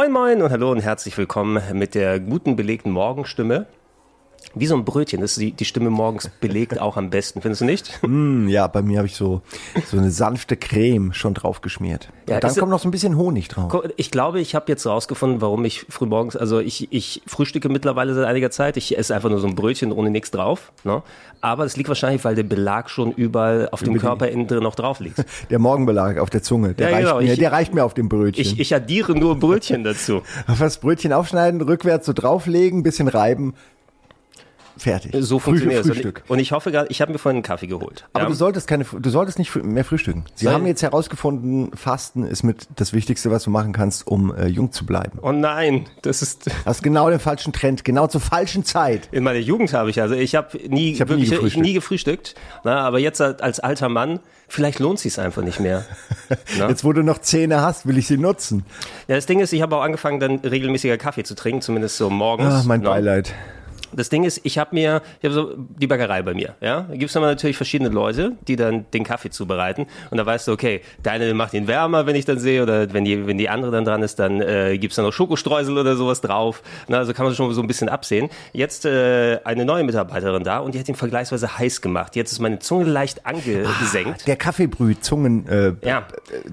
Moin Moin und hallo und herzlich willkommen mit der guten belegten Morgenstimme. Wie so ein Brötchen, das ist die, die Stimme morgens belegt auch am besten, findest du nicht? Mm, ja, bei mir habe ich so, so eine sanfte Creme schon drauf geschmiert. Ja, und dann kommt noch so ein bisschen Honig drauf. Ich glaube, ich habe jetzt rausgefunden, warum ich frühmorgens, also ich, ich frühstücke mittlerweile seit einiger Zeit. Ich esse einfach nur so ein Brötchen ohne nichts drauf. Ne? Aber das liegt wahrscheinlich, weil der Belag schon überall auf dem Körper innen drin noch drauf liegt. Der Morgenbelag auf der Zunge, der, Ja, reicht, genau, mir, ich- der reicht mir auf dem Brötchen. Ich, ich addiere nur Brötchen dazu. Auf das Brötchen aufschneiden, rückwärts so drauflegen, bisschen reiben, fertig. So funktioniert. Und ich- Frühstück. Und ich hoffe gerade, ich habe mir vorhin einen Kaffee geholt. Aber ja? du solltest keine, du solltest nicht mehr frühstücken. Sie Soll- haben jetzt herausgefunden, Fasten ist mit das Wichtigste, was du machen kannst, um äh, jung zu bleiben. Oh nein, das ist Du hast genau den falschen Trend, genau zur falschen Zeit. in meiner Jugend habe ich also ich habe nie Ich hab nie gefrühstückt. nie gefrühstückt, na, aber jetzt als alter Mann vielleicht lohnt sich einfach nicht mehr. Jetzt, wo du noch Zähne hast, will ich sie nutzen. Ja, das Ding ist, ich habe auch angefangen dann regelmäßiger Kaffee zu trinken, zumindest so morgens. Ah, mein na. Beileid. Das Ding ist, ich habe mir, ich habe so die Bäckerei bei mir, ja. Da gibt's dann natürlich verschiedene Leute, die dann den Kaffee zubereiten. Und da weißt du, okay, der eine macht ihn wärmer, wenn ich dann sehe, oder wenn die, wenn die andere dann dran ist, dann äh, gibt's dann noch Schokostreusel oder sowas drauf. Na, also kann man schon so ein bisschen absehen. Jetzt äh, eine neue Mitarbeiterin da und die hat ihn vergleichsweise heiß gemacht. Jetzt ist meine Zunge leicht angesenkt. Der Kaffeebrüh, Zungen, äh, Ja,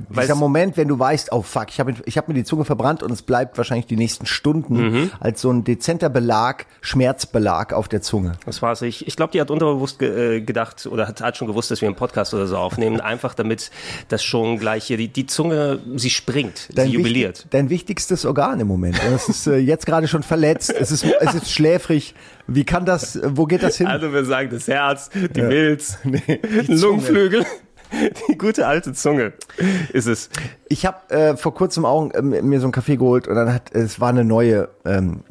weil dieser es- Moment, wenn du weißt, oh fuck, ich habe ich hab mir die Zunge verbrannt und es bleibt wahrscheinlich die nächsten Stunden Mhm. als so ein dezenter Belag, Schmerzbelag auf der Zunge. Das war's. Ich, ich glaube, die hat unterbewusst ge äh, gedacht oder hat, hat schon gewusst, dass wir einen Podcast oder so aufnehmen. Einfach damit das schon gleich hier die, die Zunge, sie springt, sie jubiliert. wichtig- dein wichtigstes Organ im Moment. Es ist äh, jetzt gerade schon verletzt, es ist, es ist schläfrig. Wie kann das, wo geht das hin? Also wir sagen das Herz, die Milz, die die. Lungenflügel, die gute alte Zunge ist es. Ich habe äh, vor kurzem auch ähm, mir so einen Kaffee geholt und dann hat es war eine neue, ähm,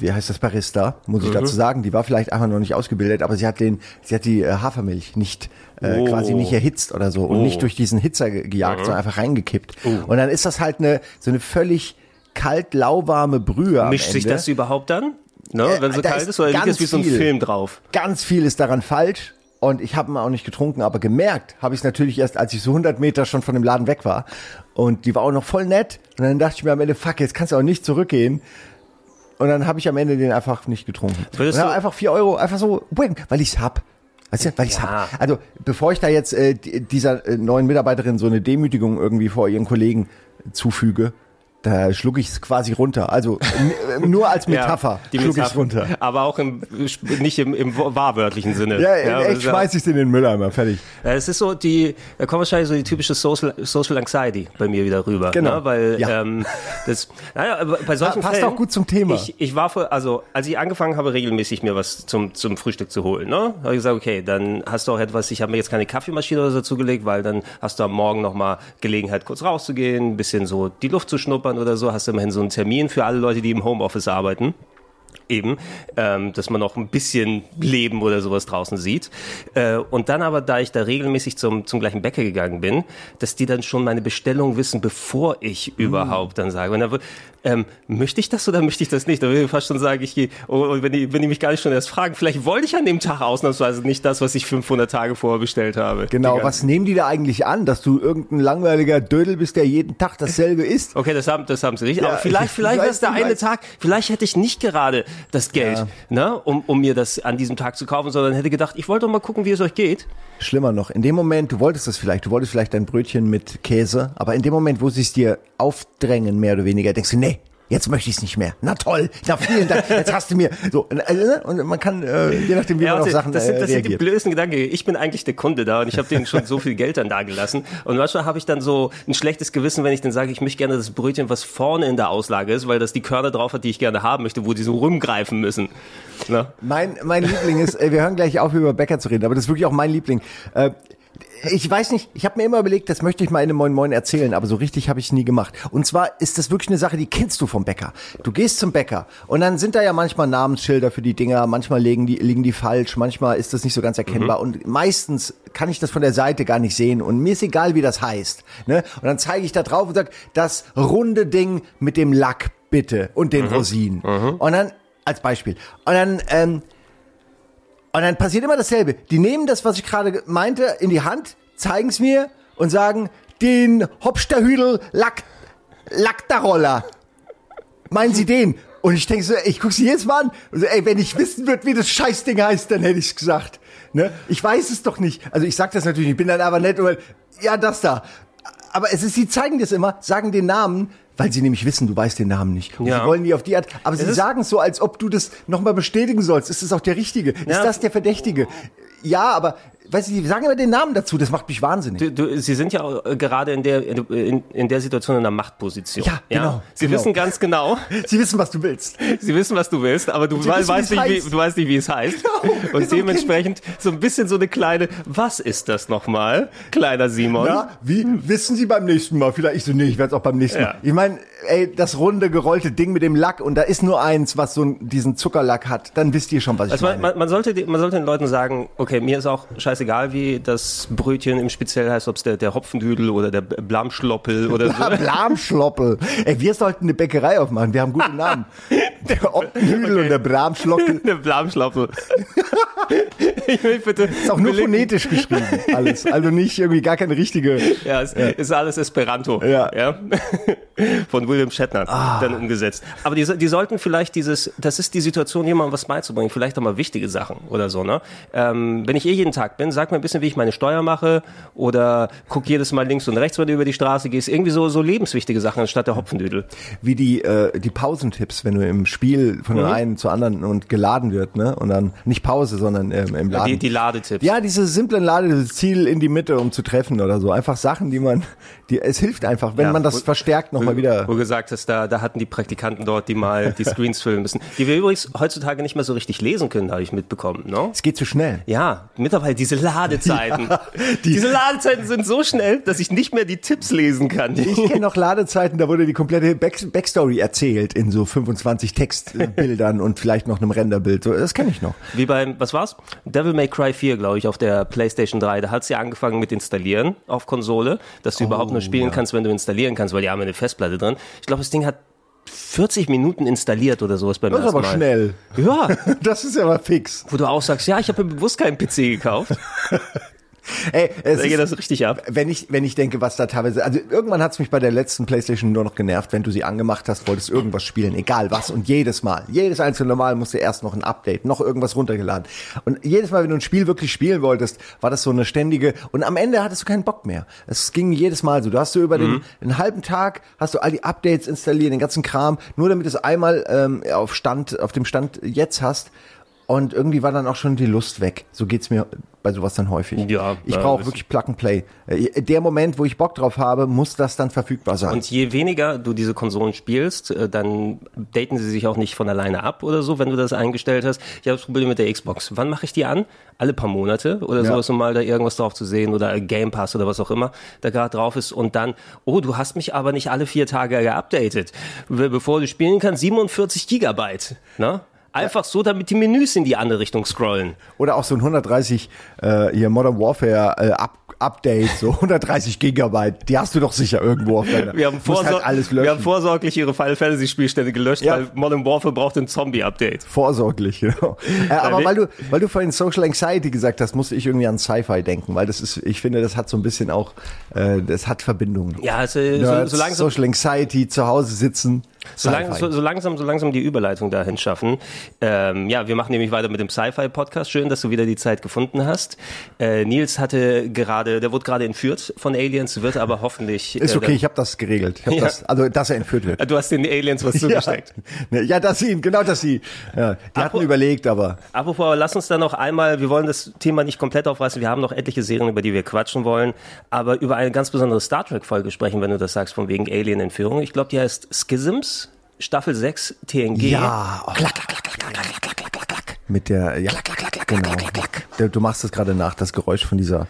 wie heißt das Barista, muss Mhm. ich dazu sagen. Die war vielleicht einfach noch nicht ausgebildet, aber sie hat den, sie hat die äh, Hafermilch nicht äh, Oh. quasi nicht erhitzt oder so und Oh. nicht durch diesen Hitzer ge- gejagt, Mhm. sondern einfach reingekippt. Und dann ist das halt eine so eine völlig kalt lauwarme Brühe. Mischt sich das überhaupt dann? Ne, Äh, wenn so da kalt ist ist, oder liegt es wie so ein. Film drauf? Ganz viel ist daran falsch. Und ich habe ihn auch nicht getrunken, aber gemerkt habe ich es natürlich erst, als ich so 100 Meter schon von dem Laden weg war. Und die war auch noch voll nett. Und dann dachte ich mir am Ende, fuck, jetzt kannst du auch nicht zurückgehen. Und dann habe ich am Ende den einfach nicht getrunken. Würdest und du- einfach vier Euro, einfach so, weil ich's hab. Weißt du, weil ich's Ja. hab. Also, bevor ich da jetzt äh, die- dieser äh, neuen Mitarbeiterin so eine Demütigung irgendwie vor ihren Kollegen zufüge, da schluck ich es quasi runter. Also äh, nur als Metapher die schluck ich Metapher. runter. Aber auch im, nicht im, im wahrwörtlichen Sinne. Ja, in das echt ja- schmeiß ich in den Mülleimer, fertig. Ja, es ist so die, da kommt wahrscheinlich so die typische Social, Social Anxiety bei mir wieder rüber. Genau. Ne? Weil Ja. ähm, das, naja, bei solchen passt Fällen, auch gut zum Thema. Ich, ich war vor, also als ich angefangen habe, regelmäßig mir was zum zum Frühstück zu holen, ne, habe ich gesagt, okay, dann hast du auch etwas. Ich habe mir jetzt keine Kaffeemaschine oder so zugelegt, weil dann hast du am Morgen noch mal Gelegenheit, kurz rauszugehen, ein bisschen so die Luft zu schnuppern oder so. Hast du immerhin so einen Termin für alle Leute, die im Homeoffice arbeiten eben, ähm, dass man noch ein bisschen Leben oder sowas draußen sieht. Äh, und dann aber, da ich da regelmäßig zum, zum gleichen Bäcker gegangen bin, dass die dann schon meine Bestellung wissen, bevor ich überhaupt dann sage. Und dann, ähm, möchte ich das oder möchte ich das nicht? Da würde ich fast schon sagen, ich gehe, oh, oh, wenn, die, wenn die mich gar nicht schon erst fragen, vielleicht wollte ich an dem Tag ausnahmsweise nicht das, was ich 500 Tage vorher bestellt habe. Genau, was nehmen die da eigentlich an, dass du irgendein langweiliger Dödel bist, der jeden Tag dasselbe isst? Okay, das haben, das haben sie richtig. Ja, Aber vielleicht, ich vielleicht war es der eine. Tag, vielleicht hätte ich nicht gerade das Geld, Ja. ne, um, um mir das an diesem Tag zu kaufen, sondern hätte gedacht, ich wollte doch mal gucken, wie es euch geht. Schlimmer noch, in dem Moment, du wolltest das vielleicht, du wolltest vielleicht dein Brötchen mit Käse, aber in dem Moment, wo sie es dir aufdrängen, mehr oder weniger, denkst du, nee, jetzt möchte ich es nicht mehr. Na toll, na vielen Dank, jetzt hast du mir so äh, und man kann äh, je nachdem wie Ja, man auf Sachen das, sind, äh, das sind die reagiert. blödesten Gedanken. Ich bin eigentlich der Kunde da und ich habe denen schon so viel Geld dann da gelassen. Und manchmal habe ich dann so ein schlechtes Gewissen, wenn ich dann sage, ich möchte gerne das Brötchen, was vorne in der Auslage ist, weil das die Körner drauf hat, die ich gerne haben möchte, wo die so rumgreifen müssen. Na? Mein, mein Liebling ist, ey, wir hören gleich auf, über Bäcker zu reden, aber das ist wirklich auch mein Liebling. Äh, ich weiß nicht, ich habe mir immer überlegt, das möchte ich mal in einem Moin Moin erzählen, aber so richtig habe ich nie gemacht. Und zwar ist das wirklich eine Sache, die kennst du vom Bäcker. Du gehst zum Bäcker und dann sind da ja manchmal Namensschilder für die Dinger, manchmal liegen die, liegen die falsch, manchmal ist das nicht so ganz erkennbar Mhm. und meistens kann ich das von der Seite gar nicht sehen und mir ist egal, wie das heißt. Ne? Und dann zeige ich da drauf und sage, das runde Ding mit dem Lack bitte und Mhm. den Rosinen. Und dann, als Beispiel. Und dann, ähm, und dann passiert immer dasselbe. Die nehmen das, was ich gerade meinte, in die Hand, zeigen es mir und sagen, den Hopsterhüdel Lack, Lackdaroller. Meinen Sie den? Und ich denke so, ich gucke sie jetzt mal an. So, ey, wenn ich wissen würde, wie das Scheißding heißt, dann hätte ich es gesagt. Ne? Ich weiß es doch nicht. Also ich sag das natürlich, ich bin dann aber nett und ja, das da. Aber es ist, sie zeigen das immer, sagen den Namen, weil sie nämlich wissen, du weißt den Namen nicht. Und Ja. sie wollen die auf die Art, aber sie ist- sagen es so, als ob du das nochmal bestätigen sollst. Ist das auch der Richtige? Ist Ja. das der Verdächtige? Ja, aber, weißt du, die sagen immer den Namen dazu, das macht mich wahnsinnig. Du, du, Sie sind ja äh, gerade in der, in, in der Situation in einer Machtposition. Ja, genau, Sie genau. wissen ganz genau, Sie wissen, was du willst. Sie wissen, was du willst, aber du wissen, weißt, wie es nicht, wie, du weißt nicht, wie es heißt. Genau, Und ein dementsprechend so ein bisschen so eine kleine, was ist das nochmal, kleiner Simon? Ja, wie wissen Sie beim nächsten Mal? Vielleicht ich so, nee, ich werde es auch beim nächsten Ja. Mal. Ich meine, ey, das runde gerollte Ding mit dem Lack und da ist nur eins, was so diesen Zuckerlack hat, dann wisst ihr schon, was ich Also man, meine. man, man, sollte, man sollte den Leuten sagen, okay, mir ist auch scheißegal, wie das Brötchen im Speziell heißt, ob es der, der Hopfendüdel oder der Blamschloppel oder so. Blamschloppel. Ey, wir sollten eine Bäckerei aufmachen. Wir haben gute Namen. Der Oppenhüdel und der Bramschlockel. Der Blamschloppel. ich will bitte. Ist auch nur phonetisch geschrieben, alles. Also nicht irgendwie gar keine richtige. Ja, es ist alles Esperanto. Ja. Von William Shatner dann umgesetzt. Aber die, die sollten vielleicht dieses, das ist die Situation, jemandem was beizubringen, vielleicht auch mal wichtige Sachen oder so, ne? Ähm, wenn ich eh jeden Tag bin, sag mir ein bisschen, wie ich meine Steuer mache oder guck jedes Mal links und rechts, wenn du über die Straße gehst. Irgendwie so, so lebenswichtige Sachen anstatt der Hopfendüdel. Wie die, äh, die Pausentipps, wenn du im Spiel von dem Mhm. einen zur anderen und geladen wird, ne? Und dann nicht Pause, sondern ähm, im Laden. Die, die Ladetipps. Ja, diese simplen Ladeziel in die Mitte, um zu treffen oder so. Einfach Sachen, die man, die, es hilft einfach, wenn Ja, man das verstärkt nochmal wieder. Wo gesagt hast, da, da hatten die Praktikanten dort, die mal die Screens füllen müssen. Die wir übrigens heutzutage nicht mehr so richtig lesen können, habe ich mitbekommen, ne? Es geht zu schnell. Ja, mittlerweile diese Ladezeiten. die- diese Ladezeiten sind so schnell, dass ich nicht mehr die Tipps lesen kann. Ich kenne noch Ladezeiten, da wurde die komplette Back Backstory erzählt in so 25 Textbildern und vielleicht noch einem Renderbild. Das kenne ich noch. Wie beim, was war's? Devil May Cry 4, glaube ich, auf der PlayStation 3. Da hat's ja angefangen mit installieren auf Konsole, dass du überhaupt nur spielen kannst, wenn du installieren kannst, weil die haben eine Festplatte drin. Ich glaube, das Ding hat 40 Minuten installiert oder sowas beim Das ist ersten aber schnell. Ja, Das ist ja mal fix. wo du auch sagst, ja, ich habe mir bewusst keinen PC gekauft. Ey, es Da geht ist, das richtig ab. wenn ich, wenn ich denke, was da teilweise, also irgendwann hat's mich bei der letzten Playstation nur noch genervt, wenn du sie angemacht hast, wolltest irgendwas spielen, egal was, und jedes Mal, jedes einzelne Mal musste erst noch ein Update, noch irgendwas runtergeladen. Und jedes Mal, wenn du ein Spiel wirklich spielen wolltest, war das so eine ständige, und am Ende hattest du keinen Bock mehr. Es ging jedes Mal so. Du hast du über den, einen halben Tag, hast du all die Updates installiert, den ganzen Kram, nur damit du es einmal ähm, auf Stand, auf dem Stand jetzt hast. Und irgendwie war dann auch schon die Lust weg. So geht's mir bei sowas dann häufig. Ja, ich brauche wirklich Plug and Play. Äh, Der Moment, wo ich Bock drauf habe, muss das dann verfügbar sein. Und je weniger du diese Konsolen spielst, äh, dann daten sie sich auch nicht von alleine ab oder so, wenn du das eingestellt hast. Ich habe das Problem mit der Xbox. Wann mache ich die an? Alle paar Monate oder Ja. sowas, um mal da irgendwas drauf zu sehen oder Game Pass oder was auch immer da gerade drauf ist. Und dann, oh, du hast mich aber nicht alle vier Tage geupdatet. Be- Bevor du spielen kannst, 47 Gigabyte. Ne? Einfach so, damit die Menüs in die andere Richtung scrollen. Oder auch so ein 130 äh, hier Modern Warfare äh, Up Update, so 130 Gigabyte. Die hast du doch sicher irgendwo auf deiner. Wir haben, vorsor halt alles löschen. wir haben vorsorglich ihre Final Fantasy Spielstände gelöscht, Ja. weil Modern Warfare braucht ein Zombie-Update. Vorsorglich, genau. Äh, aber weil du, weil du vorhin Social Anxiety gesagt hast, musste ich irgendwie an Sci-Fi denken, weil das ist, ich finde, das hat so ein bisschen auch, äh, das hat Verbindungen. Ja, also, so, Nerds, so langsam, Social Anxiety, zu Hause sitzen. So, lang, so, so langsam, so langsam die Überleitung dahin schaffen. Ähm, ja, wir machen nämlich weiter mit dem Sci-Fi-Podcast. Schön, dass du wieder die Zeit gefunden hast. Äh, Nils hatte gerade, der wurde gerade entführt von Aliens, wird aber hoffentlich. Ist äh, okay, ich habe das geregelt. Ich hab Ja. das, also, dass er entführt wird. Du hast den Aliens was zugesteckt. Ja, ja, dass sie ihn, genau, dass sie, ja, die hatten Apro- überlegt, aber Apropos, lass uns da noch einmal, wir wollen das Thema nicht komplett aufreißen, wir haben noch etliche Serien, über die wir quatschen wollen, aber über eine ganz besondere Star Trek-Folge sprechen, wenn du das sagst, von wegen Alien-Entführung. Ich glaube, die heißt Schisms, Staffel 6, TNG. ja, oh, klack, klack, klack, klack, klack, klack, klack, klack, klack, mit der, ja, genau. Du- Du machst das gerade nach, das Geräusch von dieser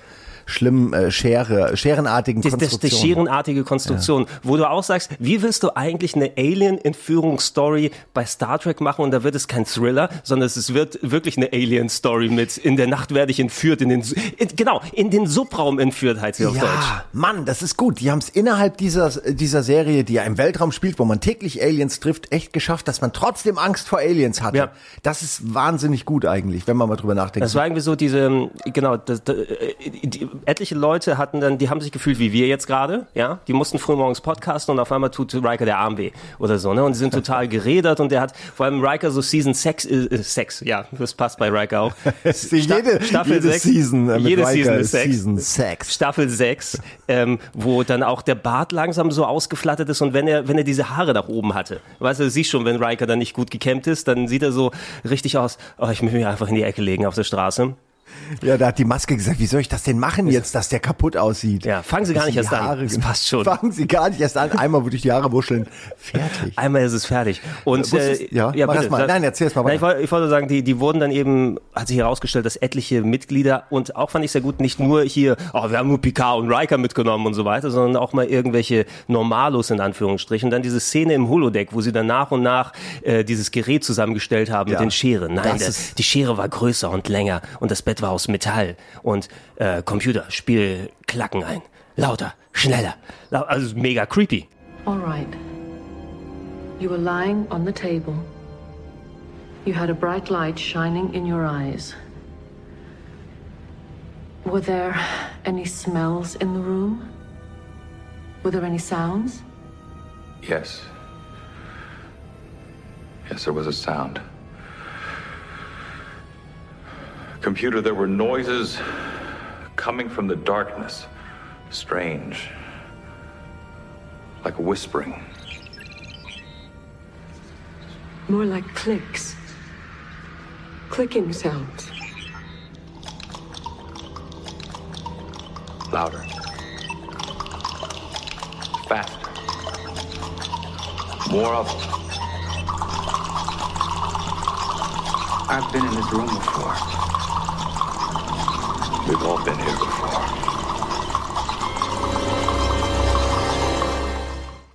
schlimmen äh, Schere, scherenartigen Das, das, das Konstruktionen. scherenartige Konstruktion, wo du auch sagst, wie willst du eigentlich eine Alien-Entführungsstory bei Star Trek machen und da wird es kein Thriller, sondern es wird wirklich eine Alien-Story mit in der Nacht werde ich entführt, in den, in, genau, in den Subraum entführt, heißt sie auf Deutsch. Ja, Mann, das ist gut. Die haben es innerhalb dieser, dieser Serie, die ja im Weltraum spielt, wo man täglich Aliens trifft, echt geschafft, dass man trotzdem Angst vor Aliens hatte. Ja. Das ist wahnsinnig gut eigentlich, wenn man mal drüber nachdenkt. Das war irgendwie so diese, genau, das, das, äh, die, etliche Leute hatten dann, die haben sich gefühlt wie wir jetzt gerade, ja, die mussten frühmorgens podcasten und auf einmal tut Riker der Arm weh oder so, ne, und die sind total geredert und der hat, vor allem Riker so Season Sex, äh, Sex, ja, das passt bei Riker auch. jede, Staffel jede sechs- Season äh, jede Riker Season ist Sex. Season Sex. Staffel 6, ähm, wo dann auch der Bart langsam so ausgeflattert ist und wenn er, wenn er diese Haare nach oben hatte. Weißt du, du siehst schon, wenn Riker dann nicht gut gekämmt ist, dann sieht er so richtig aus, oh, ich möchte mich einfach in die Ecke legen auf der Straße. Ja, da hat die Maske gesagt, wie soll ich das denn machen jetzt, dass der kaputt aussieht? Ja, fangen Sie gar nicht erst an. Haare- Das passt schon. Fangen Sie gar nicht erst an. Einmal würde ich die Haare wuscheln. Fertig. Einmal ist es fertig. Und Wusstest- äh, ja, mach erst mal. Nein, erzähl's mal Nein, ich, wollte, ich wollte sagen, die, die wurden dann eben, hat sich herausgestellt, dass etliche Mitglieder und auch fand ich sehr gut, nicht nur hier, oh, wir haben nur Picard und Riker mitgenommen und so weiter, sondern auch mal irgendwelche Normalos in Anführungsstrichen. Und dann diese Szene im Holodeck, wo sie dann nach und nach äh, dieses Gerät zusammengestellt haben Ja, mit den Scheren. Nein, das ist- die Schere war größer und länger und das Bett war aus Metall und äh, Computer, spiel Klacken ein. Lauter, schneller. Lau- Also mega creepy. All right. You were lying on the table. You had a bright light shining in your eyes. Were there any smells in the room? Were there any sounds? Yes. Yes, there was a sound. Computer, there were noises coming from the darkness. Strange. Like whispering. More like clicks. Clicking sounds. Louder. Faster. More of them. I've been in this room before. We've all been here before.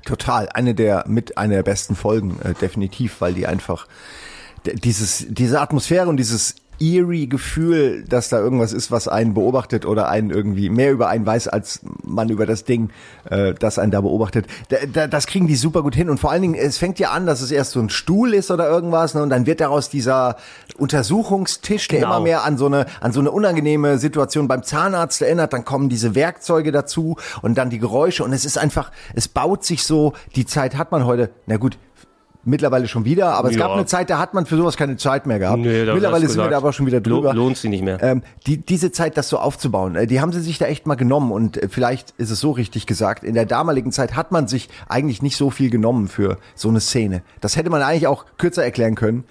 Total. Eine der, mit einer der besten Folgen, äh, definitiv, weil die einfach, dieses, diese Atmosphäre und dieses eerie Gefühl, dass da irgendwas ist, was einen beobachtet oder einen irgendwie mehr über einen weiß, als man über das Ding, äh, das einen da beobachtet. Da, da, das kriegen die super gut hin. Und vor allen Dingen, es fängt ja an, dass es erst so ein Stuhl ist oder irgendwas ne, und dann wird daraus dieser Untersuchungstisch, der Genau. immer mehr an so eine an so eine unangenehme Situation beim Zahnarzt erinnert, dann kommen diese Werkzeuge dazu und dann die Geräusche. Und es ist einfach, es baut sich so, die Zeit hat man heute, na gut, mittlerweile schon wieder, aber es Ja. gab eine Zeit, da hat man für sowas keine Zeit mehr gehabt. Nee, mittlerweile sind wir da aber schon wieder drüber. lohnt sie nicht mehr. Ähm, die, diese Zeit, das so aufzubauen, äh, die haben sie sich da echt mal genommen und äh, vielleicht ist es so richtig gesagt, in der damaligen Zeit hat man sich eigentlich nicht so viel genommen für so eine Szene. Das hätte man eigentlich auch kürzer erklären können.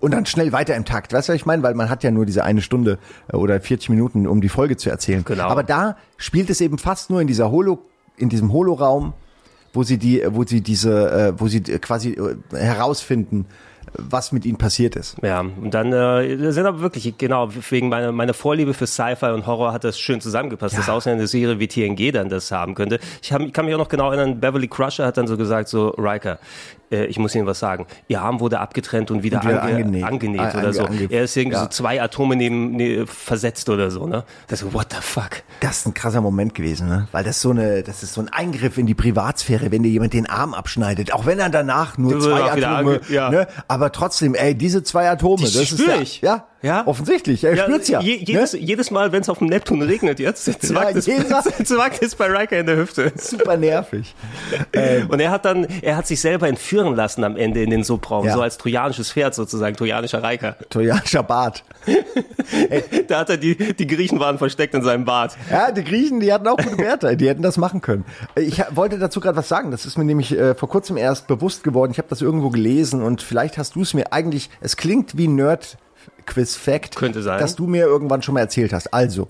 Und dann schnell weiter im Takt. Weißt du, was ich meine? Weil man hat ja nur diese eine Stunde äh, oder 40 Minuten, um die Folge zu erzählen. Genau. Aber da spielt es eben fast nur in dieser Holo, in diesem Holoraum, wo sie die, wo sie diese, äh, wo sie quasi äh, herausfinden, was mit ihnen passiert ist. Ja, und dann äh, sind aber wirklich, genau, wegen meiner, meiner Vorliebe für Sci-Fi und Horror hat das schön zusammengepasst, dass außer eine Serie wie TNG dann das haben könnte. Ich hab, kann mich auch noch genau erinnern, Beverly Crusher hat dann so gesagt, so, Riker, äh, ich muss Ihnen was sagen, Ihr Arm wurde abgetrennt und wieder, Und wieder ange angenäht. angenäht Ah, oder so. ange- er ist irgendwie ja. so zwei Atome neben, ne, versetzt oder so, ne? Das so, what the fuck? Das ist ein krasser Moment gewesen, ne? Weil das so eine, das ist so ein Eingriff in die Privatsphäre, wenn dir jemand den Arm abschneidet, auch wenn er danach nur Du zwei Atome, ja. ne? Aber trotzdem, ey, diese zwei Atome, Die das ist ich. ja, Ja. offensichtlich, er spürt's ja. Je, jedes, ne? jedes Mal, wenn es auf dem Neptun regnet jetzt, zwackt, es, jeder- zwackt es bei Riker in der Hüfte. Super nervig. Und er hat dann, er hat sich selber entführen lassen am Ende in den Subraum, Ja. so als trojanisches Pferd sozusagen, trojanischer Riker. Trojanischer Bart. Da hat er die, die Griechen waren versteckt in seinem Bart. Ja, die Griechen, die hatten auch gute Werte, die hätten das machen können. Ich wollte dazu gerade was sagen, das ist mir nämlich äh, vor kurzem erst bewusst geworden. Ich habe das irgendwo gelesen und vielleicht hast du es mir eigentlich, es klingt wie Nerd Pop-Quiz-Fact, Könnte sein. dass du mir irgendwann schon mal erzählt hast. Also,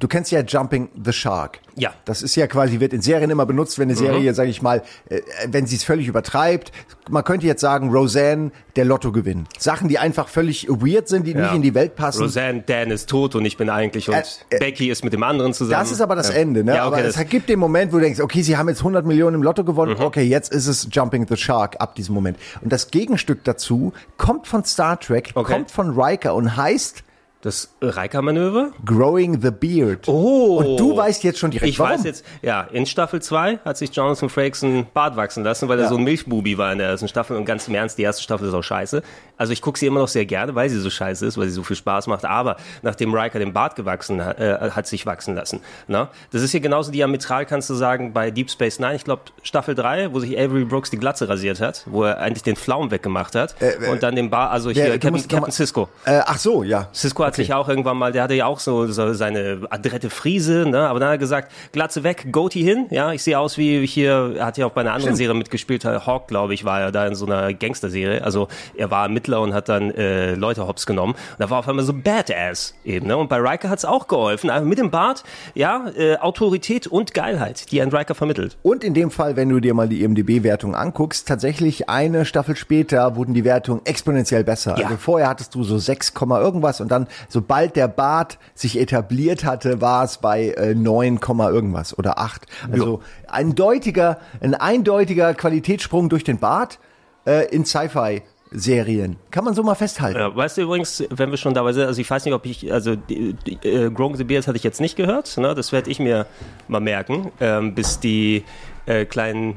du kennst ja Jumping the Shark. Ja. Das ist ja quasi, wird in Serien immer benutzt, wenn eine Serie, sage ich mal, äh, wenn sie es völlig übertreibt. Man könnte jetzt sagen, Roseanne, der Lottogewinn. Sachen, die einfach völlig weird sind, die nicht in die Welt passen. Roseanne, Dan ist tot und ich bin eigentlich und Äh, äh, Becky ist mit dem anderen zusammen. Das ist aber das Ende, ne? Ja, okay, aber das, Mhm. es gibt den Moment, wo du denkst, okay, sie haben jetzt 100 Millionen im Lotto gewonnen, okay, jetzt ist es Jumping the Shark ab diesem Moment. Und das Gegenstück dazu kommt von Star Trek, Okay. kommt von Riker und heißt das Riker-Manöver. Growing the Beard. Oh. Und du weißt jetzt schon direkt, Ich warum. weiß jetzt, ja, in Staffel 2 hat sich Jonathan Frakes einen Bart wachsen lassen, weil er Ja. so ein Milchbubi war in der ersten Staffel und ganz im Ernst, die erste Staffel ist auch scheiße. Also ich gucke sie immer noch sehr gerne, weil sie so scheiße ist, weil sie so viel Spaß macht, aber nachdem Riker den Bart gewachsen hat, äh, hat sich wachsen lassen. Ne? Das ist hier genauso diametral, kannst du sagen, bei Deep Space Nine, ich glaube Staffel 3, wo sich Avery Brooks die Glatze rasiert hat, wo er eigentlich den Pflaum weggemacht hat und dann den Bart, also hier Captain, Captain Cisco. Äh, ach so, ja. Cisco hat sich auch irgendwann mal, der hatte ja auch so, so seine adrette Frise, ne? aber dann hat er gesagt, Glatze weg, Goatee hin, ja, ich sehe aus wie hier, er hat ja auch bei einer anderen Serie mitgespielt, Hawk, glaube ich, war er da in so einer Gangster-Serie, also er war Ermittler und hat dann äh, Leute hops genommen und da war auf einmal so Badass eben, ne? und bei Riker hat's auch geholfen, also mit dem Bart, ja, äh, Autorität und Geilheit, die ein Riker vermittelt. Und in dem Fall, wenn du dir mal die IMDb-Wertung anguckst, tatsächlich eine Staffel später wurden die Wertungen exponentiell besser. Ja. Also vorher hattest du so 6, Komma irgendwas und dann, sobald der Bart sich etabliert hatte, war es bei äh, 9, Komma irgendwas oder 8. Also ein deutiger, ein eindeutiger Qualitätssprung durch den Bart äh, in Sci-Fi-Serien. Kann man so mal festhalten. Ja, weißt du übrigens, wenn wir schon dabei sind, also ich weiß nicht, ob ich, also die, die, äh, Growing the Beard hatte ich jetzt nicht gehört, ne? das werde ich mir mal merken, ähm, bis die äh, kleinen,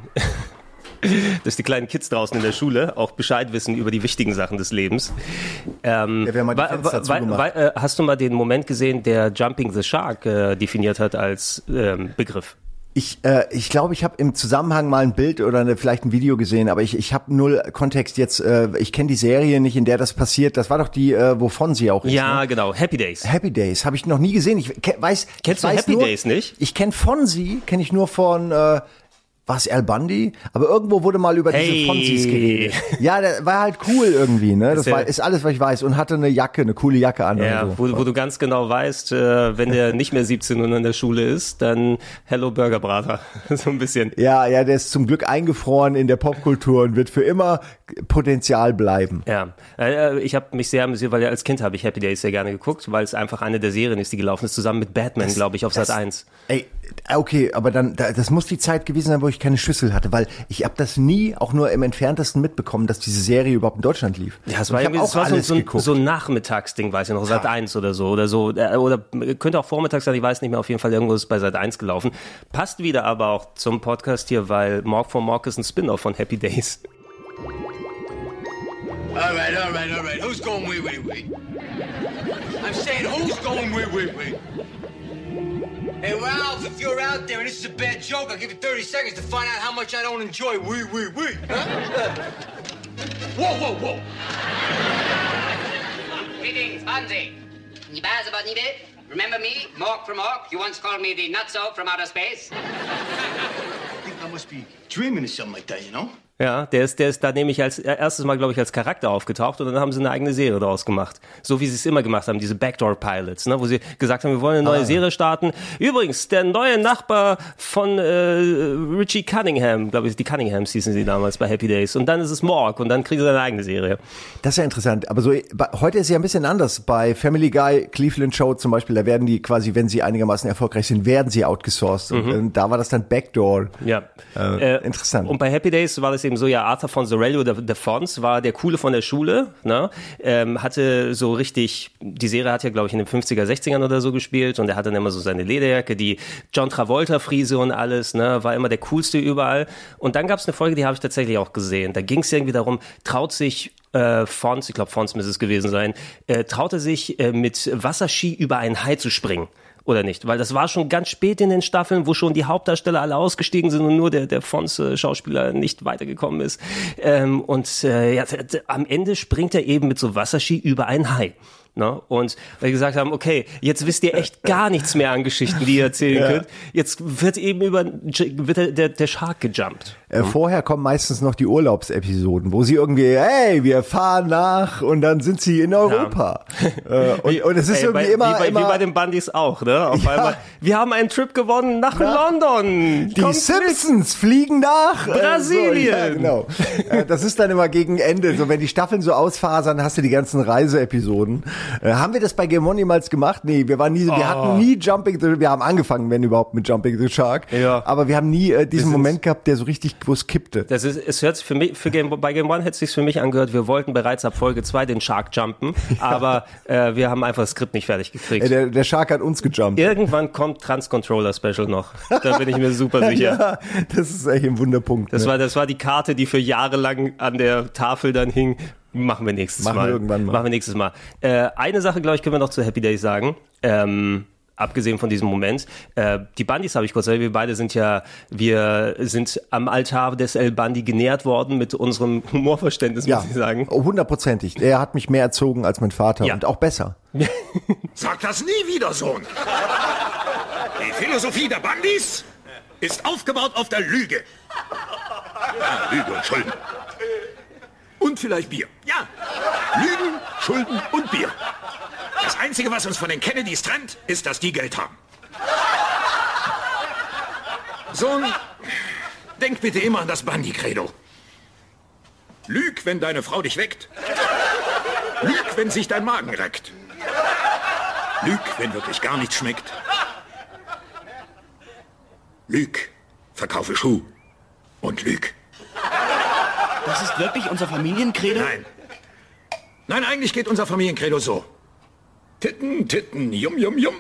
dass die kleinen Kids draußen in der Schule auch Bescheid wissen über die wichtigen Sachen des Lebens. Ähm, Ja, mal äh, hast du mal den Moment gesehen, der Jumping the Shark äh, definiert hat als ähm, Begriff? Ich, äh, ich glaube, ich habe im Zusammenhang mal ein Bild oder eine, vielleicht ein Video gesehen, aber ich, ich habe null Kontext jetzt. Äh, ich kenne die Serie nicht, in der das passiert. Das war doch die, äh, wovon sie auch ist. Ja, Ne? genau, Happy Days. Happy Days habe ich noch nie gesehen. Ich ke weiß. Kennst ich du weiß Happy nur, Days nicht? Ich kenne Fonzie, kenne ich nur von. Äh, war es Al Bundy? Aber irgendwo wurde mal über Hey. diese Fonzies geredet. Ja, der war halt cool irgendwie, ne? Das Ist ja- war, ist alles, was ich weiß. Und hatte eine Jacke, eine coole Jacke an. Ja, so. wo, wo du ganz genau weißt, äh, wenn der nicht mehr 17 und in der Schule ist, dann Hello Burger Brater. so ein bisschen. Ja, ja, der ist zum Glück eingefroren in der Popkultur und wird für immer Potenzial bleiben. Ja, äh, ich habe mich sehr amüsiert, weil ja als Kind habe ich Happy Days sehr gerne geguckt, weil es einfach eine der Serien ist, die gelaufen ist, zusammen mit Batman, glaube ich, auf Sat 1. Ey, okay, aber dann, da- das muss die Zeit gewesen sein, wo ich keine Schüssel hatte, weil ich habe das nie, auch nur im entferntesten mitbekommen, dass diese Serie überhaupt in Deutschland lief. Ja, es war, ich irgendwie, es war so, alles so, ein- geguckt. so ein Nachmittagsding, weiß ich noch, Sat 1 oder so, oder so, äh, oder könnte auch vormittags sein, ich weiß nicht mehr, auf jeden Fall irgendwo ist es bei Sat 1 gelaufen. Passt wieder aber auch zum Podcast hier, weil Morg for Morg ist ein Spin-off von Happy Days. All right, all right, all right. Who's going wee wee wee? I'm saying who's going wee wee wee? Hey, Ralph, if you're out there and this is a bad joke, I'll give you 30 seconds to find out how much I don't enjoy wee wee wee. Huh? whoa, whoa, whoa. Greetings, Fonzie. Nibazabadnibe. Remember me, Mork from Ork? You once called me the Nutso from outer space. I think I must be dreaming or something like that, you know? Ja, der ist, der ist da nämlich als äh, erstes Mal, glaube ich, als Charakter aufgetaucht und dann haben sie eine eigene Serie daraus gemacht. So wie sie es immer gemacht haben, diese Backdoor Pilots, ne, wo sie gesagt haben, wir wollen eine neue Serie starten. Übrigens, der neue Nachbar von äh, Richie Cunningham, glaube ich, die Cunninghams hießen sie damals bei Happy Days. Und dann ist es Morg und dann kriegen sie eine eigene Serie. Das ist ja interessant. Aber so, heute ist es ja ein bisschen anders. Bei Family Guy, Cleveland Show zum Beispiel, da werden die quasi, wenn sie einigermaßen erfolgreich sind, werden sie outgesourced. Und äh, da war das dann Backdoor. Ja. Äh, interessant. Und bei Happy Days war das eben so, ja, Arthur von Zorello, der, der Fons, war der Coole von der Schule, ne? ähm, hatte so richtig, die Serie hat ja, glaube ich, in den 50er, 60ern oder so gespielt und er hatte dann immer so seine Lederjacke, die John Travolta-Friese und alles, ne? war immer der Coolste überall. Und dann gab es eine Folge, die habe ich tatsächlich auch gesehen. Da ging es irgendwie darum, traut sich äh, Fons, ich glaube Fons müsste es gewesen sein, äh, traute sich äh, mit Wasserski über einen Hai zu springen. Oder nicht? Weil das war schon ganz spät in den Staffeln, wo schon die Hauptdarsteller alle ausgestiegen sind und nur der, der Fons-Schauspieler nicht weitergekommen ist. Ähm, und äh, ja, am Ende springt er eben mit so Wasserski über einen Hai. Ne? Und weil die gesagt haben, okay, jetzt wisst ihr echt gar nichts mehr an Geschichten, die ihr erzählen könnt. Jetzt wird eben über wird der, der, Shark gejumpt. Äh, vorher kommen meistens noch die Urlaubsepisoden, wo sie irgendwie, hey, wir fahren nach und dann sind sie in Europa. Äh, und, und es ist Ey, irgendwie bei, immer, wie, bei, immer wie bei den Bundys auch, ne? Auf Ja. einmal, wir haben einen Trip gewonnen nach London. Die Kommt Simpsons fliegen nach äh, Brasilien. So, ja, genau. Äh, das ist dann immer gegen Ende. So, wenn die Staffeln so ausfasern, hast du die ganzen Reiseepisoden. Äh, haben wir das bei Game One jemals gemacht? Nee, wir waren nie, wir hatten nie Jumping the, wir haben angefangen, wenn überhaupt, mit Jumping the Shark. Ja. Aber wir haben nie äh, diesen Moment gehabt, der so richtig, es kippte. Das ist, es hört sich für mich, für Game, bei Game One hätte es sich für mich angehört, wir wollten bereits ab Folge 2 den Shark jumpen, aber äh, wir haben einfach das Skript nicht fertig gekriegt. Äh, der, der Shark hat uns gejumpt. Irgendwann kommt Trans-Controller Special noch. Da bin ich mir super sicher. Ja, das ist echt ein Wunderpunkt. Das ne? war, das war die Karte, die für Jahre lang an der Tafel dann hing. Machen wir nächstes Machen Mal. wir irgendwann mal. Machen wir nächstes Mal. Äh, eine Sache, glaube ich, können wir noch zu Happy Days sagen. Ähm, abgesehen von diesem Moment. Äh, die Bundys habe ich kurz erwähnt. Wir beide sind ja, wir sind am Altar des El Bandi genährt worden mit unserem Humorverständnis, ja, muss ich sagen. oh, hundertprozentig. Er hat mich mehr erzogen als mein Vater Ja. und auch besser. Sag das nie wieder, Sohn. Die Philosophie der Bandis ist aufgebaut auf der Lüge. Ja, Lüge und Schulden. Und vielleicht Bier. Ja, Lügen, Schulden und Bier. Das Einzige, was uns von den Kennedys trennt, ist, dass die Geld haben. Sohn, denk bitte immer an das Bandi-Credo. Lüg, wenn deine Frau dich weckt. Lüg, wenn sich dein Magen reckt. Lüg, wenn wirklich gar nichts schmeckt. Lüg, verkaufe Schuh. Und lüg. Das ist wirklich unser Familiencredo? Nein. Nein, eigentlich geht unser Familiencredo so. Titten, Titten, yum, yum, yum.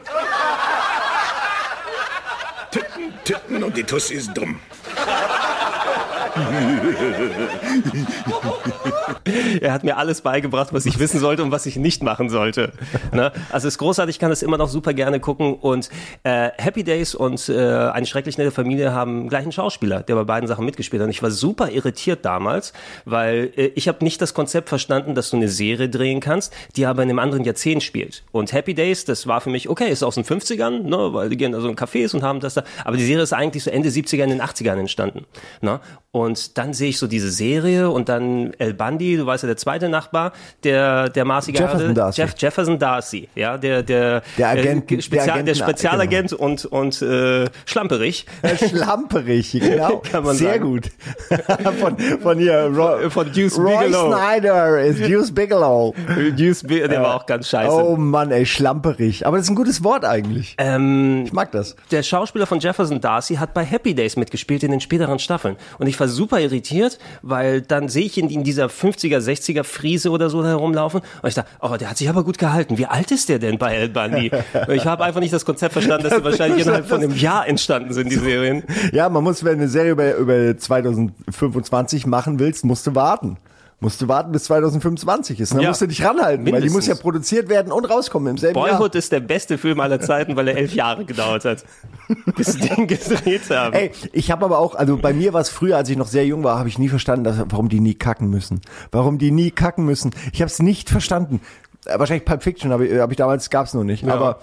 Titten, Titten und die Tussi ist dumm. Er hat mir alles beigebracht, was ich wissen sollte und was ich nicht machen sollte. Ne? Also es ist großartig, ich kann das immer noch super gerne gucken. Und äh, Happy Days und äh, eine schrecklich nette Familie haben gleich einen Schauspieler, der bei beiden Sachen mitgespielt hat. Und ich war super irritiert damals, weil äh, ich habe nicht das Konzept verstanden, dass du eine Serie drehen kannst, die aber in einem anderen Jahrzehnt spielt. Und Happy Days, das war für mich, okay, ist aus den 50ern, ne, weil die gehen da so in Cafés und haben das da. Aber die Serie ist eigentlich so Ende 70er, in den 80ern entstanden. Ne? Und dann sehe ich so diese Serie und dann El Bundy, du weißt ja, der zweite Nachbar, der, der Marcy Jefferson Darcy. Jeff, Jefferson Darcy, ja, der, der, Der Agent- äh, der Spezial, der, Agenten- Spezialagent und, und äh, Schlamperich. Schlamperig, genau. Kann man Sehr sagen. gut. von, von hier, Ro Von Deuce Roy Bigelow. Snyder ist Deuce Bigelow. Deuce Bi- der war auch ganz scheiße. Oh Mann, ey, schlamperig. Aber das ist ein gutes Wort eigentlich. Ähm, Ich mag das. der Schauspieler von Jefferson Darcy hat bei Happy Days mitgespielt in den späteren Staffeln. Und ich war super irritiert, weil dann sehe ich ihn in dieser 50er, 60er Friese oder so herumlaufen. Und ich dachte, oh, der hat sich aber gut gehalten. Wie alt ist der denn bei El Bundy? Und ich habe einfach nicht das Konzept verstanden, dass die wahrscheinlich innerhalb von einem Jahr entstanden sind, die Serien. Ja, man muss, wenn du eine Serie über, über 2025 machen willst, musst du warten. Musst du warten, bis 2025 ist. Dann Ja. musst du dich ranhalten, weil die muss Mindestens. ja produziert werden und rauskommen im selben Jahr. Boyhood ist der beste Film aller Zeiten, weil er elf Jahre gedauert hat, bis sie den gedreht haben. Ey, ich habe aber auch, also bei mir war es früher, als ich noch sehr jung war, habe ich nie verstanden, dass, warum die nie kacken müssen. Warum die nie kacken müssen. Ich habe es nicht verstanden. Äh, Wahrscheinlich Pulp Fiction habe ich, hab ich damals, gab's noch nicht. Ja. Aber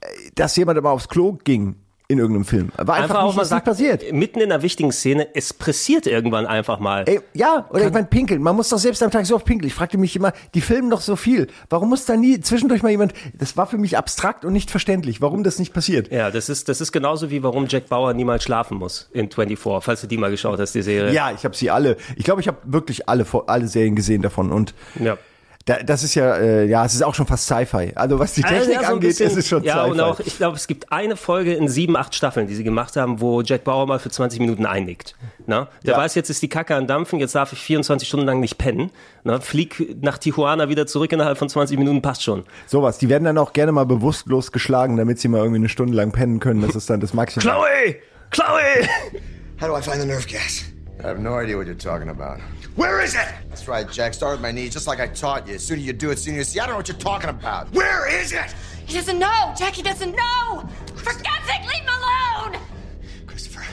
äh, dass jemand immer aufs Klo ging in irgendeinem Film, war einfach, nicht, ist nicht passiert. mitten in einer wichtigen Szene, es pressiert irgendwann einfach mal. Ey, ja, oder ich meine pinkeln. Man muss doch selbst am Tag so oft pinkeln. Ich fragte mich immer, die filmen doch so viel. Warum muss da nie zwischendurch mal jemand, das war für mich abstrakt und nicht verständlich, warum das nicht passiert. Ja, das ist, das ist genauso wie warum Jack Bauer niemals schlafen muss in 24, falls du die mal geschaut hast, die Serie. Ja, ich habe sie alle. Ich glaube, ich habe wirklich alle alle Serien gesehen davon und Ja. Da, das ist ja äh, ja, es ist auch schon fast Sci-Fi. Also was die Technik Also, ja, so angeht, bisschen- ist es schon Ja, Sci-Fi. und auch, ich glaube, es gibt eine Folge in sieben, acht Staffeln, die sie gemacht haben, wo Jack Bauer mal für 20 Minuten einnickt. Na? Der Ja. weiß, jetzt ist die Kacke an Dampfen, jetzt darf ich 24 Stunden lang nicht pennen. Na? Flieg nach Tijuana wieder zurück innerhalb von 20 Minuten, passt schon. Sowas. Die werden dann auch gerne mal bewusstlos geschlagen, damit sie mal irgendwie eine Stunde lang pennen können. Das ist dann das Maximum. Chloe! Chloe! How do I find the nerve gas? I have no idea what you're talking about. Where is it? That's right, Jack. Start with my knees, just like I taught you. The sooner you do it, the sooner you see. I don't know what you're talking about. Where is it? He doesn't know. Jackie doesn't know. For God's sake, leave him alone. Christopher,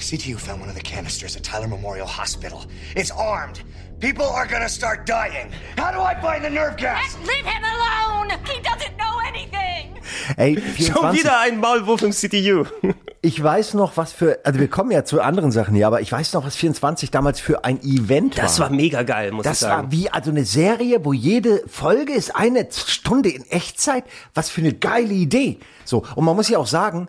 CTU found one of the canisters at Tyler Memorial Hospital. It's armed. People are gonna start dying. How do I find the nerve gas? Leave him alone! He doesn't know anything! Ey, Schon 24. wieder ein Maulwurf im CTU. Ich weiß noch, was für, also wir kommen ja zu anderen Sachen hier, aber ich weiß noch, was 24 damals für ein Event war. Das war mega geil, muss Das ich sagen. war wie also eine Serie, wo jede Folge ist eine Stunde in Echtzeit. Was für eine geile Idee. So und man muss ja auch sagen,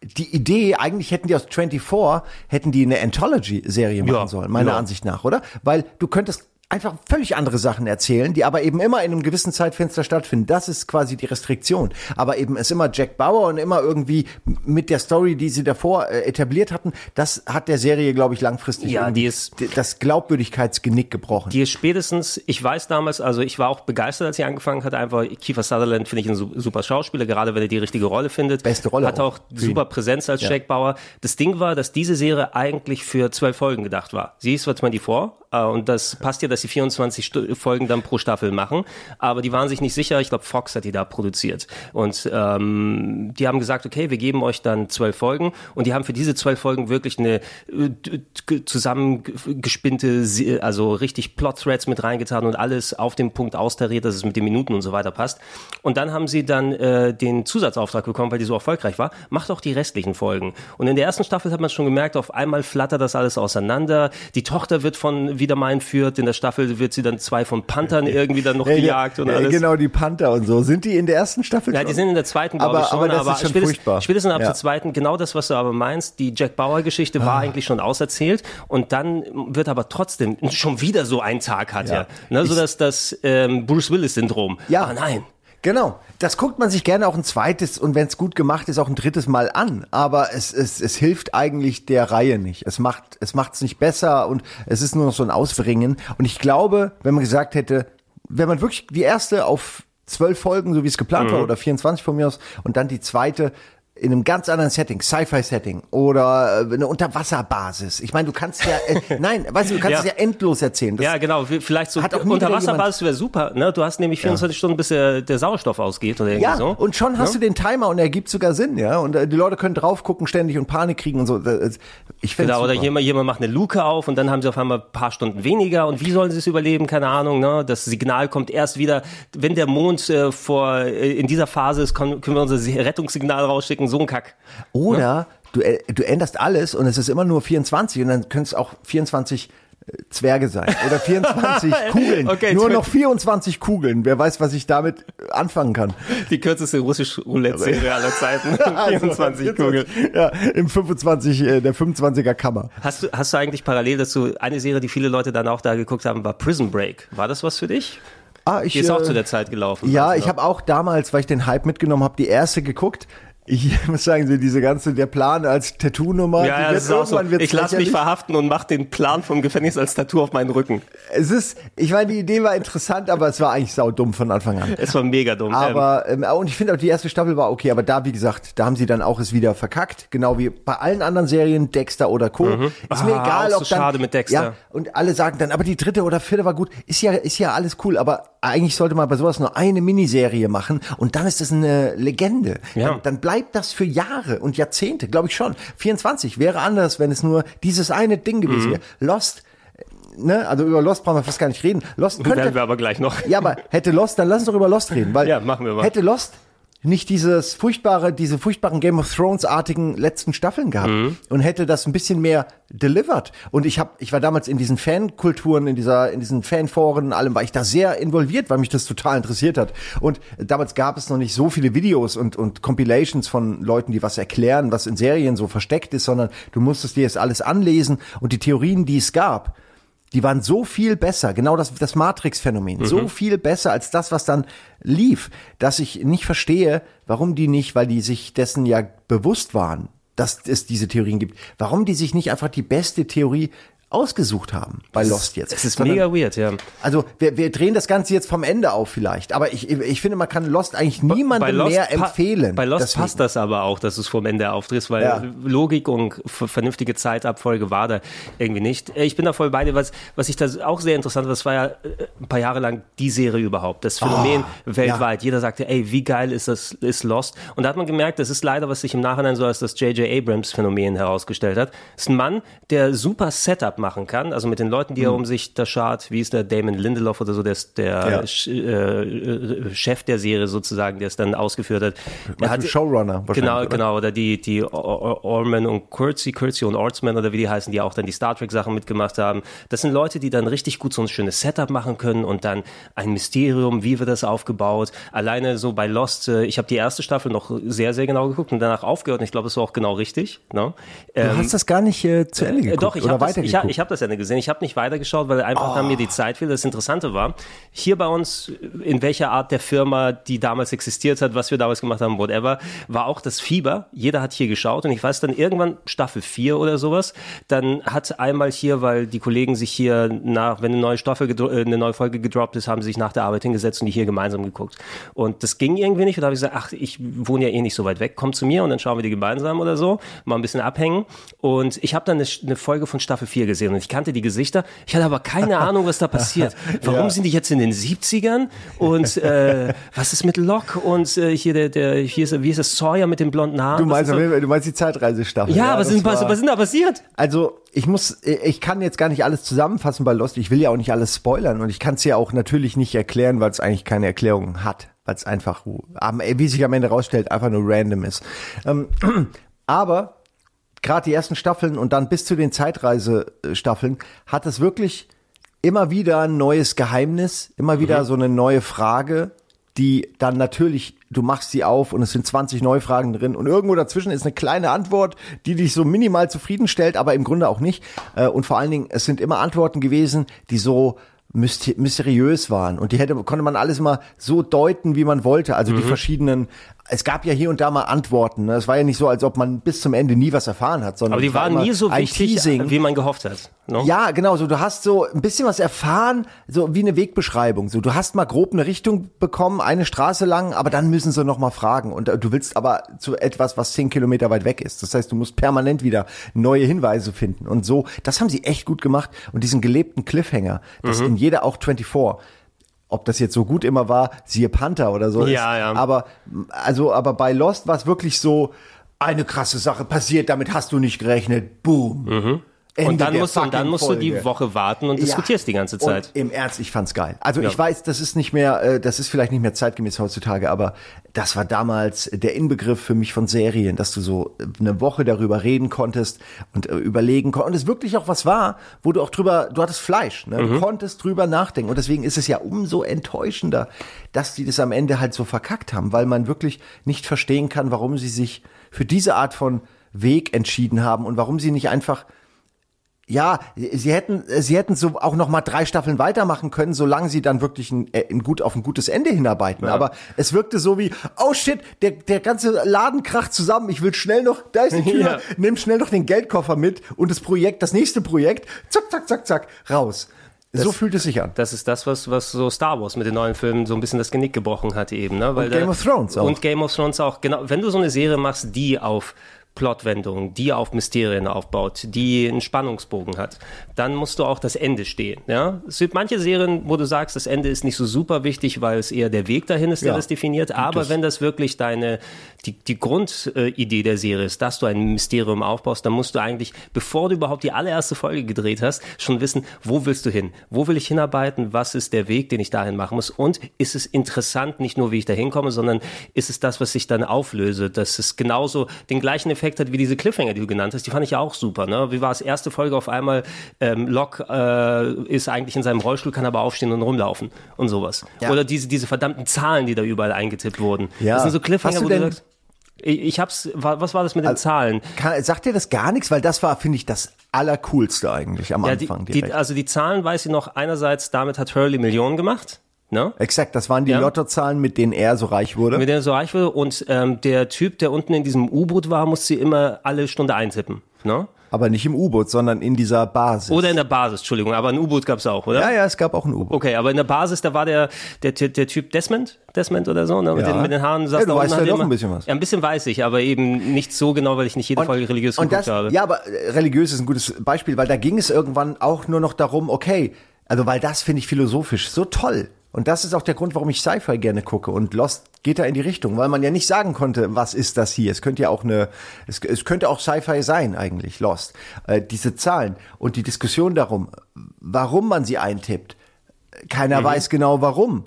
die Idee, eigentlich hätten die aus 24, hätten die eine Anthology-Serie machen Ja, sollen, meiner ja. Ansicht nach, oder? Weil du könntest einfach völlig andere Sachen erzählen, die aber eben immer in einem gewissen Zeitfenster stattfinden. Das ist quasi die Restriktion. Aber eben ist immer Jack Bauer und immer irgendwie mit der Story, die sie davor äh, etabliert hatten, das hat der Serie, glaube ich, langfristig Ja, die ist- das Glaubwürdigkeitsgenick gebrochen. Die ist spätestens, ich weiß damals, also ich war auch begeistert, als sie angefangen hat, einfach Kiefer Sutherland finde ich ein su- super Schauspieler, gerade wenn er die richtige Rolle findet. Beste Rolle Hat auch auch. Super Präsenz als Ja. Jack Bauer. Das Ding war, dass diese Serie eigentlich für zwölf Folgen gedacht war. Sie ist zwar 24, äh, und das passt ja, dass sie 24 Stu Folgen dann pro Staffel machen, aber die waren sich nicht sicher. Ich glaube, Fox hat die da produziert. Und ähm, die haben gesagt, okay, wir geben euch dann zwölf Folgen und die haben für diese zwölf Folgen wirklich eine äh, zusammengespinnte, also richtig Plot-Threads mit reingetan und alles auf den Punkt austariert, dass es mit den Minuten und so weiter passt. Und dann haben sie dann äh, den Zusatzauftrag bekommen, weil die so erfolgreich war, macht auch die restlichen Folgen. Und in der ersten Staffel hat man schon gemerkt, auf einmal flattert das alles auseinander. Die Tochter wird von wieder mal entführt, in der Staffel wird sie dann zwei von Panthern irgendwie dann noch Ja, gejagt und ja, alles. Genau, die Panther und so. Sind die in der ersten Staffel Ja, schon? die sind in der zweiten, glaube Aber- ich schon. aber das ist schon spätestens, furchtbar. spätestens ab Ja. der zweiten, genau das, was du aber meinst, die Jack Bauer-Geschichte Ah. war eigentlich schon auserzählt und dann wird aber trotzdem schon wieder so ein Tag hat Ja. er. Ne, so dass das ähm, Bruce Willis-Syndrom. Ja. Ah, nein. Genau. Das guckt man sich gerne auch ein zweites und wenn es gut gemacht ist, auch ein drittes Mal an. Aber es, es, es hilft eigentlich der Reihe nicht. Es macht es macht's nicht besser und es ist nur noch so ein Ausbringen. Und ich glaube, wenn man gesagt hätte, wenn man wirklich die erste auf zwölf Folgen, so wie es geplant Mhm. war, oder 24 von mir aus, und dann die zweite in einem ganz anderen Setting, Sci-Fi-Setting oder äh, eine Unterwasserbasis. Ich meine, du kannst ja, äh, nein, weißt du, du kannst Ja. es ja endlos erzählen. Das ja, genau. Vielleicht so Hat auch Unterwasserbasis wäre super. Ne? Du hast nämlich 24 Stunden, bis der, der Sauerstoff ausgeht oder irgendwie Ja, so. und schon hast Ja? du den Timer und er gibt sogar Sinn, ja. Und äh, die Leute können drauf gucken ständig und Panik kriegen und so. Das- Ich finde Genau, oder jemand, jemand macht eine Luke auf und dann haben sie auf einmal ein paar Stunden weniger. Und wie sollen sie es überleben? Keine Ahnung. Ne? Das Signal kommt erst wieder, wenn der Mond äh, vor äh, in dieser Phase ist, können wir unser Rettungssignal rausschicken. So ein Kack. Oder du, äh, du änderst alles und es ist immer nur 24 und dann können es auch 24 äh, Zwerge sein oder 24 Kugeln. Okay, nur noch 24 Kugeln. Wer weiß, was ich damit äh, anfangen kann. Die kürzeste russisch Roulette-Serie aller Zeiten. Also, 24 Kugeln. Ja, im 25, äh, der 25er Kammer. Hast du, hast du eigentlich parallel dazu, eine Serie, die viele Leute dann auch da geguckt haben, war Prison Break. War das was für dich? Ah, ich, Die ist auch äh, zu der Zeit gelaufen. Ja, Also, ich habe auch damals, weil ich den Hype mitgenommen habe, die erste geguckt. Ich muss sagen, so diese ganze, der Plan als Tattoo-Nummer. Ja, ja, das ist auch so. Ich lasse mich verhaften und mach den Plan vom Gefängnis als Tattoo auf meinen Rücken. Es ist, ich meine, die Idee war interessant, aber es war eigentlich saudumm von Anfang an. Es war mega dumm. Aber, ähm, und ich finde auch, die erste Staffel war okay, aber da, wie gesagt, da haben sie dann auch es wieder verkackt. Genau wie bei allen anderen Serien, Dexter oder Co. Mhm. Ist mir Ah, egal, auch ob so dann. schade mit Dexter. Ja, und alle sagen dann, aber die dritte oder vierte war gut. Ist ja, ist ja alles cool, aber eigentlich sollte man bei sowas nur eine Miniserie machen und dann ist das eine Legende. Ja. Dann, dann bleibt das für Jahre und Jahrzehnte, glaube ich schon. 24 wäre anders, wenn es nur dieses eine Ding gewesen Mhm. wäre. Lost, ne, also über Lost brauchen wir fast gar nicht reden. Lost könnte, Werden wir aber gleich noch. ja, aber hätte Lost, dann lass uns doch über Lost reden, weil Ja, machen wir mal. hätte Lost nicht dieses furchtbare, diese furchtbaren Game of Thrones artigen letzten Staffeln gehabt Mhm. und hätte das ein bisschen mehr delivered. Und ich habe, ich war damals in diesen Fankulturen, in dieser, in diesen Fanforen, und allem war ich da sehr involviert, weil mich das total interessiert hat. Und damals gab es noch nicht so viele Videos und und Compilations von Leuten, die was erklären, was in Serien so versteckt ist, sondern du musstest dir das alles anlesen und die Theorien, die es gab die waren so viel besser, genau das, das Matrix-Phänomen, so viel besser als das, was dann lief, dass ich nicht verstehe, warum die nicht, weil die sich dessen ja bewusst waren, dass es diese Theorien gibt, warum die sich nicht einfach die beste Theorie ausgesucht haben bei Lost jetzt. Es ist mega weird, ja. Also wir, wir drehen das Ganze jetzt vom Ende auf vielleicht, aber ich, ich finde, man kann Lost eigentlich niemandem mehr pa- empfehlen. Bei Lost Deswegen. passt das aber auch, dass du es vom Ende aufdrehst, weil Ja. Logik und vernünftige Zeitabfolge war da irgendwie nicht. Äh, Ich bin da voll bei dir, was, was ich da auch sehr interessant fand, das war ja äh, ein paar Jahre lang die Serie überhaupt, das Phänomen Oh, weltweit. Jeder sagte, ey, wie geil ist das, ist Lost? Und da hat man gemerkt, das ist leider, was sich im Nachhinein so als das J.J. Abrams Phänomen herausgestellt hat. Das ist ein Mann, der super Setup machen kann, also mit den Leuten, die er um sich da schart, wie ist der Damon Lindelof oder so, der, der Ja. Äh, äh, Chef der Serie sozusagen, der es dann ausgeführt hat. Der hat Showrunner wahrscheinlich, Genau, oder? genau. Oder die, die Or- Or- Orman und Kurzi, Kurzi und Ortsman oder wie die heißen, die auch dann die Star Trek Sachen mitgemacht haben. Das sind Leute, die dann richtig gut so ein schönes Setup machen können und dann ein Mysterium, wie wird das aufgebaut. Alleine so bei Lost, äh, ich habe die erste Staffel noch sehr, sehr genau geguckt und danach aufgehört und ich glaube, das war auch genau richtig. Ne? Du hast das gar nicht äh, zu Ende Äh, geguckt Doch, ich oder ich, hab- das Ende gesehen. Ich habe nicht weitergeschaut, weil einfach dann mir die Zeit fiel. Das Interessante war, hier bei uns, in welcher Art der Firma, die damals existiert hat, was wir damals gemacht haben, whatever, war auch das Fieber. Jeder hat hier geschaut und ich weiß dann irgendwann Staffel 4 oder sowas, dann hat einmal hier, weil die Kollegen sich hier nach, wenn eine neue Staffel, äh, eine neue Folge gedroppt ist, haben sie sich nach der Arbeit hingesetzt und die hier gemeinsam geguckt. Und das ging irgendwie nicht und da habe ich gesagt, ach, ich wohne ja eh nicht so weit weg, komm zu mir und dann schauen wir die gemeinsam oder so, mal ein bisschen abhängen. Und ich habe dann eine, eine Folge von Staffel 4 gesehen und ich kannte die Gesichter, ich hatte aber keine Ahnung, was da passiert. Warum Ja. sind die jetzt in den 70ern und äh, was ist mit Locke und äh, hier der, der hier ist, wie ist es, Sawyer mit dem blonden Haar? Du Was meinst, du meinst die Zeitreisestaffel. ja, was, das ist, was, was ist da passiert? Also ich muss, ich kann jetzt gar nicht alles zusammenfassen bei Lost. Ich will ja auch nicht alles spoilern und ich kann es ja auch natürlich nicht erklären, weil es eigentlich keine Erklärung hat, weil es einfach, wie sich am Ende rausstellt, einfach nur random ist. Ähm, aber gerade die ersten Staffeln und dann bis zu den Zeitreisestaffeln hat es wirklich immer wieder ein neues Geheimnis, immer wieder so eine neue Frage, die dann natürlich, du machst sie auf und es sind 20 neue Fragen drin und irgendwo dazwischen ist eine kleine Antwort, die dich so minimal zufriedenstellt, aber im Grunde auch nicht. Äh, Und vor allen Dingen, es sind immer Antworten gewesen, die so myster- mysteriös waren und die hätte konnte man alles immer so deuten, wie man wollte. Also die verschiedenen. Es gab ja hier und da mal Antworten. Ne? Es war ja nicht so, als ob man bis zum Ende nie was erfahren hat, sondern Aber die war waren immer nie so wichtig, Teasing. wie man gehofft hat. ne? Ja, genau, so du hast so ein bisschen was erfahren, so wie eine Wegbeschreibung. So du hast mal grob eine Richtung bekommen, eine Straße lang, aber dann müssen sie noch mal fragen und äh, du willst aber zu etwas, was zehn Kilometer weit weg ist. Das heißt, du musst permanent wieder neue Hinweise finden und so. Das haben sie echt gut gemacht und diesen gelebten Cliffhanger, das Mhm. in jeder auch 24 ob das jetzt so gut immer war, siehe Panther oder so Ja, ist. ja. Aber, also, aber bei Lost war es wirklich so, eine krasse Sache passiert, damit hast du nicht gerechnet. Boom. Ende. Und dann musst, du, und dann musst du die. Woche warten und Ja. diskutierst die ganze Zeit. Und im Ernst, ich fand's geil. Also Ja. ich weiß, das ist nicht mehr, äh, das ist vielleicht nicht mehr zeitgemäß heutzutage, aber das war damals der Inbegriff für mich von Serien, dass du so eine Woche darüber reden konntest und äh, überlegen konntest. Und es wirklich auch was war, wo du auch drüber, du hattest Fleisch, ne? du Mhm. konntest drüber nachdenken. Und deswegen ist es ja umso enttäuschender, dass die das am Ende halt so verkackt haben, weil man wirklich nicht verstehen kann, warum sie sich für diese Art von Weg entschieden haben und warum sie nicht einfach ja, sie hätten, sie hätten so auch noch mal drei Staffeln weitermachen können, solange sie dann wirklich ein, äh, ein gut auf ein gutes Ende hinarbeiten. Ja. Aber es wirkte so wie, oh shit, der, der ganze Laden kracht zusammen. Ich will schnell noch, da ist die Tür, Ja. nimm schnell noch den Geldkoffer mit und das Projekt, das nächste Projekt, zack, zack, zack, zack, raus. so fühlt es sich an. Das ist das, was, was so Star Wars mit den neuen Filmen so ein bisschen das Genick gebrochen hat eben. Ne? Weil Und Game da- of Thrones auch. Und Game of Thrones auch. Genau, wenn du so eine Serie machst, die auf Plotwendungen, die auf Mysterien aufbaut, die einen Spannungsbogen hat, dann musst du auch das Ende stehen. Ja? Es gibt manche Serien, wo du sagst, das Ende ist nicht so super wichtig, weil es eher der Weg dahin ist, der Ja. das definiert. Aber das- wenn das wirklich deine, die, die Grundidee der Serie ist, dass du ein Mysterium aufbaust, dann musst du eigentlich, bevor du überhaupt die allererste Folge gedreht hast, schon wissen, wo willst du hin? Wo will ich hinarbeiten? Was ist der Weg, den ich dahin machen muss? Und ist es interessant, nicht nur wie ich da hinkomme, sondern ist es das, was ich dann auflöse? Dass es genauso den gleichen Effekt hat wie diese Cliffhanger, die du genannt hast. Die fand ich ja auch super. Ne? Wie war es? Erste Folge auf einmal, ähm, Locke äh, ist eigentlich in seinem Rollstuhl, kann aber aufstehen und rumlaufen und sowas. Ja. Oder diese, diese verdammten Zahlen, die da überall eingetippt wurden. Ja. Das sind so Cliffhanger, Hast du wo du sagst, ich, ich hab's, wa- was war das mit den Zahlen? Kann, sagt dir das gar nichts? Weil das war, finde ich, das Allercoolste eigentlich am Ja, die, Anfang die, direkt. also die Zahlen weiß ich noch, einerseits, damit hat Hurley Millionen gemacht, ne? Exakt, das waren die Ja. Lottozahlen, mit denen er so reich wurde. Mit denen er so reich wurde. Und ähm, der Typ, der unten in diesem U-Boot war, musste immer alle Stunde eintippen, ne? Aber nicht im U-Boot, sondern in dieser Basis. Oder in der Basis, Entschuldigung, aber ein U-Boot gab's auch, oder? ja, ja, es gab auch ein U-Boot. Okay, aber in der Basis, da war der, der, der, Typ Desmond, Desmond oder so, ne? mit, Ja. den, mit den Haaren. saß Ja, du da weißt ja doch ein bisschen was. Ja, ein bisschen weiß ich, aber eben nicht so genau, weil ich nicht jede Folge religiös und geguckt das, habe. Ja, aber äh, religiös ist ein gutes Beispiel, weil da ging es irgendwann auch nur noch darum, okay, also weil das finde ich philosophisch so toll. Und das ist auch der Grund, warum ich Sci-Fi gerne gucke. Und Lost geht da in die Richtung, weil man ja nicht sagen konnte, was ist das hier. Es könnte ja auch eine, es, es könnte auch Sci-Fi sein eigentlich, Lost. Äh, diese Zahlen und die Diskussion darum, warum man sie eintippt. Keiner Mhm. weiß genau warum.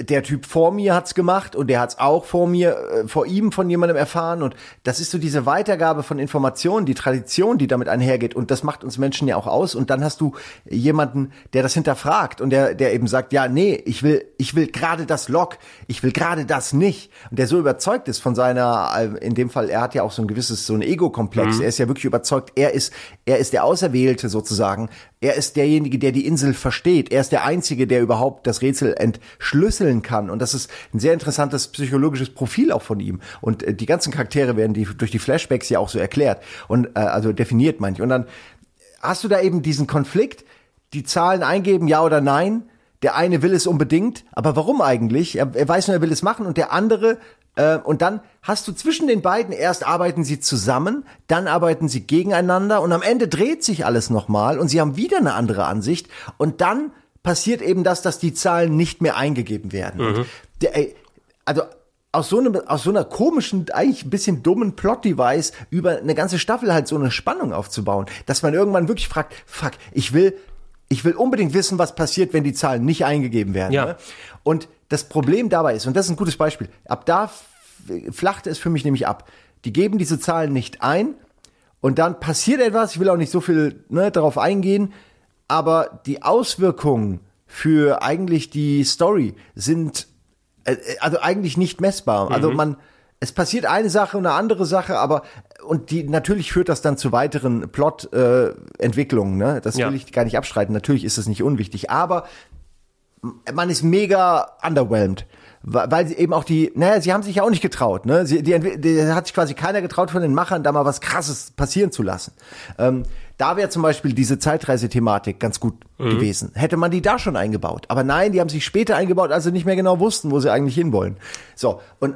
Der Typ vor mir hat's gemacht und der hat's auch vor mir, äh, vor ihm von jemandem erfahren und das ist so diese Weitergabe von Informationen, die Tradition, die damit einhergeht und das macht uns Menschen ja auch aus und dann hast du jemanden, der das hinterfragt und der, der eben sagt, ja, nee, ich will, ich will gerade das Log, ich will gerade das nicht und der so überzeugt ist von seiner, äh, in dem Fall, er hat ja auch so ein gewisses, so ein Ego-Komplex, Mhm. er ist ja wirklich überzeugt, er ist, er ist der Auserwählte sozusagen, er ist derjenige, der die Insel versteht. Er ist der Einzige, der überhaupt das Rätsel entschlüsseln kann. Und das ist ein sehr interessantes psychologisches Profil auch von ihm. Und äh, die ganzen Charaktere werden die, durch die Flashbacks ja auch so erklärt und äh, also definiert manche. Und dann hast du da eben diesen Konflikt, die Zahlen eingeben, ja oder nein. Der eine will es unbedingt, aber warum eigentlich? Er, er weiß nur, er will es machen und der andere und dann hast du zwischen den beiden erst arbeiten sie zusammen, dann arbeiten sie gegeneinander und am Ende dreht sich alles nochmal und sie haben wieder eine andere Ansicht und dann passiert eben das, dass die Zahlen nicht mehr eingegeben werden. Und der, also aus so, einem, aus so einer komischen, eigentlich ein bisschen dummen Plot-Device über eine ganze Staffel halt so eine Spannung aufzubauen, dass man irgendwann wirklich fragt, fuck, ich will, ich will unbedingt wissen, was passiert, wenn die Zahlen nicht eingegeben werden. Ja. Ne? Und das Problem dabei ist, und das ist ein gutes Beispiel, ab da flachte es für mich nämlich ab. Die geben diese Zahlen nicht ein und dann passiert etwas, ich will auch nicht so viel ne, darauf eingehen, aber die Auswirkungen für eigentlich die Story sind äh, also eigentlich nicht messbar. Also Mhm. man, es passiert eine Sache und eine andere Sache, aber und die natürlich führt das dann zu weiteren Plot-Entwicklungen. Äh, ne? Das Ja. will ich gar nicht abstreiten. Natürlich ist das nicht unwichtig, aber man ist mega underwhelmed. Weil sie eben auch die, naja, sie haben sich ja auch nicht getraut, ne? Sie, die, die hat sich quasi keiner getraut von den Machern, da mal was krasses passieren zu lassen. Ähm, da wäre zum Beispiel diese Zeitreisethematik ganz gut Mhm. gewesen. Hätte man die da schon eingebaut. Aber nein, die haben sich später eingebaut, als sie nicht mehr genau wussten, wo sie eigentlich hinwollen. So, und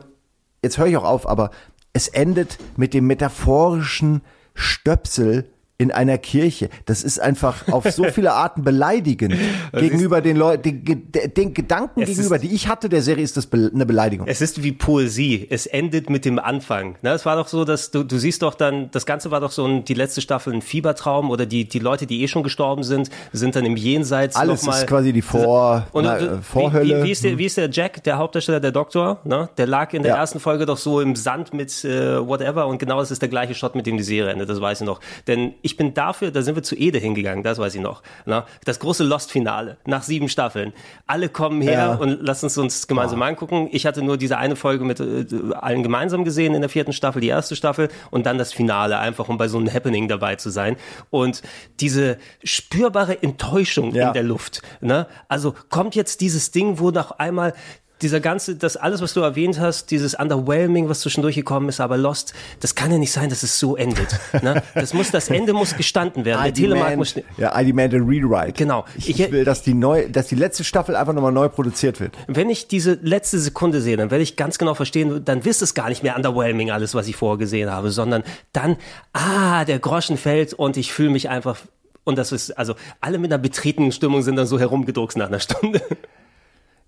jetzt höre ich auch auf, aber es endet mit dem metaphorischen Stöpsel in einer Kirche. Das ist einfach auf so viele Arten beleidigend gegenüber den Leuten, den, den Gedanken Es gegenüber, ist- die ich hatte der Serie, ist das be eine Beleidigung. Es ist wie Poesie. Es endet mit dem Anfang. Ne, es war doch so, dass du, du siehst doch dann, das Ganze war doch so ein, die letzte Staffel ein Fiebertraum oder die, die Leute, die eh schon gestorben sind, sind dann im Jenseits Alles noch mal, ist quasi die Vor- und, na, du- äh, Vorhölle. Wie, wie, wie, ist der, wie ist der Jack, der Hauptdarsteller, der Doktor? Ne? Der lag in der Ja. ersten Folge doch so im Sand mit äh, whatever und genau das ist der gleiche Shot, mit dem die Serie endet. Das weiß ich noch. Denn ich bin dafür, da sind wir zu Ede hingegangen, das weiß ich noch. Ne? Das große Lost-Finale nach sieben Staffeln. Alle kommen her Ja. und lassen es uns gemeinsam angucken. Ich hatte nur diese eine Folge mit äh, allen gemeinsam gesehen in der vierten Staffel, die erste Staffel und dann das Finale, einfach um bei so einem Happening dabei zu sein. Und diese spürbare Enttäuschung Ja. in der Luft. Ne? Also kommt jetzt dieses Ding, wo nach einmal dieser ganze, das alles, was du erwähnt hast, dieses Underwhelming, was zwischendurch gekommen ist, aber Lost, das kann ja nicht sein, dass es so endet. Ne? Das muss, das Ende muss gestanden werden. Der I Telemark demand, muss, ja, I demand a rewrite. Genau. Ich, ich will, dass die neu, dass die letzte Staffel einfach nochmal neu produziert wird. wenn ich diese letzte Sekunde sehe, dann werde ich ganz genau verstehen, dann wisst es gar nicht mehr underwhelming alles, was ich vorher gesehen habe, sondern dann, ah, der Groschen fällt und ich fühle mich einfach, und das ist, also alle mit einer betretenen Stimmung sind dann so herumgedruckst nach einer Stunde.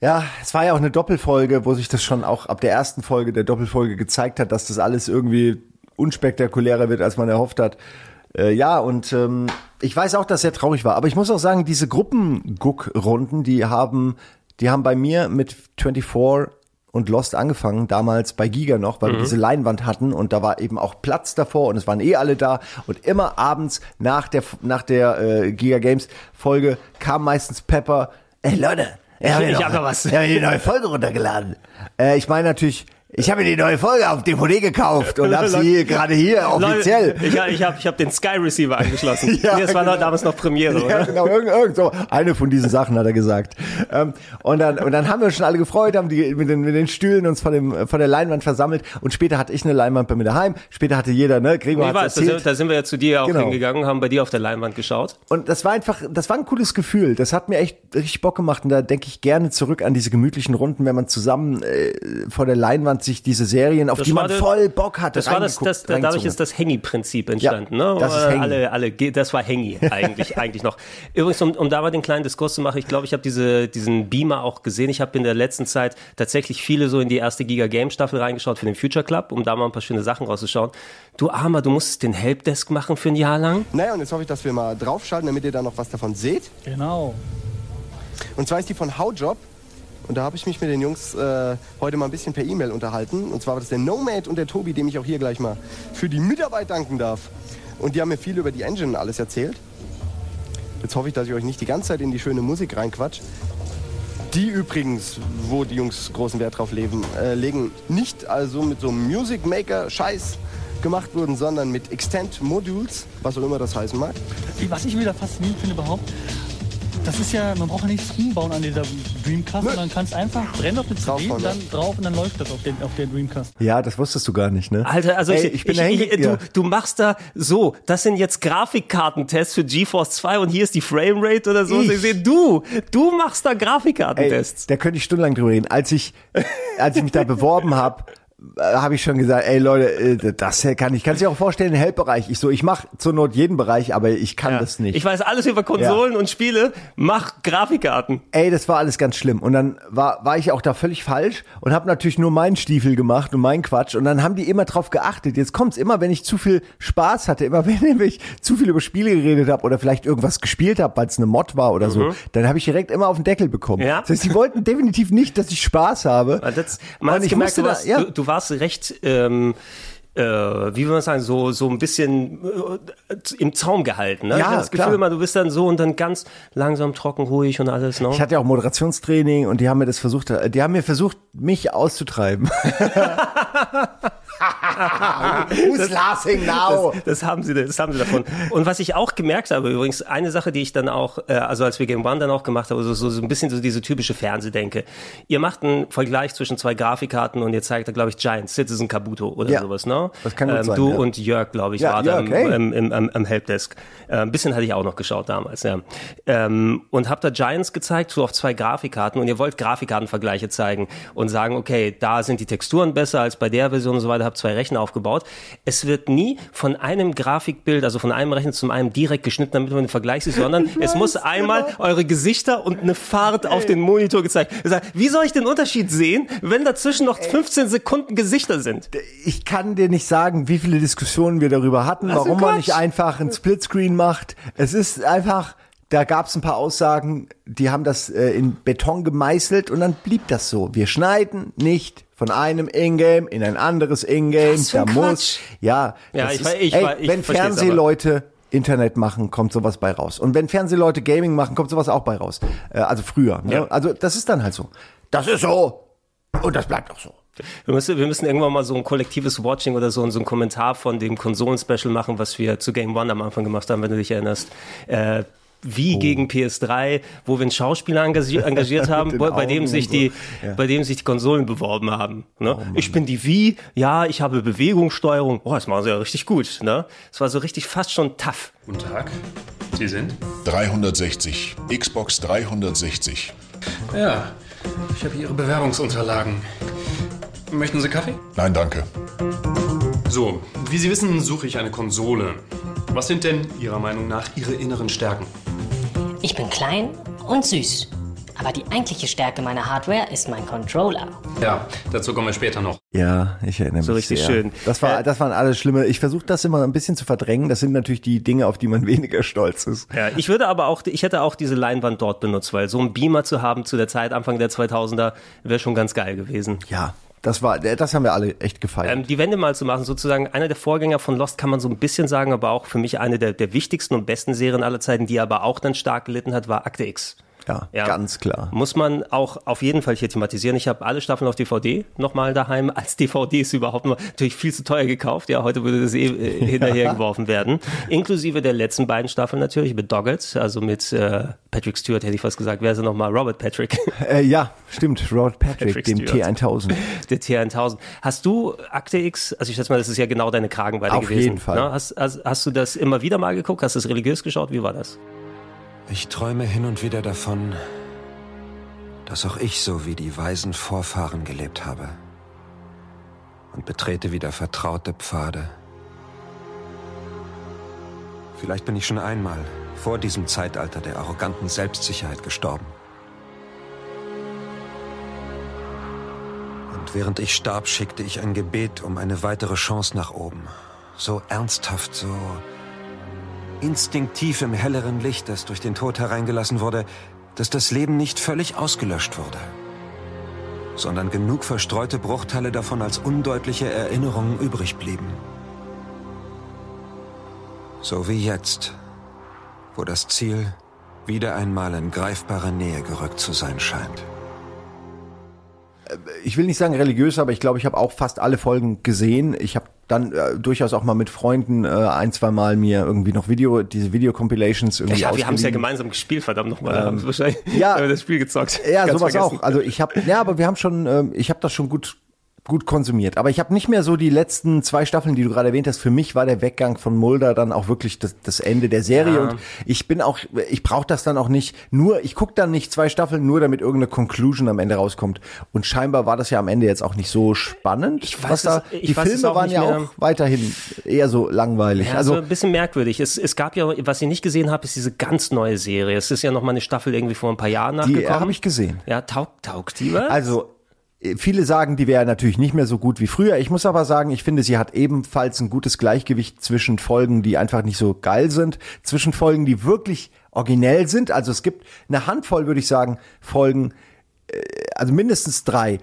Ja, es war ja auch eine Doppelfolge, wo sich das schon auch ab der ersten Folge der Doppelfolge gezeigt hat, dass das alles irgendwie unspektakulärer wird, als man erhofft hat. Äh, ja, und ähm, ich weiß auch, dass es sehr traurig war. Aber ich muss auch sagen, diese Gruppenguck-Runden, die haben, die haben bei mir mit 24 und Lost angefangen, damals bei Giga noch, weil wir Mhm. diese Leinwand hatten und da war eben auch Platz davor und es waren eh alle da und immer abends nach der nach der äh, Giga Games Folge kam meistens Pepper, ey Leute, Ich- hab hier ich noch- hab noch was. Ich habe hier eine neue Folge runtergeladen. Äh, ich meine natürlich Ich habe mir die neue Folge auf DVD gekauft und habe sie gerade hier offiziell. Leute, ich ich habe ich hab den Sky Receiver angeschlossen. Ja, nee, das war genau. damals noch Premiere, Ja, oder? genau, irgend, irgend so. Eine von diesen Sachen hat er gesagt. Ähm, und, dann, und dann haben wir uns schon alle gefreut, haben die mit den, mit den Stühlen uns von, dem, von der Leinwand versammelt. Und später hatte ich eine Leinwand bei mir daheim. Später hatte jeder, ne? Gregor hat weiß, da sind, da sind wir ja zu dir auch Genau. hingegangen, haben bei dir auf der Leinwand geschaut. Und das war einfach, das war ein cooles Gefühl. Das hat mir echt richtig Bock gemacht. Und da denke ich gerne zurück an diese gemütlichen Runden, wenn man zusammen äh, vor der Leinwand sich diese Serien, auf Das die man der- voll Bock hatte, Das war das, das, dadurch ist das Hengi-Prinzip entstanden, Ja, ne? das ist Hengi. Alle, alle, das war Hengi eigentlich, eigentlich noch. Übrigens, um, um da mal den kleinen Diskurs zu machen, ich glaube, ich habe diese, diesen Beamer auch gesehen. Ich habe in der letzten Zeit tatsächlich viele so in die erste Giga Game Staffel reingeschaut für den Future Club, um da mal ein paar schöne Sachen rauszuschauen. Du Armer, du musstest den Helpdesk machen für ein Jahr lang. Naja, und jetzt hoffe ich, dass wir mal draufschalten, damit ihr da noch was davon seht. Genau. Und zwar ist die von Howjob. Und da habe ich mich mit den Jungs äh, heute mal ein bisschen per E-Mail unterhalten. Und zwar war das der Nomad und der Tobi, dem ich auch hier gleich mal für die Mitarbeit danken darf. Und die haben mir viel über die Engine alles erzählt. Jetzt hoffe ich, dass ich euch nicht die ganze Zeit in die schöne Musik reinquatsch. Die übrigens, wo die Jungs großen Wert drauf leben, äh, legen, nicht also mit so einem Music Maker Scheiß gemacht wurden, sondern mit Extend Modules, was auch immer das heißen mag. Was ich wieder faszinierend finde überhaupt, das ist ja, man braucht ja nichts umbauen an dieser Dreamcast, sondern kannst einfach brennen auf eine CD und dann drauf und dann läuft das auf, den, auf der Dreamcast. Ja, das wusstest du gar nicht, ne? Alter, also Ey, ich, ich bin ich, ich, du, ja. du machst da so, das sind jetzt Grafikkartentests für GeForce 2 und hier ist die Framerate oder so. Ich. Du, du machst da Ey, Grafikkartentests. da könnte ich stundenlang drüber reden. Als ich, als ich mich da beworben habe, habe ich schon gesagt, ey Leute, äh, das kann ich. Kannst dir auch vorstellen, den Help-Bereich. Ich so, ich mache zur Not jeden Bereich, aber ich kann das nicht. Ich weiß alles über Konsolen und Spiele, mach Grafikkarten. Ey, das war alles ganz schlimm. Und dann war, war ich auch da völlig falsch und habe natürlich nur meinen Stiefel gemacht und meinen Quatsch. Und dann haben die immer drauf geachtet. Jetzt kommt's immer, wenn ich zu viel Spaß hatte, immer wenn ich zu viel über Spiele geredet habe oder vielleicht irgendwas gespielt habe, weil es eine Mod war oder so, Mhm. dann habe ich direkt immer auf den Deckel bekommen. Ja. Das heißt, sie wollten definitiv nicht, dass ich Spaß habe. Das, man Und ich gemerkt, musste du da- ja. du, du warst recht, ähm, äh, wie will man sagen, so, so ein bisschen äh, im Zaum gehalten. Ne? Ja, ich das Gefühl klar. immer, du bist dann so und dann ganz langsam, trocken, ruhig und alles. Ne? Ich hatte ja auch Moderationstraining und die haben mir das versucht, die haben mir versucht, mich auszutreiben. Who's laughing now? Das, das haben sie, das haben sie davon. Und was ich auch gemerkt habe, übrigens, eine Sache, die ich dann auch, äh, also als wir Game One dann auch gemacht haben, so, so, so ein bisschen so diese typische Fernsehdenke. Ihr macht einen Vergleich zwischen zwei Grafikkarten und ihr zeigt da, glaube ich, Giant, Citizen Kabuto oder Ja, sowas, ne? das kann gut sein, Du ja. und Jörg, glaube ich, Ja, war da im, hey. im, im, im, im Helpdesk. Äh, ein bisschen hatte ich auch noch geschaut damals, ja. Ähm, und habt da Giants gezeigt, so auf zwei Grafikkarten und ihr wollt Grafikkartenvergleiche zeigen und sagen, okay, da sind die Texturen besser als bei der Version und so weiter, habt zwei Rechner aufgebaut. Es wird nie von einem Grafikbild, also von einem Rechner zum einem direkt geschnitten, damit man den Vergleich sieht, sondern es muss einmal eure Gesichter und eine Fahrt auf den Monitor gezeigt. Wie soll ich den Unterschied sehen, wenn dazwischen noch 15 Sekunden Gesichter sind? Ich kann dir nicht sagen, wie viele Diskussionen wir darüber hatten, Was für warum man nicht einfach ein Splitscreen macht. Es ist einfach, da gab es ein paar Aussagen, die haben das äh, in Beton gemeißelt und dann blieb das so. Wir schneiden nicht von einem Ingame in ein anderes Ingame. Da ein muss, Quatsch. ja, Ja, das ich ist, ich ey, ver- ich wenn. Fernsehleute Internet machen, kommt sowas bei raus. Und wenn Fernsehleute Gaming machen, kommt sowas auch bei raus. Äh, also früher. Ne? Ja. Also das ist dann halt so. Das ist so. Und das bleibt auch so. Wir müssen, wir müssen irgendwann mal so ein kollektives Watching oder so, so ein Kommentar von dem Konsolen-Special machen, was wir zu Game One am Anfang gemacht haben, wenn du dich erinnerst. Äh, wie Oh. gegen PS3, wo wir einen Schauspieler engagiert, engagiert haben, bei, bei dem sich und die, so. Ja. bei dem sich die Konsolen beworben haben. Ne? ich bin die Wie, ja, ich habe Bewegungssteuerung. Boah, das machen sie ja richtig gut. Ne? Es war so richtig fast schon tough. Guten Tag. Sie sind? 360. Xbox 360. Ja, ich habe Ihre Bewerbungsunterlagen. Möchten Sie Kaffee? Nein, danke. So, wie Sie wissen, suche ich eine Konsole. Was sind denn Ihrer Meinung nach Ihre inneren Stärken? Ich bin klein und süß. Aber die eigentliche Stärke meiner Hardware ist mein Controller. Ja, dazu kommen wir später noch. Ja, ich erinnere So mich richtig sehr. schön. Das war, das waren alles schlimme. Ich versuche das immer ein bisschen zu verdrängen. Das sind natürlich die Dinge, auf die man weniger stolz ist. Ja, ich würde aber auch, ich hätte auch diese Leinwand dort benutzt, weil so ein Beamer zu haben zu der Zeit, Anfang der 2000er, wäre schon ganz geil gewesen. Ja, das war, das haben wir alle echt gefeiert. Ähm, die Wende mal zu machen, sozusagen einer der Vorgänger von Lost kann man so ein bisschen sagen, aber auch für mich eine der, der wichtigsten und besten Serien aller Zeiten, die aber auch dann stark gelitten hat, war Akte X. Ja, ganz klar. Muss man auch auf jeden Fall hier thematisieren. Ich habe alle Staffeln auf DVD nochmal daheim als DVDs überhaupt noch natürlich viel zu teuer gekauft. Ja, heute würde das eh äh, hinterhergeworfen werden. Inklusive der letzten beiden Staffeln natürlich mit Doggett, also mit äh, Patrick Stewart hätte ich fast gesagt. Wer ist er nochmal? Robert Patrick. Äh, ja, stimmt. Robert Patrick, Patrick dem Stewart. T1000. Der T1000. Hast du Akte X, also ich schätze mal, das ist ja genau deine Kragenweite Auf gewesen. jeden Fall. Ne? Hast, hast, hast du das immer wieder mal geguckt? Hast du es religiös geschaut? Wie war das? Ich träume hin und wieder davon, dass auch ich so wie die weisen Vorfahren gelebt habe und betrete wieder vertraute Pfade. Vielleicht bin ich schon einmal vor diesem Zeitalter der arroganten Selbstsicherheit gestorben. Und während ich starb, schickte ich ein Gebet um eine weitere Chance nach oben. So ernsthaft, so instinktiv im helleren Licht, das durch den Tod hereingelassen wurde, dass das Leben nicht völlig ausgelöscht wurde, sondern genug verstreute Bruchteile davon als undeutliche Erinnerungen übrig blieben. So wie jetzt, wo das Ziel wieder einmal in greifbare Nähe gerückt zu sein scheint. ich will nicht sagen religiös, aber ich glaube, ich habe auch fast alle Folgen gesehen. Ich habe dann äh, durchaus auch mal mit Freunden äh, ein, zwei Mal mir irgendwie noch Video, diese Video-Compilations irgendwie Ja, wir haben es ja gemeinsam gespielt, verdammt nochmal. Ähm, wahrscheinlich ja. das Spiel gezockt. Ja, Ganz sowas vergessen. auch. Also ich habe, ja, aber wir haben schon, ähm, ich habe das schon gut gut konsumiert. Aber ich habe nicht mehr so die letzten zwei Staffeln, die du gerade erwähnt hast. Für mich war der Weggang von Mulder dann auch wirklich das, das Ende der Serie. Ja. Und ich bin auch, ich brauche das dann auch nicht. Nur, ich gucke dann nicht zwei Staffeln, nur damit irgendeine Conclusion am Ende rauskommt. Und scheinbar war das ja am Ende jetzt auch nicht so spannend. Ich weiß was da, es- die Filme waren ja auch weiterhin eher so langweilig. Ja, also also ein bisschen merkwürdig. Es, es gab ja, was ich nicht gesehen habe, ist diese ganz neue Serie. Es ist ja noch mal eine Staffel irgendwie vor ein paar Jahren die nachgekommen. habe ich gesehen. Ja, taugt, taugt die was? Also viele sagen, die wäre natürlich nicht mehr so gut wie früher. Ich muss aber sagen, ich finde, sie hat ebenfalls ein gutes Gleichgewicht zwischen Folgen, die einfach nicht so geil sind, zwischen Folgen, die wirklich originell sind. Also es gibt eine Handvoll, würde ich sagen, Folgen, äh, also mindestens drei,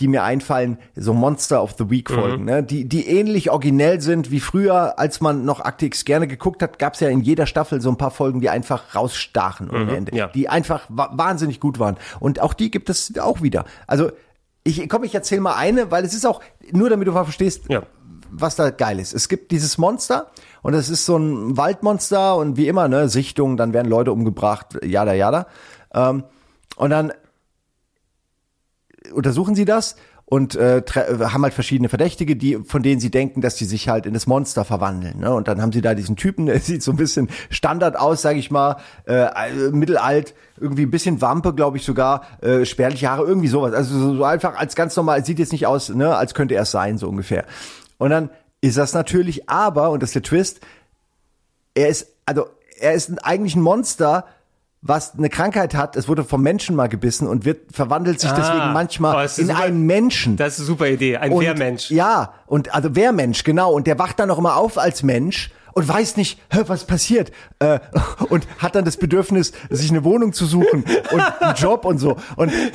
die mir einfallen, so Monster of the Week Folgen, Mhm. ne? die, die ähnlich originell sind wie früher, als man noch Akte X gerne geguckt hat, gab es ja in jeder Staffel so ein paar Folgen, die einfach rausstachen ohne Mhm, Ende, ja. die einfach wa wahnsinnig gut waren. Und auch die gibt es auch wieder. Also ich komm, ich erzähle mal eine, weil es ist auch, nur damit du mal verstehst, was da geil ist. Es gibt dieses Monster und es ist so ein Waldmonster und wie immer, ne, Sichtung, dann werden Leute umgebracht, jada, jada. Ähm, und dann untersuchen sie das und äh, tre- haben halt verschiedene Verdächtige, die von denen sie denken, dass die sich halt in das Monster verwandeln. Ne? Und dann haben sie da diesen Typen, der sieht so ein bisschen Standard aus, sage ich mal, äh, äh, mittelalt, irgendwie ein bisschen Wampe, glaube ich sogar, äh, spärliche Haare, irgendwie sowas. Also so, einfach als ganz normal, sieht jetzt nicht aus, ne, als könnte er es sein, so ungefähr. Und dann ist das natürlich, aber, und das ist der Twist, er ist, also er ist eigentlich ein Monster, was eine Krankheit hat, es wurde vom Menschen mal gebissen und wird verwandelt sich Ah. deswegen Oh, manchmal ist in super- einen Menschen. Das ist eine super Idee, ein und, Wehrmensch. Ja, und also Wehrmensch, genau. Und der wacht dann auch immer auf als Mensch und weiß nicht, was passiert. Äh, und hat dann das Bedürfnis, sich eine Wohnung zu suchen und einen Job und so. Und äh,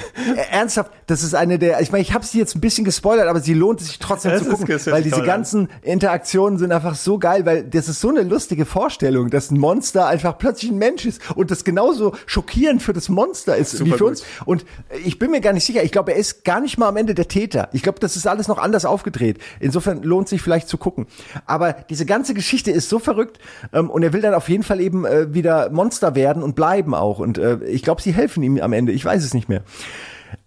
ernsthaft, das ist eine der, ich meine, ich habe sie jetzt ein bisschen gespoilert, aber sie lohnt sich trotzdem Das zu gucken, weil diese toll an. ganzen Interaktionen sind einfach so geil, weil das ist so eine lustige Vorstellung, dass ein Monster einfach plötzlich ein Mensch ist und das genauso schockierend für das Monster ist Super wie für gut. uns. Und ich bin mir gar nicht sicher. Ich glaube, er ist gar nicht mal am Ende der Täter. Ich glaube, das ist alles noch anders aufgedreht. Insofern lohnt sich vielleicht zu gucken. Aber diese ganze Geschichte ist so verrückt ähm, und er will dann auf jeden Fall eben äh, wieder Monster werden und bleiben auch. Und äh, ich glaube, sie helfen ihm am Ende. Ich weiß es nicht mehr.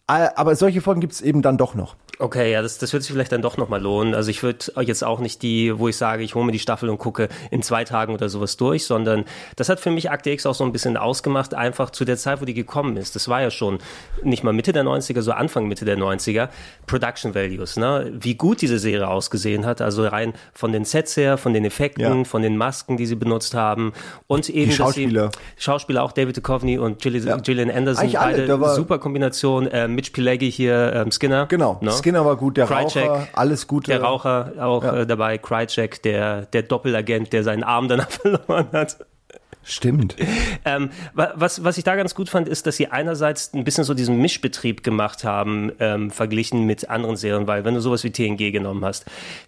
Äh, aber solche Folgen gibt es eben dann doch noch. Okay, ja, das, das wird sich vielleicht dann doch nochmal lohnen. Also ich würde jetzt auch nicht die, wo ich sage, ich hole mir die Staffel und gucke in zwei Tagen oder sowas durch, sondern das hat für mich Akte X auch so ein bisschen ausgemacht, einfach zu der Zeit, wo die gekommen ist. Das war ja schon nicht mal Mitte der 90er, so Anfang Mitte der 90er. Production Values, ne? Wie gut diese Serie ausgesehen hat, also rein von den Sets her, von den Effekten, Ja. von den Masken, die sie benutzt haben und eben dass Schauspieler. Sie, Schauspieler auch David Duchovny und Gillian, Gillian Anderson, Eigentlich alle, beide war- super Kombination. Äh, Mitch Pileggi hier, ähm, Skinner. Genau. Ne? Skinner war gut, der Krycek, Raucher, alles Gute. Der Raucher auch äh, dabei, Krycek, der, der Doppelagent, der seinen Arm danach verloren hat. Stimmt. Ähm, wa- was, was ich da ganz gut fand, ist, dass sie einerseits ein bisschen so diesen Mischbetrieb gemacht haben, ähm, verglichen mit anderen Serien, weil wenn du sowas wie TNG genommen hast,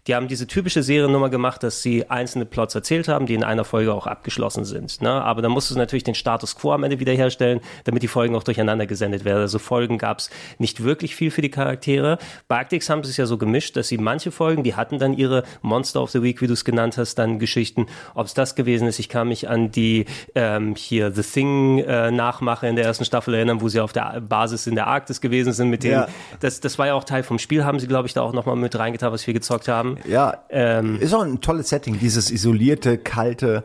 die haben diese typische Seriennummer gemacht, dass sie einzelne Plots erzählt haben, die in einer Folge auch abgeschlossen sind. Ne? Aber dann musst du natürlich den Status quo am Ende wiederherstellen, damit die Folgen auch durcheinander gesendet werden. Also Folgen gab es nicht wirklich viel für die Charaktere. Bei Actix haben sie es ja so gemischt, dass sie manche Folgen, die hatten dann ihre Monster of the Week, wie du es genannt hast, dann Geschichten. Ob es das gewesen ist, ich kann mich an die ähm, hier The Thing äh, Nachmache in der ersten Staffel erinnern, wo sie auf der Basis in der Arktis gewesen sind mit denen. Ja. Das, das war ja auch Teil vom Spiel, haben sie, glaube ich, da auch nochmal mit reingetan, was wir gezockt haben. Ja, Ähm, ist auch ein tolles Setting, dieses isolierte, kalte,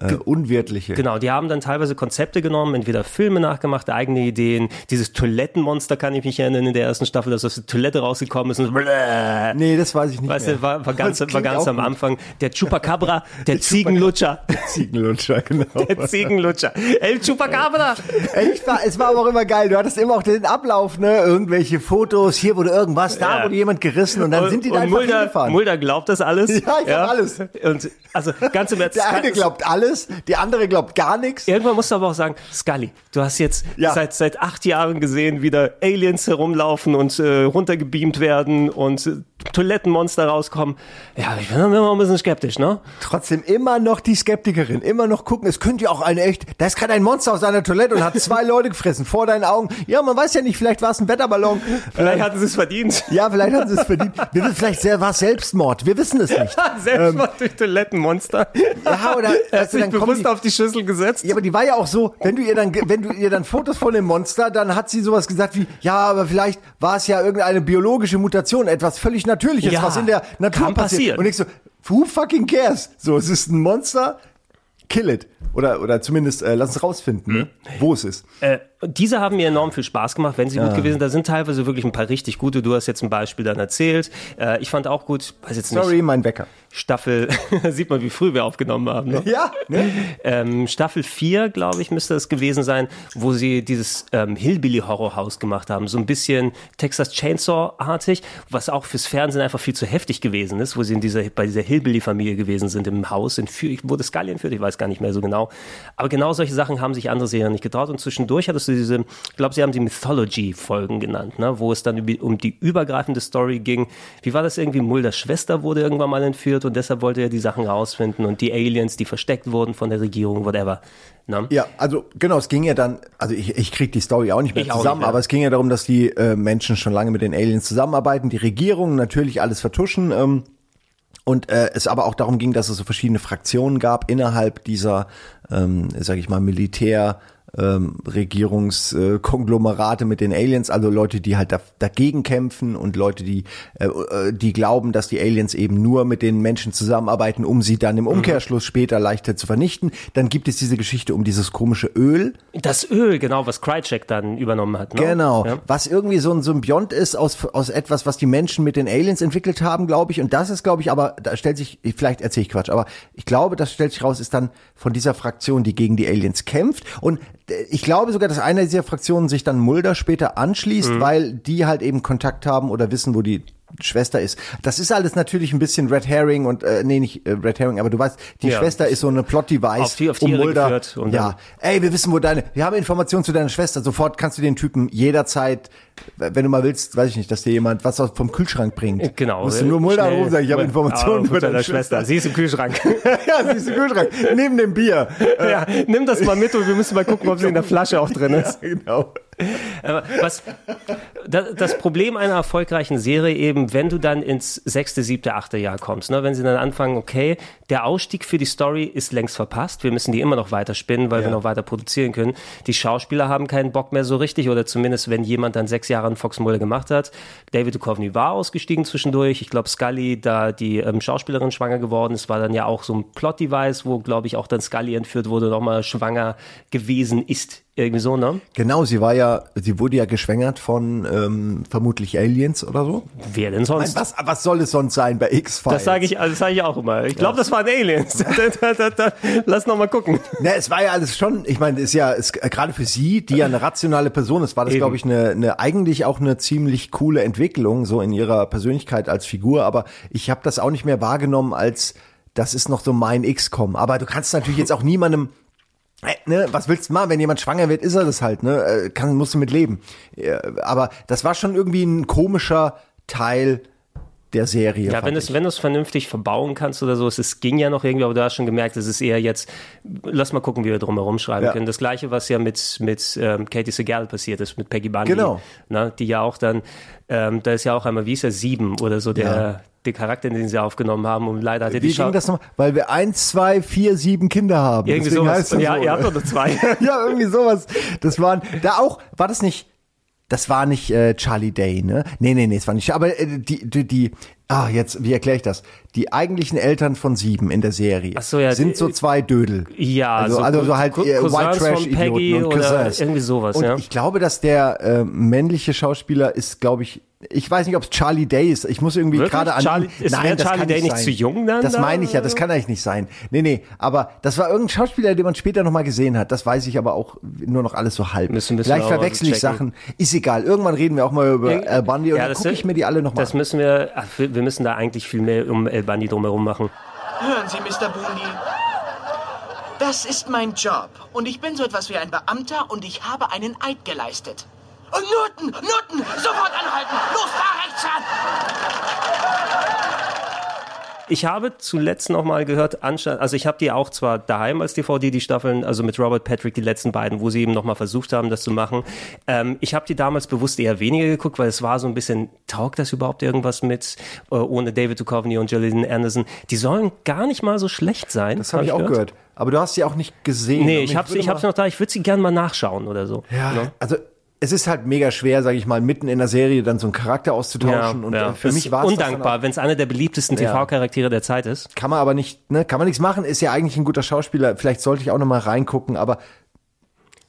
äh, unwirtliche. Genau, die haben dann teilweise Konzepte genommen, entweder Filme nachgemacht, eigene Ideen. Dieses Toilettenmonster kann ich mich erinnern in der ersten Staffel, dass aus der Toilette rausgekommen ist und bläh. Nee, das weiß ich nicht Weißt mehr. du, war, war ganz, war ganz am gut. Anfang. Der Chupacabra, der Ziegenlutscher. Ziegenlutscher, genau. Der Ziegenlutscher. El Chupacabra! Ich war, es war aber auch immer geil. Du hattest immer auch den Ablauf, ne? Irgendwelche Fotos, hier wurde irgendwas, da Ja. wurde jemand gerissen und dann sind die da und einfach Mulder, hingefahren. Mulder glaubt das alles. Ja, ich glaub alles. Und also ganz im Ernst. der eine glaubt alles, der andere glaubt gar nichts. Irgendwann musst du aber auch sagen, Scully, du hast jetzt seit, seit acht Jahren gesehen, wie da Aliens herumlaufen und äh, runtergebeamt werden und äh, Toilettenmonster rauskommen. Ja, ich bin immer ein bisschen skeptisch, ne? Trotzdem immer noch die Skeptikerin, immer noch gucken, es könnte ja auch eine echt, da ist gerade ein Monster aus seiner Toilette und hat zwei Leute gefressen vor deinen Augen. Ja, man weiß ja nicht, vielleicht war es ein Wetterballon. Vielleicht hatten sie es verdient. Ja, vielleicht hatten sie es verdient. Wir vielleicht war es Selbstmord, wir wissen es nicht. Selbstmord durch Toilettenmonster. Ja, oder er weißt du, dann bewusst die- auf die Schüssel gesetzt. Ja, aber die war ja auch so, wenn du ihr dann, wenn du ihr dann Fotos von dem Monster, dann hat sie sowas gesagt wie, ja, aber vielleicht war es ja irgendeine biologische Mutation, etwas völlig Natürliches, Ja, was in der Natur passiert. Und ich so, who fucking cares? So, es ist ein Monster, kill it. Oder, oder zumindest, äh, lass uns rausfinden, ne? wo es ist. Äh, diese haben mir enorm viel Spaß gemacht, wenn sie Ja. gut gewesen sind. Da sind teilweise wirklich ein paar richtig gute. Du hast jetzt ein Beispiel dann erzählt. Äh, ich fand auch gut, weiß jetzt nicht. Sorry, mein Wecker. Staffel, sieht man, wie früh wir aufgenommen haben. Ne? Ja, ne? Ähm, Staffel 4, glaube ich, müsste es gewesen sein, wo sie dieses ähm, Hillbilly-Horrorhaus gemacht haben. So ein bisschen Texas Chainsaw-artig, was auch fürs Fernsehen einfach viel zu heftig gewesen ist, wo sie in dieser, bei dieser Hillbilly-Familie gewesen sind im Haus. In Für, wurde Scully entführt? Ich weiß gar nicht mehr so genau. Aber genau solche Sachen haben sich andere Serien nicht getraut. Und zwischendurch hattest du diese, ich glaube, sie haben die Mythology-Folgen genannt, ne? wo es dann um die übergreifende Story ging. Wie war das irgendwie? Mulders Schwester wurde irgendwann mal entführt und deshalb wollte er die Sachen rausfinden und die Aliens, die versteckt wurden von der Regierung, whatever. Ne? Ja, also genau, es ging ja dann, also ich, ich krieg die Story auch nicht mehr Ich zusammen, nicht mehr. aber es ging ja darum, dass die äh, Menschen schon lange mit den Aliens zusammenarbeiten, die Regierungen natürlich alles vertuschen. Ähm, und äh, es aber auch darum ging, dass es so verschiedene Fraktionen gab innerhalb dieser, ähm, sage ich mal, Militär. Ähm, Regierungskonglomerate mit den Aliens, also Leute, die halt da, dagegen kämpfen und Leute, die äh, äh, die glauben, dass die Aliens eben nur mit den Menschen zusammenarbeiten, um sie dann im Umkehrschluss später leichter zu vernichten. Dann gibt es diese Geschichte um dieses komische Öl, Das Öl, genau, was Krycek dann übernommen hat. Ne? Genau, Ja. was irgendwie so ein Symbiont ist aus, aus etwas, was die Menschen mit den Aliens entwickelt haben, glaube ich. Und das ist, glaube ich, aber da stellt sich, vielleicht erzähle ich Quatsch, aber ich glaube, das stellt sich raus, ist dann von dieser Fraktion, die gegen die Aliens kämpft. Und ich glaube sogar, dass einer dieser Fraktionen sich dann Mulder später anschließt, Mhm. weil die halt eben Kontakt haben oder wissen, wo die Schwester ist. Das ist alles natürlich ein bisschen Red Herring und äh, nee, nicht äh, Red Herring, aber du weißt, die Ja. Schwester ist so eine Plot-Device. Auf die- auf die Irre geführt und ja, ey, wir wissen, wo deine, wir haben Informationen zu deiner Schwester. Sofort kannst du den Typen jederzeit, wenn du mal willst, weiß ich nicht, dass dir jemand was vom Kühlschrank bringt. Genau. Musst du nur Mulder anrufen, sagen, ich habe Ah, Informationen von über deine deiner Schwester. Sie ist im Kühlschrank. ja, sie ist im Kühlschrank. Neben dem Bier. ja, nimm das mal mit und wir müssen mal gucken, ob sie in der Flasche auch drin ist. Ja, genau. Was, da- das Problem einer erfolgreichen Serie eben, wenn du dann ins sechste, siebte, achte Jahr kommst, ne, wenn sie dann anfangen, okay, der Ausstieg für die Story ist längst verpasst, wir müssen die immer noch weiter spinnen, weil wir noch weiter produzieren können. Die Schauspieler haben keinen Bock mehr so richtig oder zumindest, wenn jemand dann sechs Jahre an Fox Mulder gemacht hat. David Duchovny war ausgestiegen zwischendurch. Ich glaube, Scully, da die ähm, Schauspielerin schwanger geworden ist, war dann ja auch so ein Plot-Device, wo, glaube ich, auch dann Scully entführt wurde, nochmal schwanger gewesen ist. Irgendwie so, ne? Genau, sie war ja, sie wurde ja geschwängert von ähm, vermutlich Aliens oder so. Wer denn sonst? Nein, was, was soll es sonst sein bei X-Files? Das sage ich, also sage ich auch immer. Ich glaube, das waren Aliens. lass noch mal gucken. Ne, es war ja alles schon, ich meine, ist ja, ist, äh, gerade für sie, die ja eine rationale Person ist, war das, glaube ich, eine, eine eigentlich auch eine ziemlich coole Entwicklung, so in ihrer Persönlichkeit als Figur, aber ich habe das auch nicht mehr wahrgenommen als, das ist noch so mein XCOM. Aber du kannst natürlich jetzt auch niemandem Ne, was willst du machen? Wenn jemand schwanger wird, ist er das halt, ne? Äh, Kann, musst du mit leben. Äh, Aber das war schon irgendwie ein komischer Teil der Serie. Ja, wenn du es wenn vernünftig verbauen kannst oder so, es, es ging ja noch irgendwie, aber du hast schon gemerkt, es ist eher jetzt, lass mal gucken, wie wir drumherum schreiben Ja. können. Das gleiche, was ja mit, mit ähm, Katie Segal passiert ist, mit Peggy Bundy. Genau. Ne, die ja auch dann, ähm, da ist ja auch einmal, wie ist er, sieben oder so, der, Ja. Der Charakter, den sie aufgenommen haben und leider hat er Wie die Schau ging das nochmal? Weil wir eins, zwei, vier, sieben Kinder haben. Irgendwie Deswegen sowas. heißt das Ja, so, ihr habt doch nur zwei. ja, irgendwie sowas. Das waren, da auch, war das nicht, das war nicht äh, Charlie Day, ne? Nee, nee, nee, es war nicht. Aber äh, die, die, die, ah, jetzt, wie erkläre ich das? Die eigentlichen Eltern von sieben in der Serie Ach so, ja, sind die- so zwei Dödel. Ja, also, so also so halt äh, White Trash Idioten und oder Cousins. irgendwie sowas, und ja. ich glaube, dass der äh, männliche Schauspieler ist, glaube ich, ich weiß nicht, ob es Charlie Day ist. Ich muss irgendwie gerade an Charlie- ist- Nein, das Charlie kann Day nicht nicht sein. zu jung dann Das da, meine ich ja, das kann eigentlich nicht sein. Nee, nee, aber das war irgendein Schauspieler, den man später nochmal gesehen hat. Das weiß ich aber auch nur noch alles so halb. Müssen- müssen Vielleicht verwechsel ich. Sachen. Ist egal. Irgendwann reden wir auch mal über Al Bundy und ja, dann das gucke ich mir die alle nochmal Das müssen wir, ach, wir, wir müssen da eigentlich viel mehr um El Bundy drumherum machen. Hören Sie, Mr. Bundy. Das ist mein Job. Und ich bin so etwas wie ein Beamter und ich habe einen Eid geleistet. Und Newton, Newton, sofort anhalten! Los, fahr rechts ran! Ich habe zuletzt noch mal gehört, also ich habe die auch zwar daheim als DVD, die Staffeln, also mit Robert Patrick, die letzten beiden, wo sie eben noch mal versucht haben, das zu machen. Ähm, ich habe die damals bewusst eher weniger geguckt, weil es war so ein bisschen, taugt das überhaupt irgendwas mit, äh, ohne David Duchovny und Gillian Anderson? Die sollen gar nicht mal so schlecht sein. Das habe ich auch gehört. Aber du hast sie auch nicht gesehen. Nee, Und ich habe würde ich hab's mal- noch da, ich würde sie gerne mal nachschauen oder so. Ja, Ne? also es ist halt mega schwer, sage ich mal, mitten in der Serie dann so einen Charakter auszutauschen. und äh, für Das mich war es undankbar, wenn es einer der beliebtesten Ja. TV-Charaktere der Zeit ist. Kann man aber nicht, ne, kann man nichts machen, ist ja eigentlich ein guter Schauspieler. Vielleicht sollte ich auch noch mal reingucken, aber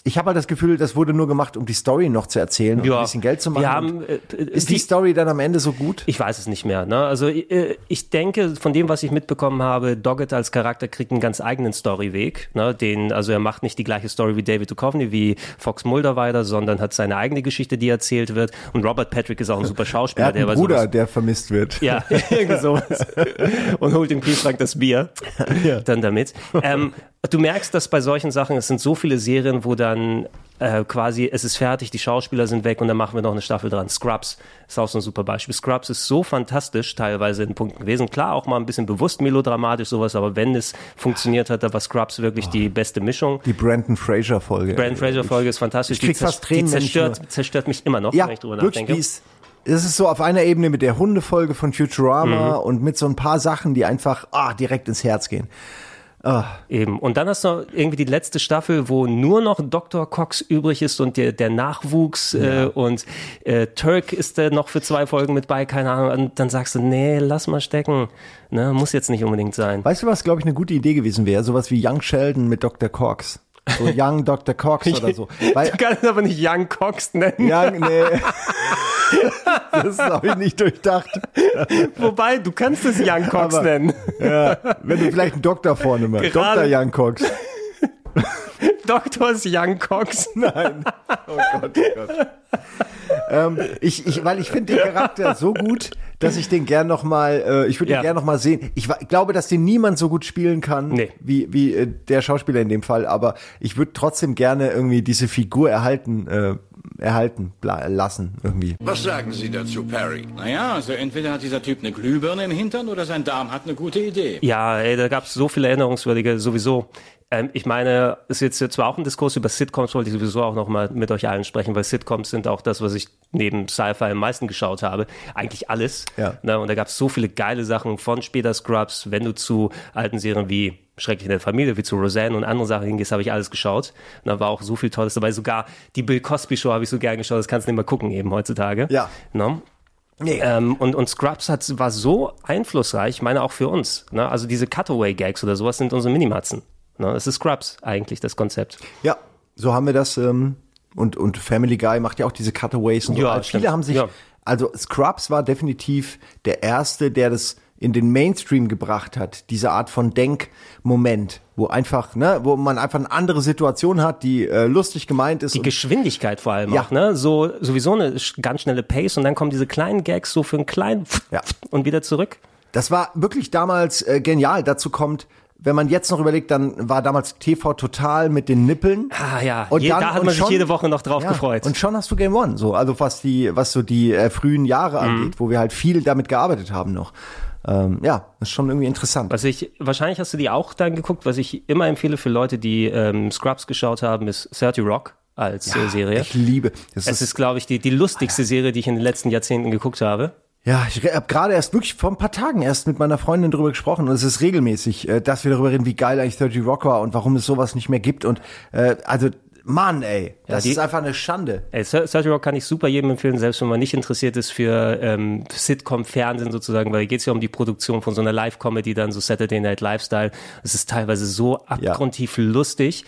ich habe halt das Gefühl, das wurde nur gemacht, um die Story noch zu erzählen und Ja, ein bisschen Geld zu machen. wir haben, Und äh, ist die- die Story dann am Ende so gut? Ich weiß es nicht mehr. Ne? Also äh, ich denke, von dem, was ich mitbekommen habe, Doggett als Charakter kriegt einen ganz eigenen Storyweg. Ne? Den, also er macht nicht die gleiche Story wie David Duchovny, wie Fox Mulder weiter, sondern hat seine eigene Geschichte, die erzählt wird. Und Robert Patrick ist auch ein super Er Schauspieler, hat der einen bei Bruder, sowas der vermisst wird. ja, irgendwie sowas. Und holt im Kühlschrank das Bier. Dann damit. Ähm, du merkst, dass bei solchen Sachen, es sind so viele Serien, wo dann äh, quasi, es ist fertig, die Schauspieler sind weg und dann machen wir noch eine Staffel dran. Scrubs ist auch so ein super Beispiel. Scrubs ist so fantastisch teilweise in Punkten gewesen. Klar, auch mal ein bisschen bewusst melodramatisch sowas, aber wenn es funktioniert hat, da war Scrubs wirklich die beste Mischung. Die Brandon Fraser Folge. Brandon Fraser Folge ist fantastisch. ich krieg die, fast Tränen, die zerstört, zerstört mich immer noch, Ja, wenn ich drüber wirklich, nachdenke. die es ist so auf einer Ebene mit der Hundefolge von Futurama Mhm. und mit so ein paar Sachen, die einfach ah, direkt ins Herz gehen. Ah. Eben. Und dann hast du irgendwie die letzte Staffel, wo nur noch Dr. Cox übrig ist und der, der Nachwuchs äh, und äh, Turk ist da noch für zwei Folgen mit bei, keine Ahnung. Und dann sagst du, nee, lass mal stecken. Ne, muss jetzt nicht unbedingt sein. Weißt du, was, glaube ich, eine gute Idee gewesen wäre? Sowas wie Young Sheldon mit Dr. Cox. So Young Dr. Cox oder so. Weil, du kannst aber nicht Young Cox nennen. Young, nee. das habe ich nicht durchdacht. Wobei, du kannst es Young Cox Aber- nennen. Ja, wenn du vielleicht einen Doktor vorne machst. Dr. Young Cox. Dr. Young Cox. Nein. Oh Gott, oh Gott. ähm, ich, ich, weil ich finde den Charakter so gut, dass ich den gern noch mal, äh, ich würde Ja. ihn gern noch mal sehen. Ich, wa- glaube, dass den niemand so gut spielen kann Nee. wie, wie äh, der Schauspieler in dem Fall. Aber ich würde trotzdem gerne irgendwie diese Figur erhalten, äh, erhalten bla- lassen irgendwie. Was sagen Sie dazu, Perry? Naja, also entweder hat dieser Typ eine Glühbirne im Hintern oder sein Darm hat eine gute Idee. Ja, ey, da gab es so viele Erinnerungswürdige sowieso. Ähm, ich meine, es ist jetzt zwar auch ein Diskurs über Sitcoms, wollte ich sowieso auch noch mal mit euch allen sprechen, weil Sitcoms sind auch das, was ich neben Sci-Fi am meisten geschaut habe. Eigentlich alles. Ja. Ne, und da gab es so viele geile Sachen von später Scrubs, wenn du zu alten Serien wie Schrecklich in der Familie, wie zu Roseanne und andere Sachen hingehst, habe ich alles geschaut. Und da war auch so viel Tolles dabei. Sogar die Bill Cosby Show habe ich so gern geschaut, das kannst du nicht mehr gucken eben heutzutage. Ja. Ne? Ähm, und, und Scrubs hat, war so einflussreich, ich meine auch für uns. Ne? Also diese Cutaway-Gags oder sowas sind unsere Minimatzen. Ne? Das ist Scrubs eigentlich, das Konzept. Ja, so haben wir das. Ähm, und, und Family Guy macht ja auch diese Cutaways und so. Ja, Also viele haben sich, Ja. also Scrubs war definitiv der erste, der das in den Mainstream gebracht hat, diese Art von Denkmoment, wo einfach, ne, wo man einfach eine andere Situation hat, die äh, lustig gemeint ist. Die Geschwindigkeit vor allem Ja. auch, ne? So, sowieso eine ganz schnelle Pace und dann kommen diese kleinen Gags so für einen kleinen Ja. und wieder zurück. Das war wirklich damals äh, genial. Dazu kommt, wenn man jetzt noch überlegt, dann war damals TV total mit den Nippeln. Ah ja, Und Je, dann- da hat man sich schon- jede Woche noch drauf Ja, gefreut. Und schon hast du Game One, so, also was die, was so die äh, frühen Jahre Mhm. angeht, wo wir halt viel damit gearbeitet haben noch. Ähm, ja, ist schon irgendwie interessant. Was ich, wahrscheinlich hast du die auch dann geguckt, was ich immer empfehle für Leute, die ähm, Scrubs geschaut haben, ist 30 Rock als Ja, äh, Serie. ich liebe. Das es ist- ist, glaube ich, die, die lustigste Serie, die ich in den letzten Jahrzehnten geguckt habe. Ja, ich habe gerade erst wirklich vor ein paar Tagen erst mit meiner Freundin drüber gesprochen und es ist regelmäßig, äh, dass wir darüber reden, wie geil eigentlich 30 Rock war und warum es sowas nicht mehr gibt und äh, also Mann, ey, Ja, das die- ist einfach eine Schande. Ey, 30 Rock kann ich super jedem empfehlen, selbst wenn man nicht interessiert ist für ähm, Sitcom-Fernsehen sozusagen, weil geht es ja um die Produktion von so einer Live-Comedy, dann so Saturday Night Lifestyle. Es ist teilweise so abgrundtief lustig.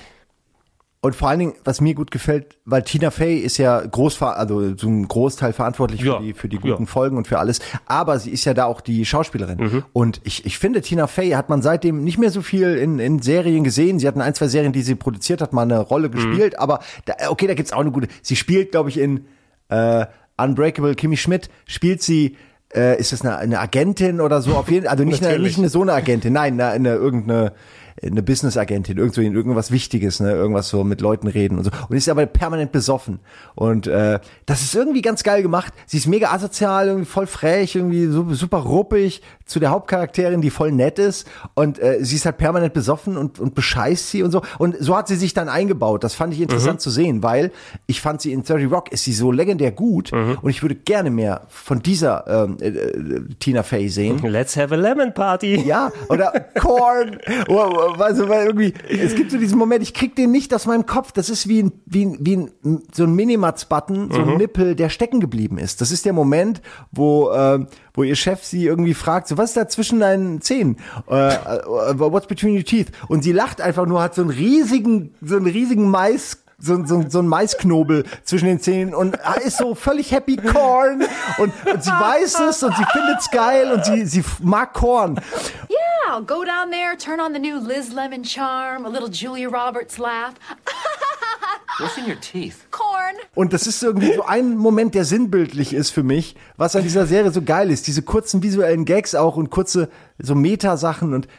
Und vor allen Dingen, was mir gut gefällt, weil Tina Fey ist ja groß, also so ein Großteil verantwortlich Ja, für die, für die guten ja. Folgen und für alles. Aber sie ist ja da auch die Schauspielerin. Mhm. Und ich, ich finde, Tina Fey hat man seitdem nicht mehr so viel in, in Serien gesehen. Sie hat in ein, zwei Serien, die sie produziert hat, mal eine Rolle gespielt. Aber da, okay, da gibt's auch eine gute. Sie spielt, glaube ich, in äh, Unbreakable Kimmy Schmidt, spielt sie äh, ist das eine, eine Agentin oder so? Auf jeden also nicht eine, nicht eine so eine Agentin, nein, eine, eine irgendeine eine Business-Agentin, irgendwo in irgendwas Wichtiges, ne, irgendwas so mit Leuten reden und so. Und ist aber permanent besoffen. Und äh, das ist irgendwie ganz geil gemacht. Sie ist mega asozial, irgendwie voll frech, irgendwie so, super ruppig zu der Hauptcharakterin, die voll nett ist. Und äh, sie ist halt permanent besoffen und, und bescheißt sie und so. Und so hat sie sich dann eingebaut. Das fand ich interessant Mhm. zu sehen, weil ich fand sie in 30 Rock ist sie so legendär gut Mhm. und ich würde gerne mehr von dieser ähm, äh, äh, Tina Fey sehen. Let's have a lemon party. Ja, oder Corn. Oder, also, weil irgendwie, es gibt so diesen Moment, ich krieg den nicht aus meinem Kopf. Das ist wie ein, wie ein, wie ein so ein Minimatz-Button, so ein Mhm. Nippel, der stecken geblieben ist. Das ist der Moment, wo, äh, wo ihr Chef sie irgendwie fragt, so, was ist da zwischen deinen Zähnen? Äh, äh, what's between your teeth? Und sie lacht einfach nur, hat so einen riesigen, so einen riesigen Mais so, so, so ein Maisknobel zwischen den Zähnen und ist so völlig happy Corn und, und sie weiß es und sie findet's geil und sie, sie mag Korn. Yeah, I'll go down there, turn on the new Liz Lemon charm, a little Julia Roberts laugh. What's in your teeth? Corn. Und das ist irgendwie so ein Moment, der sinnbildlich ist für mich, was an dieser Serie so geil ist. Diese kurzen visuellen Gags auch und kurze so Meta-Sachen und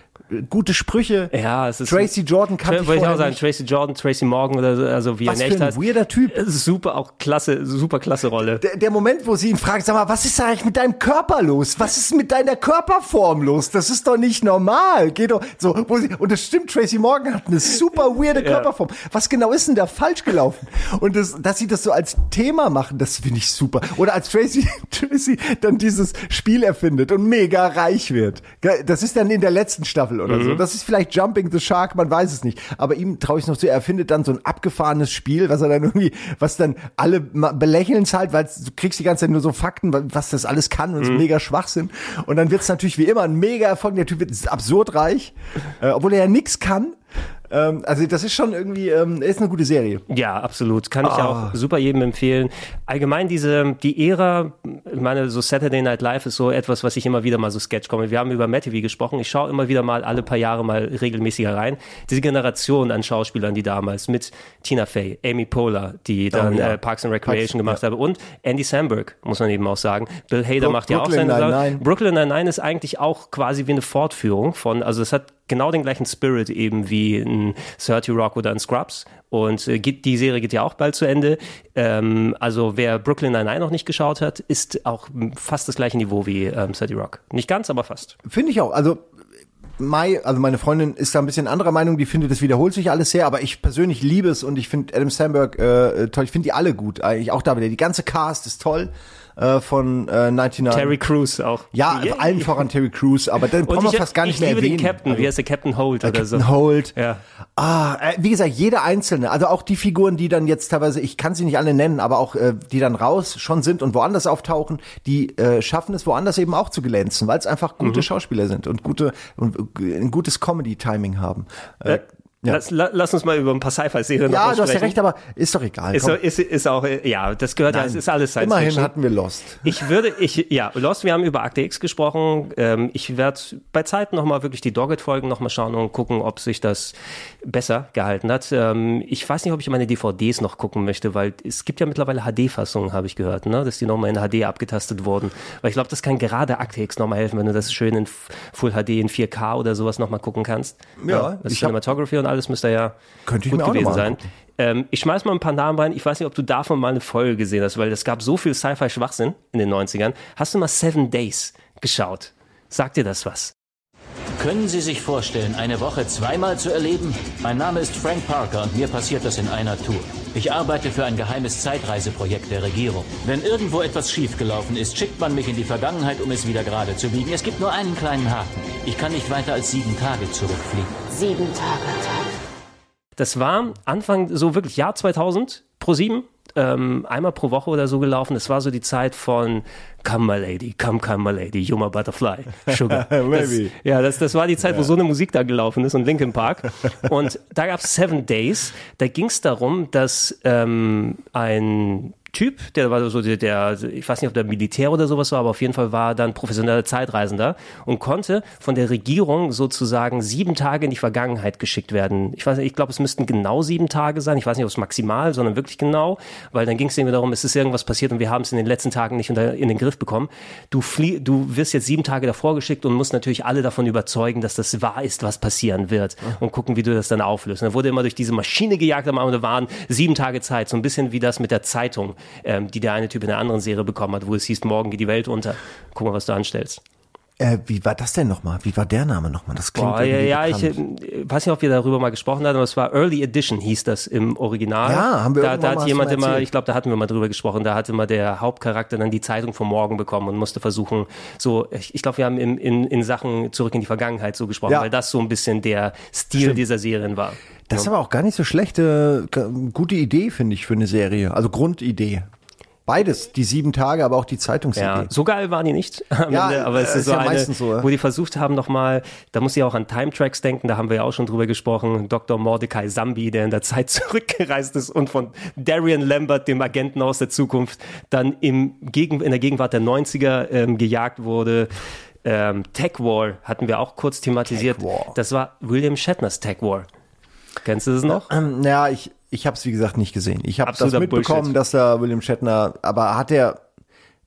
gute Sprüche. Ja, es ist Tracy Jordan Tra ich wollte ich vorher auch sagen, nicht. Tracy Jordan, Tracy Morgan oder so, also wie Was er ein heißt. weirder Typ. Super, auch klasse, super klasse Rolle. Der, der Moment, wo sie ihn fragt, sag mal, was ist eigentlich mit deinem Körper los? Was ist mit deiner Körperform los? Das ist doch nicht normal. Geh doch so, wo sie, und das stimmt, Tracy Morgan hat eine super weirde Ja. Körperform. Was genau ist denn da falsch gelaufen? Und das, dass sie das so als Thema machen, das finde ich super. Oder als Tracy, Tracy dann dieses Spiel erfindet und mega reich wird. Das ist dann in der letzten Staffel oder Mhm. so. Das ist vielleicht Jumping the Shark, man weiß es nicht. Aber ihm traue ich noch zu, er erfindet dann so ein abgefahrenes Spiel, was er dann irgendwie, was dann alle belächeln halt, weil du kriegst die ganze Zeit nur so Fakten, wa- was das alles kann und es Mhm. mega Schwachsinn. Und dann wird es natürlich wie immer ein mega Erfolg. Der Typ ist absurd reich, äh, obwohl er ja nix kann. Ähm, also das ist schon irgendwie, ähm, ist eine gute Serie. Ja, absolut. Kann ich Ah. auch super jedem empfehlen. Allgemein diese, die Ära, ich meine, so Saturday Night Live ist so etwas, was ich immer wieder mal so Sketch komme. Wir haben über Matt TV gesprochen. Ich schaue immer wieder mal alle paar Jahre mal regelmäßiger rein. Diese Generation an Schauspielern, die damals mit Tina Fey, Amy Poehler, die dann ja. äh, Parks and Recreation Parks, gemacht haben und Andy Samberg, muss man eben auch sagen. Bill Hader Bro- macht ja auch seine Sache. Brooklyn Nine-Nine ist eigentlich auch quasi wie eine Fortführung von, also es hat genau den gleichen Spirit eben wie ein 30 Rock oder ein Scrubs. Und äh, geht, die Serie geht ja auch bald zu Ende. Ähm, also wer Brooklyn Nine-Nine noch nicht geschaut hat, ist auch fast das gleiche Niveau wie ähm, 30 Rock. Nicht ganz, aber fast. Finde ich auch. Also Mai, also meine Freundin ist da ein bisschen anderer Meinung, die findet, es wiederholt sich alles sehr, aber ich persönlich liebe es und ich finde Adam Sandberg äh, toll. Ich finde die alle gut, eigentlich auch da wieder. Die ganze Cast ist toll äh, von äh, 99. Terry Crews auch. Ja, allen voran Terry Crews, aber den brauchen wir fast gar nicht ich mehr liebe erwähnen. den Captain, wie heißt der Captain Holt oder so. Captain Holt. Ja. Ah, äh, wie gesagt, jede einzelne, also auch die Figuren, die dann jetzt teilweise, ich kann sie nicht alle nennen, aber auch äh, die dann raus schon sind und woanders auftauchen, die äh, schaffen es woanders eben auch zu glänzen, weil es einfach gute Mhm. Schauspieler sind und gute und äh, ein gutes Comedy-Timing haben. Äh, Ja. Lass, la, lass uns mal über ein paar Sci-Fi-Serien Ja, du hast ja recht, aber ist doch egal. Ist, ist, ist auch, ja, das gehört ja, Nein. es ist alles Science Immerhin Fiction. hatten wir Lost. Ich würde, ich, ja, Lost, wir haben über Akte X gesprochen. Ähm, ich werde bei Zeiten nochmal wirklich die Doggett-Folgen nochmal schauen und gucken, ob sich das besser gehalten hat. Ähm, ich weiß nicht, ob ich meine DVDs noch gucken möchte, weil es gibt ja mittlerweile HD-Fassungen, habe ich gehört, ne? dass die nochmal in HD abgetastet wurden. Weil ich glaube, das kann gerade Akte X nochmal helfen, wenn du das schön in Full HD in 4K oder sowas nochmal gucken kannst. Ja, das ich Cinematography und alles müsste ja Könnte ich gut gewesen mal sein. Ähm, ich schmeiß mal ein paar Namen rein. Ich weiß nicht, ob du davon mal eine Folge gesehen hast, weil es gab so viel Sci-Fi-Schwachsinn in den 90ern. Hast du mal Seven Days geschaut? Sagt dir das was? Können Sie sich vorstellen, eine Woche zweimal zu erleben? Mein Name ist Frank Parker und mir passiert das in einer Tour. Ich arbeite für ein geheimes Zeitreiseprojekt der Regierung. Wenn irgendwo etwas schiefgelaufen ist, schickt man mich in die Vergangenheit, um es wieder gerade zu biegen. Es gibt nur einen kleinen Haken. Ich kann nicht weiter als sieben Tage zurückfliegen. Sieben Tage. Das war Anfang, so wirklich Jahr 2000, pro sieben, ähm, einmal pro Woche oder so gelaufen. Das war so die Zeit von Come my lady, come, come my lady, you my butterfly, sugar. das, ja, das, das war die Zeit, wo so eine Musik da gelaufen ist und Linkin Park. Und da gab es Seven Days. Da ging es darum, dass ähm, ein Typ, der war so der, der, ich weiß nicht, ob der Militär oder sowas war, aber auf jeden Fall war dann professioneller Zeitreisender und konnte von der Regierung sozusagen sieben Tage in die Vergangenheit geschickt werden. Ich weiß nicht, ich glaube, es müssten genau sieben Tage sein. Ich weiß nicht, ob es maximal, sondern wirklich genau, weil dann ging es irgendwie darum, es ist irgendwas passiert und wir haben es in den letzten Tagen nicht unter, in den Griff bekommen. Du flie du wirst jetzt sieben Tage davor geschickt und musst natürlich alle davon überzeugen, dass das wahr ist, was passieren wird und gucken, wie du das dann auflöst. Und dann wurde immer durch diese Maschine gejagt, am Ende waren sieben Tage Zeit, so ein bisschen wie das mit der Zeitung, ähm, die der eine Typ in der anderen Serie bekommen hat, wo es hieß, morgen geht die Welt unter. Guck mal, was du anstellst. Äh, wie war das denn nochmal? Wie war der Name nochmal? Das klingt Boah, ja, ja, ich bekannt. äh, weiß nicht, ob wir darüber mal gesprochen haben, aber es war Early Edition, hieß das im Original. Ja, haben wir da, da hat jemand immer, ich glaube, da hatten wir mal drüber gesprochen, da hat immer der Hauptcharakter dann die Zeitung vom Morgen bekommen und musste versuchen, so, ich, ich glaube, wir haben in, in, in Sachen zurück in die Vergangenheit so gesprochen, Ja. weil das so ein bisschen der Stil Stimmt. dieser Serien war. Das ist aber auch gar nicht so schlechte, g- gute Idee, finde ich, für eine Serie. Also Grundidee. Beides, die sieben Tage, aber auch die Zeitungsidee. Ja, so geil waren die nicht am Ja, Ende, aber es äh, ist so ist ja eine, meistens so, ja. wo die versucht haben nochmal, da muss ich auch an Time Tracks denken, da haben wir ja auch schon drüber gesprochen, Dr. Mordecai Zambi, der in der Zeit zurückgereist ist und von Darian Lambert, dem Agenten aus der Zukunft, dann im Gegen, in der Gegenwart der 90er ähm, gejagt wurde. Ähm, Tech War hatten wir auch kurz thematisiert. Das war William Shatners Tech War. Kennst du das noch? Ähm, naja, ich, ich habe es wie gesagt nicht gesehen. Ich habe das mitbekommen, Bullshit. dass da William Shatner, aber hat er,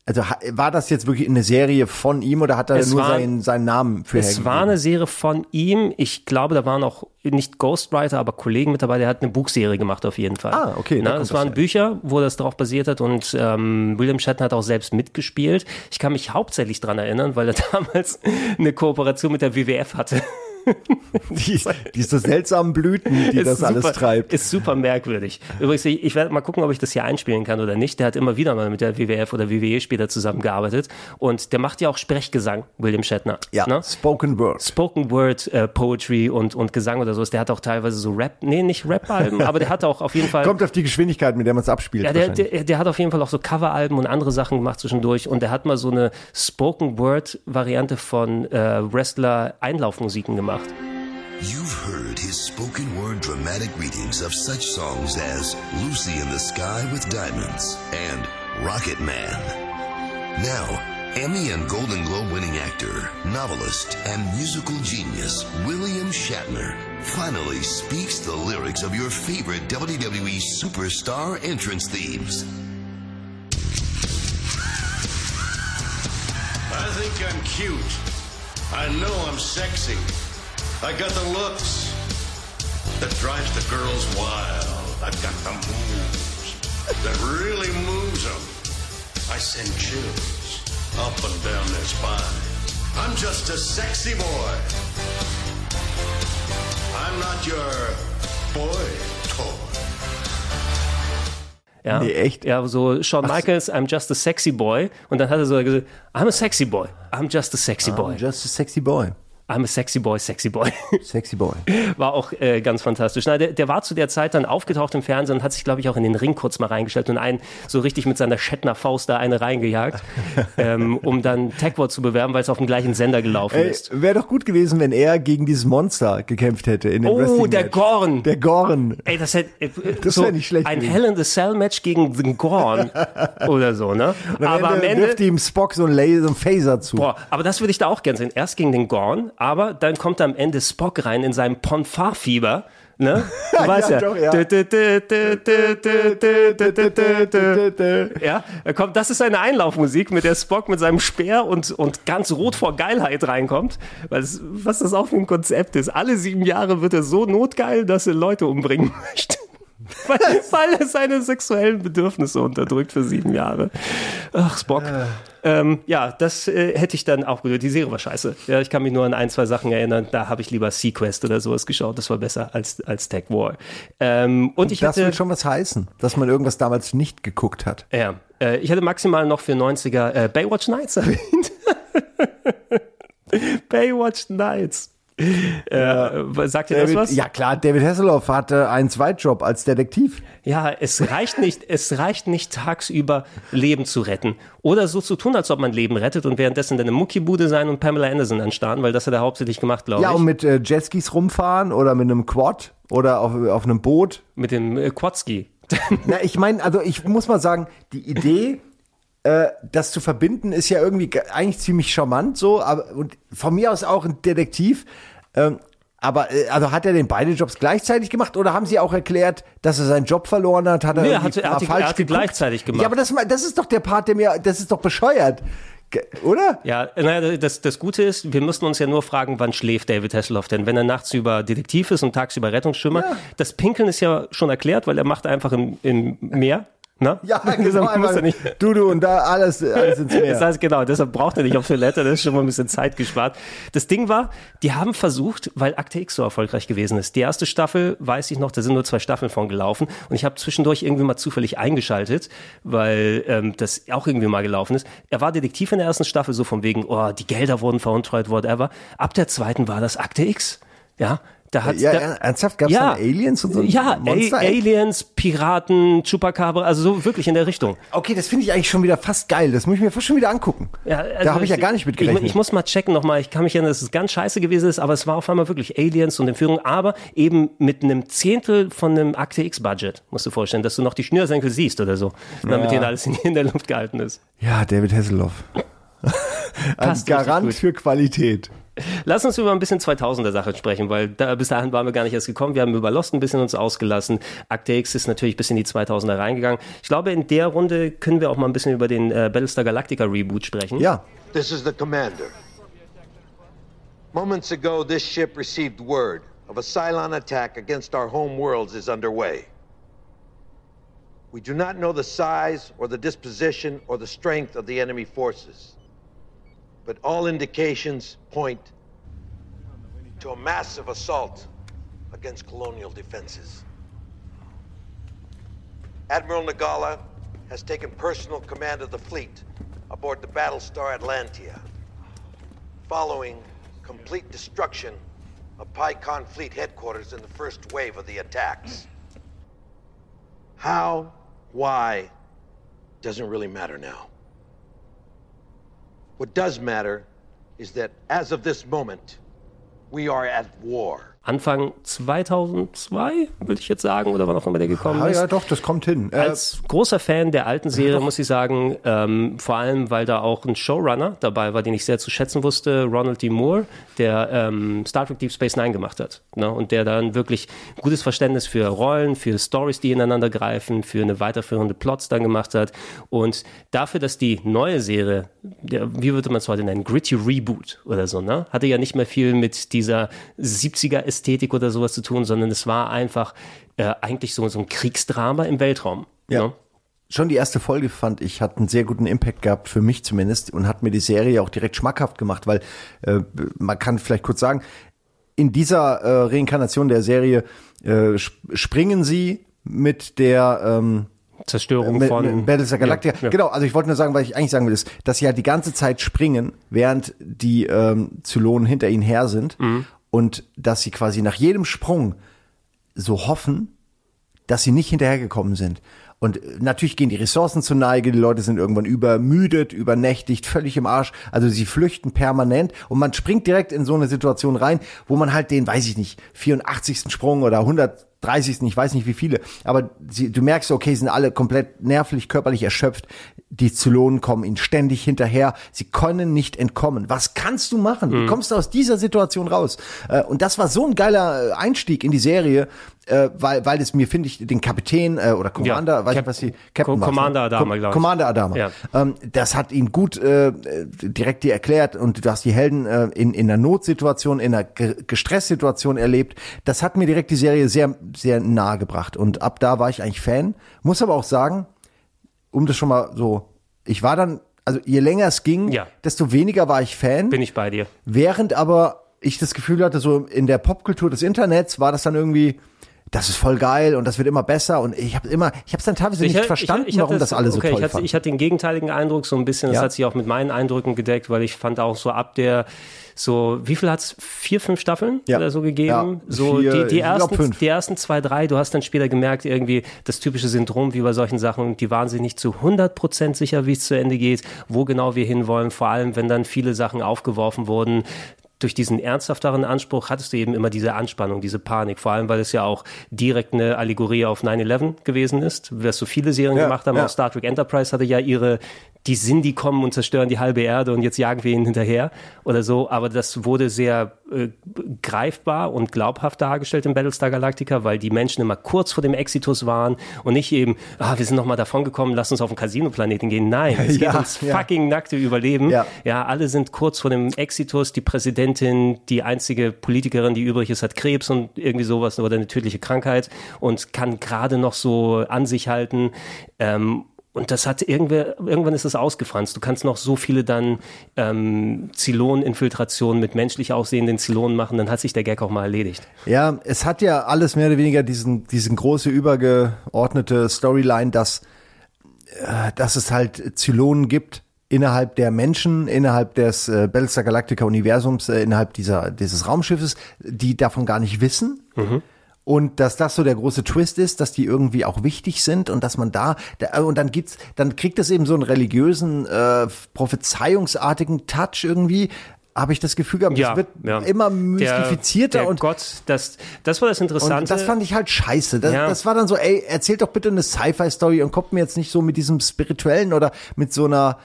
also war das jetzt wirklich eine Serie von ihm oder hat er Es nur war- seinen, seinen Namen für Es war eine Serie von ihm. Ich glaube, da waren auch nicht Ghostwriter, aber Kollegen mit dabei. Der hat eine Buchserie gemacht auf jeden Fall. Ah, okay, Na, das das waren her. Bücher, wo das darauf basiert hat und ähm, William Shatner hat auch selbst mitgespielt. Ich kann mich hauptsächlich dran erinnern, weil er damals eine Kooperation mit der WWF hatte. die, diese seltsamen Blüten, die Ist das alles super- treibt. Ist super merkwürdig. Übrigens, ich, ich werde mal gucken, ob ich das hier einspielen kann oder nicht. Der hat immer wieder mal mit der WWF oder WWE später zusammengearbeitet. Und der macht ja auch Sprechgesang, William Shatner. Ja, ne? Spoken Word. Spoken Word äh, Poetry und, und Gesang oder sowas. Der hat auch teilweise so Rap, nee, nicht Rap-Alben, aber der hat auch auf jeden Fall. Kommt auf die Geschwindigkeit, mit der man es abspielt. Ja, der, der, der hat auf jeden Fall auch so Coveralben und andere Sachen gemacht zwischendurch und der hat mal so eine Spoken Word Variante von äh, Wrestler Einlaufmusiken gemacht. You've heard his spoken word dramatic readings of such songs as Lucy in the Sky with Diamonds and Rocket Man. Now, Emmy and Golden Globe winning actor, novelist, and musical genius William Shatner finally speaks the lyrics of your favorite WWE superstar entrance themes. I think I'm cute. I know I'm sexy. I got the looks that drives the girls wild. I've got the moves that really moves them. I send chills up and down their spine. I'm just a sexy boy. I'm not your boy toy. Ja. Nee, echt? Ja, so Shawn Michaels, I'm just a sexy boy. Und dann hat er so gesagt, I'm a sexy boy. I'm just a sexy boy. I'm just a sexy boy. I'm a sexy boy, sexy boy. Sexy Boy. War auch äh, ganz fantastisch. Na, der, der war zu der Zeit dann aufgetaucht im Fernsehen und hat sich, glaube ich, auch in den Ring kurz mal reingestellt und einen so richtig mit seiner Shatner Faust da eine reingejagt, ähm, um dann Tagward zu bewerben, weil es auf dem gleichen Sender gelaufen Ey, ist. wäre doch gut gewesen, wenn er gegen dieses Monster gekämpft hätte in dem Oh, Wrestling der Match. Gorn. Der Gorn. Ey, das hätte äh, Das so nicht schlecht ein gewesen. Hell in the Cell Match gegen den Gorn oder so, ne? Und Aber am Ende wirft ihm Spock so ein Laser, so ein Phaser zu. Boah, aber das würde ich da auch gerne sehen. Erst gegen den Gorn, aber dann kommt am Ende Spock rein in seinem Ponfar-Fieber. Ne? Du weißt ja. Ja. kommt, das ist seine Einlaufmusik, mit der Spock mit seinem Speer und, und ganz rot vor Geilheit reinkommt. Was, was das auch für ein Konzept ist. Alle sieben Jahre wird er so notgeil, dass er Leute umbringen möchte. weil, weil er seine sexuellen Bedürfnisse unterdrückt für sieben Jahre. Ach, Spock. Ähm, ja, das äh, hätte ich dann auch gehört. Die Serie war scheiße. Ja, ich kann mich nur an ein, zwei Sachen erinnern. Da habe ich lieber Sequest oder sowas geschaut. Das war besser als, als Tech War. Ähm, und ich das hätte, will schon was heißen, dass man irgendwas damals nicht geguckt hat. ja, äh, ich hätte maximal noch für 90er äh, Baywatch Nights erwähnt. Baywatch Nights. Äh, sagt ihr das David, was? ja klar, David Hasselhoff hatte einen Zweitjob als Detektiv. Ja, es reicht nicht, es reicht nicht tagsüber Leben zu retten. Oder so zu tun, als ob man Leben rettet und währenddessen in der Muckibude sein und Pamela Anderson anstarren, weil das hat er hauptsächlich gemacht, glaube Ja, ich. und mit äh, Jetskis rumfahren oder mit einem Quad oder auf, auf einem Boot. Mit dem äh, Quadski. Na, ich meine, also ich muss mal sagen, die Idee, äh, das zu verbinden, ist ja irgendwie ge- eigentlich ziemlich charmant so, aber und von mir aus auch ein Detektiv. Ähm, aber äh, also hat er den beide Jobs gleichzeitig gemacht oder haben sie auch erklärt, dass er seinen Job verloren hat? Hat er Nee, er irgendwie hat- er hat die- falsch er hat gleichzeitig gemacht. Ja, aber das, das ist doch der Part, der mir, das ist doch bescheuert, oder? Ja, naja, das, das Gute ist, wir müssen uns ja nur fragen, wann schläft David Hasselhoff denn? Wenn er nachts über Detektiv ist und tagsüber Rettungsschwimmer. Das Pinkeln ist ja schon erklärt, weil er macht einfach im, im Meer. Ne? Ja, genau, einmal nicht. du, du und da alles, alles ins Meer. Das heißt, genau, deshalb braucht er nicht auf Toilette, das ist schon mal ein bisschen Zeit gespart. Das Ding war, die haben versucht, weil Akte X so erfolgreich gewesen ist. Die erste Staffel, weiß ich noch, da sind nur zwei Staffeln von gelaufen und ich habe zwischendurch irgendwie mal zufällig eingeschaltet, weil ähm, das auch irgendwie mal gelaufen ist. Er war Detektiv in der ersten Staffel, so von wegen, oh, die Gelder wurden veruntreut, whatever. Ab der zweiten war das Akte X. Ja, da hat Ja, da, ernsthaft? Gab's dann Aliens und so Ja, Monster? A Aliens, Piraten, Chupacabra, also so wirklich in der Richtung. Okay, das finde ich eigentlich schon wieder fast geil. Das muss ich mir fast schon wieder angucken. Ja, also da habe ich ja gar nicht mit gerechnet. Ich, ich muss mal checken nochmal. Ich kann mich erinnern, dass es ganz scheiße gewesen ist, aber es war auf einmal wirklich Aliens und Entführung, aber eben mit einem Zehntel von einem Akte X-Budget, musst du vorstellen, dass du noch die Schnürsenkel siehst oder so, damit Ja. denen alles in, in der Luft gehalten ist. Ja, David Hasselhoff. Ein Passt richtig Garant für Qualität. Lass uns über ein bisschen 2000er Sachen sprechen, weil da, bis dahin waren wir gar nicht erst gekommen. Wir haben über Lost ein bisschen uns ausgelassen. Akte X ist natürlich bis in die 2000er reingegangen. Ich glaube, in der Runde können wir auch mal ein bisschen über den äh, Battlestar Galactica Reboot sprechen. Ja. This is the commander. Moments ago, this ship received word of a Cylon attack against our home worlds is underway. We do not know the size or the disposition or the strength of the enemy forces, but all indications point to a massive assault against colonial defenses. Admiral Nagala has taken personal command of the fleet aboard the Battlestar Atlantia, following complete destruction of PyCon Fleet headquarters in the first wave of the attacks. How, why, doesn't really matter now. What does matter is that as of this moment, we are at war. Anfang 2002, würde ich jetzt sagen, oder wann auch immer der gekommen Ah, ist. ja, doch, das kommt hin. Äh, Als großer Fan der alten Serie muss ich sagen, ähm, vor allem, weil da auch ein Showrunner dabei war, den ich sehr zu schätzen wusste, Ronald D. Moore, der ähm, Star Trek Deep Space Nine gemacht hat. Ne? Und der dann wirklich gutes Verständnis für Rollen, für Stories, die ineinander greifen, für eine weiterführende Plots dann gemacht hat. Und dafür, dass die neue Serie, der, wie würde man es heute nennen, Gritty Reboot oder so, ne? hatte ja nicht mehr viel mit dieser 70er Ästhetik oder sowas zu tun, sondern es war einfach äh, eigentlich so, so ein Kriegsdrama im Weltraum. Ja. Ne? Schon die erste Folge fand ich, hat einen sehr guten Impact gehabt, für mich zumindest, und hat mir die Serie auch direkt schmackhaft gemacht, weil äh, man kann vielleicht kurz sagen, in dieser äh, Reinkarnation der Serie äh, sp- springen sie mit der ähm, Zerstörung mit, von mit Battlestar Galactica. Ja, ja. Genau, also ich wollte nur sagen, was ich eigentlich sagen will, ist, dass sie halt die ganze Zeit springen, während die ähm, Zylonen hinter ihnen her sind Mhm. Und dass sie quasi nach jedem Sprung so hoffen, dass sie nicht hinterhergekommen sind. Und äh, natürlich gehen die Ressourcen zur Neige, die Leute sind irgendwann übermüdet, übernächtigt, völlig im Arsch. Also sie flüchten permanent und man springt direkt in so eine Situation rein, wo man halt den, weiß ich nicht, 84. Sprung oder 130. ich weiß nicht wie viele, aber sie, du merkst, okay, sie sind alle komplett nervlich, körperlich erschöpft. Die Zylonen kommen ihnen ständig hinterher. Sie können nicht entkommen. Was kannst du machen? Wie Mhm. kommst du aus dieser Situation raus? Äh, Und das war so ein geiler äh, Einstieg in die Serie, äh, weil, weil es mir, finde ich, den Kapitän äh, oder Commander, Ja, weiß ich Cap- was die Captain Co- Commander ne? Adama, Com- glaub ich. Commander Adama. Ja. Ähm, das hat ihn gut äh, direkt dir erklärt und du hast die Helden äh, in, in einer Notsituation, in einer Ge Gestresssituation erlebt. Das hat mir direkt die Serie sehr, sehr nahe gebracht und ab da war ich eigentlich Fan. Muss aber auch sagen, um das schon mal so, ich war dann, also je länger es ging, Ja. desto weniger war ich Fan. Bin ich bei dir. Während aber ich das Gefühl hatte, so in der Popkultur des Internets war das dann irgendwie, das ist voll geil und das wird immer besser und ich habe immer, ich habe es dann teilweise nicht Ich- verstanden, ich- ich warum das alle so okay, toll ich hatte, fanden. ich hatte den gegenteiligen Eindruck so ein bisschen, das Ja. hat sich auch mit meinen Eindrücken gedeckt, weil ich fand auch so ab der so, wie viel hat's? Vier, fünf Staffeln Ja. oder so gegeben? Ja, so vier, die, die, ersten, die ersten zwei, drei, du hast dann später gemerkt, irgendwie das typische Syndrom wie bei solchen Sachen, die waren sich nicht zu 100% sicher, wie es zu Ende geht, wo genau wir hinwollen, vor allem wenn dann viele Sachen aufgeworfen wurden, durch diesen ernsthafteren Anspruch hattest du eben immer diese Anspannung, diese Panik, vor allem weil es ja auch direkt eine Allegorie auf 9-11 gewesen ist, was so viele Serien Ja, gemacht haben. ja. Auch Star Trek Enterprise hatte ja ihre, die Sindi kommen und zerstören die halbe Erde und jetzt jagen wir ihnen hinterher oder so, aber das wurde sehr äh, greifbar und glaubhaft dargestellt in Battlestar Galactica, weil die Menschen immer kurz vor dem Exitus waren und nicht eben, ah, wir sind noch mal davon gekommen, lass uns auf den Casino-Planeten gehen. Nein, es Ja, geht ums ja. fucking nackte Überleben. Ja. Ja, alle sind kurz vor dem Exitus. Die Präsidentin, die einzige Politikerin, die übrig ist, hat Krebs und irgendwie sowas oder eine tödliche Krankheit und kann gerade noch so an sich halten. Ähm, und das hat irgendwer, irgendwann ist es ausgefranst. Du kannst noch so viele dann ähm, Zylon-Infiltrationen mit menschlich aussehenden Zylonen machen, dann hat sich der Gag auch mal erledigt. Ja, es hat ja alles mehr oder weniger diesen, diesen große übergeordnete Storyline, dass, äh, dass es halt Zylonen gibt innerhalb der Menschen, innerhalb des äh, Battlestar Galactica Universums, äh, innerhalb dieser, dieses Raumschiffes, die davon gar nicht wissen. Und dass das so der große Twist ist, dass die irgendwie auch wichtig sind und dass man da, da und dann gibt's, dann kriegt es eben so einen religiösen, äh, prophezeiungsartigen Touch irgendwie. Habe ich das Gefühl gehabt, Ja, es wird ja. immer mystifizierter der, der und Gott, das, das war das Interessante. und das fand ich halt scheiße. Das, Ja. das war dann so, ey, erzählt doch bitte eine Sci-Fi-Story und kommt mir jetzt nicht so mit diesem spirituellen oder mit so einer,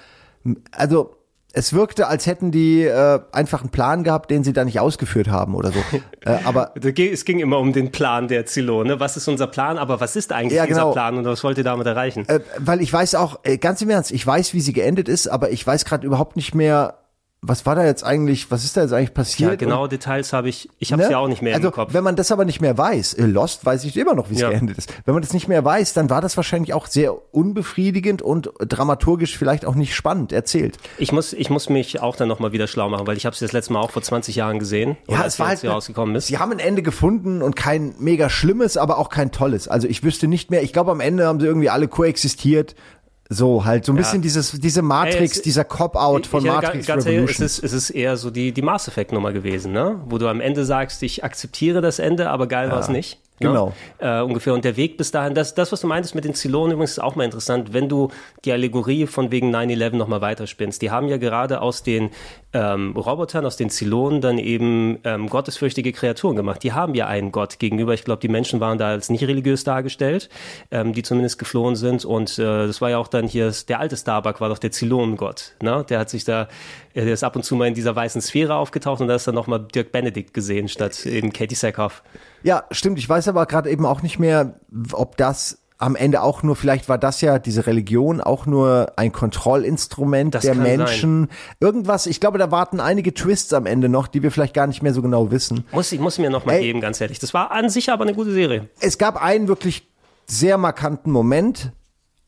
also es wirkte, als hätten die äh, einfach einen Plan gehabt, den sie da nicht ausgeführt haben oder so. äh, aber Es ging immer um den Plan der Zylone. Was ist unser Plan? Aber was ist eigentlich Ja, genau. unser Plan und was wollt ihr damit erreichen? äh, weil ich weiß auch, äh, ganz im Ernst, ich weiß, wie sie geendet ist, aber ich weiß gerade überhaupt nicht mehr, was war da jetzt eigentlich, was ist da jetzt eigentlich passiert? ja, genaue Und- Details habe ich, ich habe es Ne? ja auch nicht mehr also, im Kopf. Wenn man das aber nicht mehr weiß, äh, Lost weiß ich immer noch, wie es Ja. geendet ist. Wenn man das nicht mehr weiß, dann war das wahrscheinlich auch sehr unbefriedigend und dramaturgisch vielleicht auch nicht spannend erzählt. Ich muss, ich muss mich auch dann nochmal wieder schlau machen, weil ich habe es das letzte Mal auch vor 20 Jahren gesehen. Ja, als es war halt, hier rausgekommen ist. sie haben ein Ende gefunden und kein mega schlimmes, aber auch kein tolles. Also ich wüsste nicht mehr, ich glaube am Ende haben sie irgendwie alle koexistiert. So halt, so ein Ja. bisschen dieses, diese Matrix, Ey, es- dieser Cop-Out von Ich- ja, Matrix ganz ehrlich, Revolution. es ist, es ist eher so die, die Mass Effect Nummer gewesen, ne? Wo du am Ende sagst, ich akzeptiere das Ende, aber geil war es nicht. Ne? genau. Äh, ungefähr. Und der Weg bis dahin, das, das, was du meintest mit den Zylonen übrigens, ist auch mal interessant, wenn du die Allegorie von wegen 9-11 nochmal weiterspinnst. Die haben ja gerade aus den ähm, Robotern, aus den Zylonen dann eben ähm, gottesfürchtige Kreaturen gemacht. Die haben ja einen Gott gegenüber. Ich glaube, die Menschen waren da als nicht religiös dargestellt, ähm, die zumindest geflohen sind. Und äh, das war ja auch dann hier, der alte Starbuck war doch der Zylonengott. Ne? Der hat sich da, der ist ab und zu mal in dieser weißen Sphäre aufgetaucht und da ist dann nochmal Dirk Benedict gesehen, statt eben Katie Sackhoff. Ja, stimmt. Ich weiß aber gerade eben auch nicht mehr, ob das am Ende auch nur, vielleicht war das ja diese Religion auch nur ein Kontrollinstrument Das der Menschen. Irgendwas, ich glaube, da warten einige Twists am Ende noch, die wir vielleicht gar nicht mehr so genau wissen. Muss ich muss mir noch mal Ey. geben, ganz ehrlich. Das war an sich aber eine gute Serie. Es gab einen wirklich sehr markanten Moment.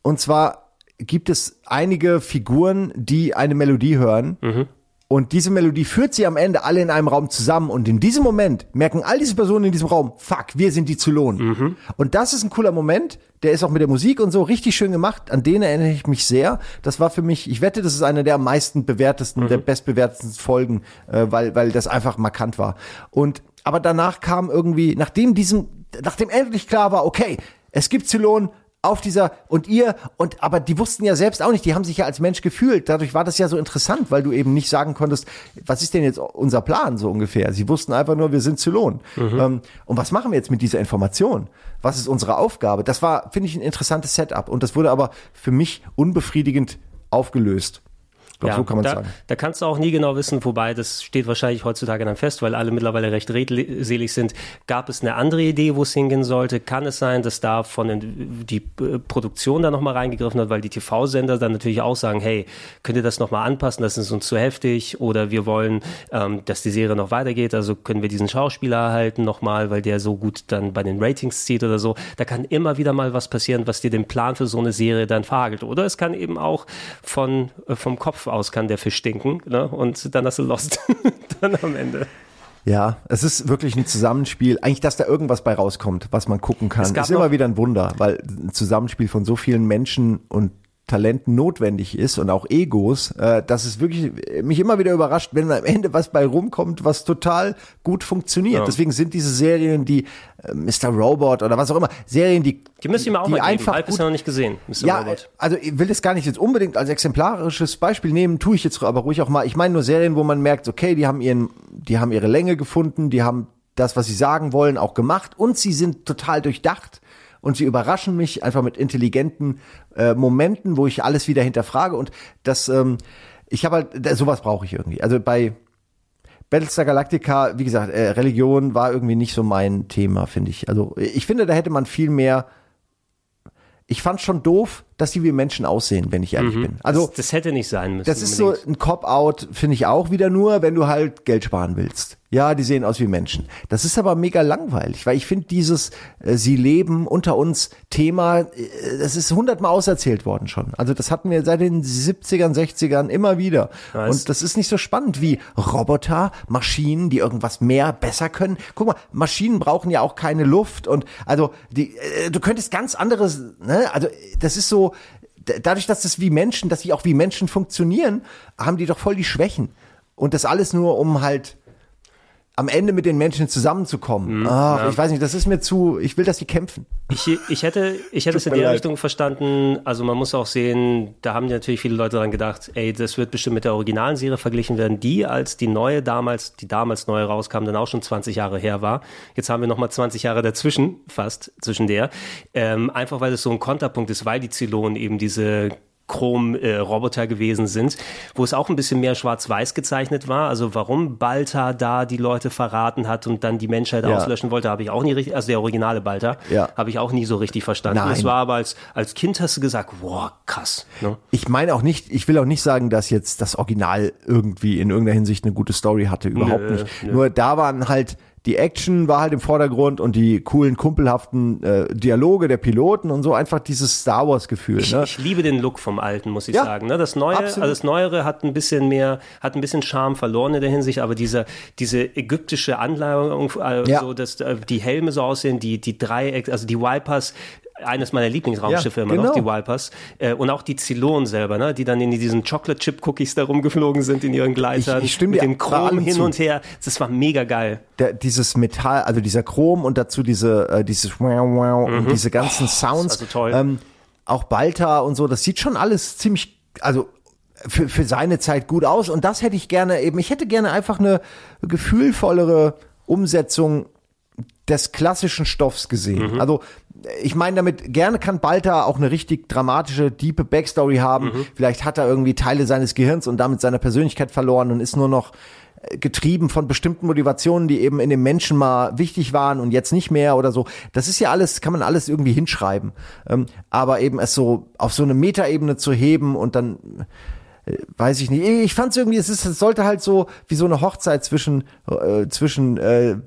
Und zwar gibt es einige Figuren, die eine Melodie hören. Und diese Melodie führt sie am Ende alle in einem Raum zusammen. Und in diesem Moment merken all diese Personen in diesem Raum, fuck, wir sind die Zylonen. Und das ist ein cooler Moment. Der ist auch mit der Musik und so richtig schön gemacht. An den erinnere ich mich sehr. Das war für mich, ich wette, das ist eine der am meisten bewertesten, der bestbewertesten Folgen, äh, weil, weil das einfach markant war. Und, aber danach kam irgendwie, nachdem diesem, nachdem endlich klar war, okay, es gibt Zylonen, auf dieser und ihr und aber die wussten ja selbst auch nicht, die haben sich ja als Mensch gefühlt. Dadurch war das ja so interessant, weil du eben nicht sagen konntest, was ist denn jetzt unser Plan so ungefähr. Sie wussten einfach nur, wir sind Zylon. Ähm, und was machen wir jetzt mit dieser Information? Was ist unsere Aufgabe? Das war, finde ich, ein interessantes Setup und das wurde aber für mich unbefriedigend aufgelöst. Ich glaub, so kann man da, sagen. da kannst du auch nie genau wissen, wobei das steht wahrscheinlich heutzutage dann fest, weil alle mittlerweile recht redselig sind. Gab es eine andere Idee, wo es hingehen sollte? Kann es sein, dass da von den, die äh, Produktion da nochmal reingegriffen hat, weil die TV-Sender dann natürlich auch sagen, hey, könnt ihr das nochmal anpassen, das ist uns zu heftig oder wir wollen, ähm, dass die Serie noch weitergeht, also können wir diesen Schauspieler erhalten nochmal, weil der so gut dann bei den Ratings zieht oder so. Da kann immer wieder mal was passieren, was dir den Plan für so eine Serie dann verhagelt. Oder es kann eben auch von, äh, vom Kopf aus kann der Fisch stinken ne? und dann hast du Lost dann am Ende. Ja, es ist wirklich ein Zusammenspiel. Eigentlich, dass da irgendwas bei rauskommt, was man gucken kann, ist immer wieder ein Wunder, weil ein Zusammenspiel von so vielen Menschen und Talenten notwendig ist und auch Egos, äh, dass es wirklich mich immer wieder überrascht, wenn am Ende was bei rumkommt, was total gut funktioniert. Ja. Deswegen sind diese Serien, die äh, Mr. Robot oder was auch immer, Serien, die Die müsst ihr auch die mal einfach gut bisher noch nicht gesehen, Mr. ja, Robot. also ich will das gar nicht jetzt unbedingt als exemplarisches Beispiel nehmen, tue ich jetzt aber ruhig auch mal. Ich meine nur Serien, wo man merkt, okay, die haben ihren, die haben ihre Länge gefunden, die haben das, was sie sagen wollen, auch gemacht und sie sind total durchdacht und sie überraschen mich einfach mit intelligenten äh, Momenten, wo ich alles wieder hinterfrage und das, ähm, ich habe halt, sowas brauche ich irgendwie. Also bei Battlestar Galactica, wie gesagt, äh, Religion war irgendwie nicht so mein Thema, finde ich. Also ich finde, da hätte man viel mehr. Ich fand schon doof, dass die wie Menschen aussehen, wenn ich ehrlich Mhm. bin. Also das, das hätte nicht sein müssen. das ist so unbedingt. ein Cop-out, finde ich auch wieder nur, wenn du halt Geld sparen willst. Ja, die sehen aus wie Menschen. Das ist aber mega langweilig, weil ich finde dieses äh, Sie leben unter uns Thema, äh, das ist hundertmal auserzählt worden schon. Also das hatten wir seit den 70ern, 60ern immer wieder. Nice. Und das ist nicht so spannend wie Roboter, Maschinen, die irgendwas mehr, besser können. Guck mal, Maschinen brauchen ja auch keine Luft und also die, äh, du könntest ganz anderes, ne? Also das ist so, dadurch, dass das wie Menschen, dass sie auch wie Menschen funktionieren, haben die doch voll die Schwächen. Und das alles nur, um halt am Ende mit den Menschen zusammenzukommen. Ach, ja. ich weiß nicht, das ist mir zu, ich will, dass die kämpfen. Ich, ich hätte, ich hätte es in leid. Richtung verstanden. Also man muss auch sehen, da haben natürlich viele Leute dran gedacht, ey, das wird bestimmt mit der originalen Serie verglichen werden, die als die neue damals, die damals neue rauskam, dann auch schon 20 Jahre her war. Jetzt haben wir nochmal 20 Jahre dazwischen, fast zwischen der. Ähm, einfach weil es so ein Konterpunkt ist, weil die Zylonen eben diese Chrom-Roboter gewesen sind, wo es auch ein bisschen mehr schwarz-weiß gezeichnet war. Also warum Balta da die Leute verraten hat und dann die Menschheit Ja. auslöschen wollte, habe ich auch nie richtig, also der originale Balta, Ja. habe ich auch nie so richtig verstanden. Nein. Es war aber als, als Kind hast du gesagt, wow, krass. Ne? Ich meine auch nicht, ich will auch nicht sagen, dass jetzt das Original irgendwie in irgendeiner Hinsicht eine gute Story hatte, überhaupt Nö, nicht. nö. Nur da waren halt die Action war halt im Vordergrund und die coolen kumpelhaften äh, Dialoge der Piloten und so einfach dieses Star Wars Gefühl. Ich, Ne? ich liebe den Look vom Alten, muss ich Ja, sagen. Ne? Das Neue, absolut. also das Neuere hat ein bisschen mehr, hat ein bisschen Charme verloren in der Hinsicht, aber diese, diese ägyptische Anleitung, äh, Ja. so, dass äh, die Helme so aussehen, die, die Dreieck, also die Vipers, eines meiner Lieblingsraumschiffe Ja, immer noch, genau. die Vipers. Äh, und auch die Zylonen selber, ne? die dann in diesen Chocolate Chip Cookies da rumgeflogen sind in ihren Gleitern. Ich- ich mit dem Chrom hin zu. und her. Das war mega geil. Der, dieses Metall, also dieser Chrom und dazu diese, äh, dieses wow, wow Mhm. und diese ganzen Oh, Sounds. also toll. Ähm, auch Balta und so, das sieht schon alles ziemlich, also für, für seine Zeit gut aus. Und das hätte ich gerne eben, ich hätte gerne einfach eine gefühlvollere Umsetzung des klassischen Stoffs gesehen. Mhm. Also ich meine damit, gerne kann Balta auch eine richtig dramatische, diepe Backstory haben. Mhm. Vielleicht hat er irgendwie Teile seines Gehirns und damit seine Persönlichkeit verloren und ist nur noch äh, getrieben von bestimmten Motivationen, die eben in dem Menschen mal wichtig waren und jetzt nicht mehr oder so. Das ist ja alles, kann man alles irgendwie hinschreiben. Ähm, aber eben es so auf so eine Metaebene zu heben und dann äh, weiß ich nicht. Ich fand es irgendwie, es ist, es sollte halt so wie so eine Hochzeit zwischen äh, zwischen äh,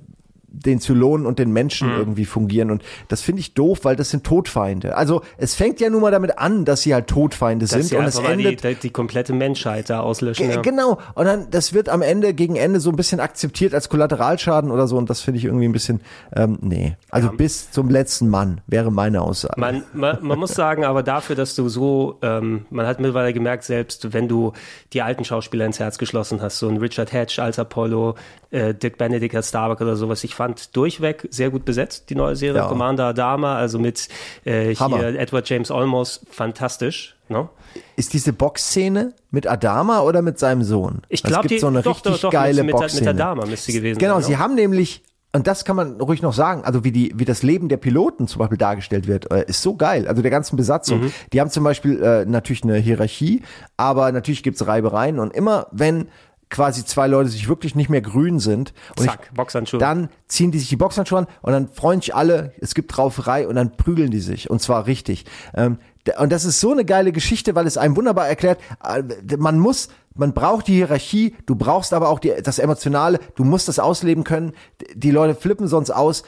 den Zylonen und den Menschen Mhm. irgendwie fungieren. Und das finde ich doof, weil das sind Todfeinde. Also es fängt ja nun mal damit an, dass sie halt Todfeinde Dass sind und es endet die, die komplette Menschheit da auslöschen. Ja. Genau. Und dann, das wird am Ende, gegen Ende so ein bisschen akzeptiert als Kollateralschaden oder so. Und das finde ich irgendwie ein bisschen, ähm, nee. Also bis zum letzten Mann wäre meine Aussage. Man, man, man muss sagen, aber dafür, dass du so, ähm, man hat mittlerweile gemerkt, selbst wenn du die alten Schauspieler ins Herz geschlossen hast, so ein Richard Hatch als Apollo, äh, Dick Benedict als Starbuck oder sowas, ich fand durchweg sehr gut besetzt, die neue Serie, Ja. Commander Adama, also mit äh, hier Edward James Olmos, fantastisch. Ne? Ist diese Boxszene mit Adama oder mit seinem Sohn? Ich Es glaube, gibt die so eine doch, richtig doch, doch, geile mit, Boxszene. mit Adama müsste sie gewesen Genau, sein. sie ne? haben nämlich, und das kann man ruhig noch sagen, also wie die, wie das Leben der Piloten zum Beispiel dargestellt wird, äh, ist so geil. Also der ganzen Besatzung. Mhm. Die haben zum Beispiel äh, natürlich eine Hierarchie, aber natürlich gibt's Reibereien und immer wenn quasi zwei Leute sich wirklich nicht mehr grün sind und Zack, Boxhandschuhe. dann ziehen die sich die Boxhandschuhe an und dann freuen sich alle, es gibt Rauferei und dann prügeln die sich und zwar richtig. Ähm, und das ist so eine geile Geschichte, weil es einem wunderbar erklärt, äh, man muss, man braucht die Hierarchie, du brauchst aber auch die, das Emotionale, du musst das ausleben können. Die Leute flippen sonst aus.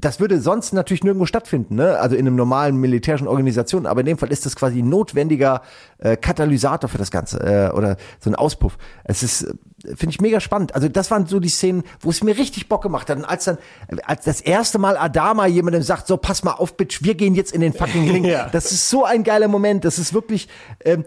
Das würde sonst natürlich nirgendwo stattfinden, ne? also in einem normalen militärischen Organisation, aber in dem Fall ist das quasi ein notwendiger äh, Katalysator für das Ganze äh, oder so ein Auspuff. Es ist, äh, finde ich mega spannend. Also das waren so die Szenen, wo es mir richtig Bock gemacht hat. Und als dann, als das erste Mal Adama jemandem sagt, so pass mal auf, Bitch, wir gehen jetzt in den fucking Ring. Ja. Das ist so ein geiler Moment. Das ist wirklich, ähm, äh,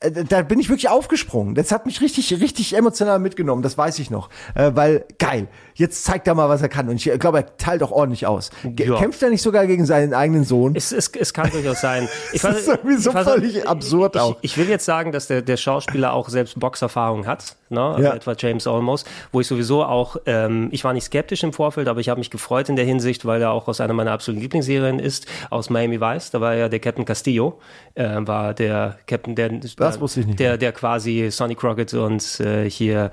da bin ich wirklich aufgesprungen. Das hat mich richtig, richtig emotional mitgenommen. Das weiß ich noch. Äh, weil, geil. Jetzt zeigt er mal, was er kann. Und ich glaube, er teilt auch ordentlich aus. Ge Ja. Kämpft er nicht sogar gegen seinen eigenen Sohn? Es, es, es kann durchaus sein. Ich Das weiß- ist irgendwie so ich weiß- völlig absurd ich, auch. Ich, ich will jetzt sagen, dass der, der Schauspieler auch selbst Boxerfahrung hat, ne? also Ja. etwa James Olmos, wo ich sowieso auch, ähm, ich war nicht skeptisch im Vorfeld, aber ich habe mich gefreut in der Hinsicht, weil er auch aus einer meiner absoluten Lieblingsserien ist, aus Miami Vice. Da war ja der Captain Castillo, äh, war der Captain, der, Das wusste ich nicht der, der quasi Sonny Crockett und äh, hier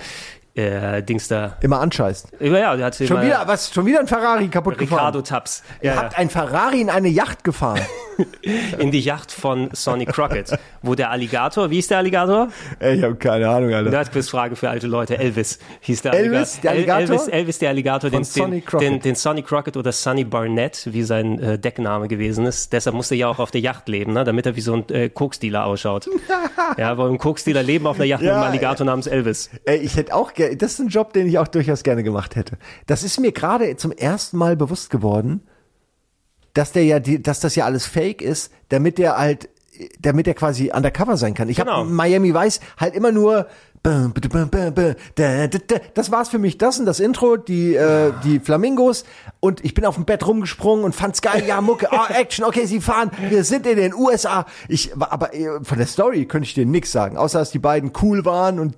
äh, Dings da. Immer anscheißt. Ja, der hat Schon wieder, was, schon wieder ein Ferrari kaputt Ricardo gefahren. Taps. Ihr habt ein Ferrari in eine Yacht gefahren. in die Yacht von Sonny Crockett, wo der Alligator, wie ist der Alligator? Ey, ich habe keine Ahnung, Alter. Nerdquiz-Frage für alte Leute. Elvis hieß der Elvis, der Alligator? Elvis, Elvis der Alligator, Von den, Sonny Crockett. den, den Sonny Crockett oder Sonny Barnett, wie sein äh, Deckname gewesen ist. Deshalb musste er ja auch auf der Yacht leben, ne? damit er wie so ein äh, Koksdealer ausschaut. ja, weil ein Koksdealer leben auf einer Yacht mit Ja, einem Alligator namens Elvis. Ey, ich hätte auch, ge- das ist ein Job, den ich auch durchaus gerne gemacht hätte. Das ist mir gerade zum ersten Mal bewusst geworden, dass der ja, die, dass das ja alles Fake ist, damit der halt, damit er quasi undercover sein kann. Ich Genau. habe Miami Vice halt immer nur das war's für mich. Das und das Intro, die äh, die Flamingos und ich bin auf dem Bett rumgesprungen und fand's geil. Ja, Mucke, ah, Action, okay, sie fahren. Wir sind in den USA. Ich, aber äh, von der Story könnte ich dir nichts sagen, außer dass die beiden cool waren und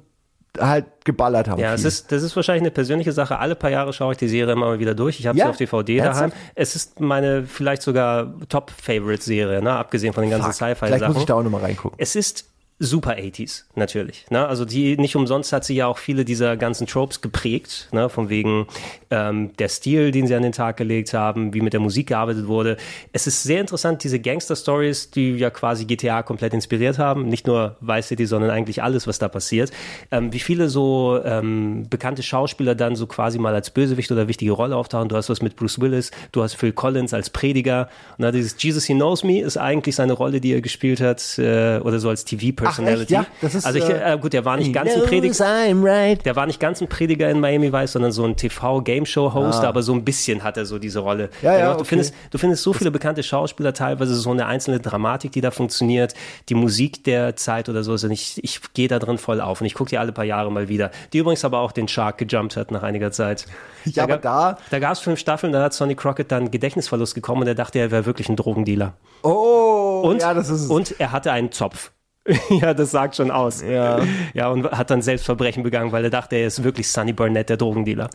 halt geballert haben. Ja, es viel. ist, das ist wahrscheinlich eine persönliche Sache. Alle paar Jahre schaue ich die Serie immer mal wieder durch. Ich habe Ja? sie auf DVD Ernsthaft? daheim. Es ist meine vielleicht sogar Top-Favorite-Serie, ne? abgesehen von den ganzen Fuck, Vielleicht Sci-Fi-Sachen. muss ich da auch nochmal reingucken. Es ist super 80s, natürlich. Ne? Also die nicht umsonst hat sie ja auch viele dieser ganzen Tropes geprägt, ne? von wegen ähm, der Stil, den sie an den Tag gelegt haben, wie mit der Musik gearbeitet wurde. Es ist sehr interessant, diese Gangster-Stories, die ja quasi GTA komplett inspiriert haben, nicht nur Vice City, sondern eigentlich alles, was da passiert. Ähm, wie viele so ähm, bekannte Schauspieler dann so quasi mal als Bösewicht oder wichtige Rolle auftauchen. Du hast was mit Bruce Willis, du hast Phil Collins als Prediger. Und dann dieses Jesus He Knows Me ist eigentlich seine Rolle, die er gespielt hat, äh, oder so als TV-Personality. Ach? Ja, das ist, also ich, äh, äh, gut, der war nicht ganz ein Prediger. Right. Der war nicht ganz ein Prediger in Miami Vice, sondern so ein TV-Game-Show-Host, Ah. aber so ein bisschen hat er so diese Rolle. Ja, ja, Du okay. findest, du findest so viele bekannte Schauspieler, teilweise so eine einzelne Dramatik, die da funktioniert, die Musik der Zeit oder so. Also ich, ich gehe da drin voll auf und ich gucke die alle paar Jahre mal wieder. Die übrigens aber auch den Shark gejumpt hat nach einiger Zeit. Ja, aber da. Da gab es fünf Staffeln, da hat Sonny Crockett dann Gedächtnisverlust bekommen und er dachte, er wäre wirklich ein Drogendealer. Oh, Und, ja, das ist und er hatte einen Zopf. ja, das sagt schon aus. Ja. Ja, und hat dann Selbstverbrechen begangen, weil er dachte, er ist wirklich Sonny Burnett, der Drogendealer.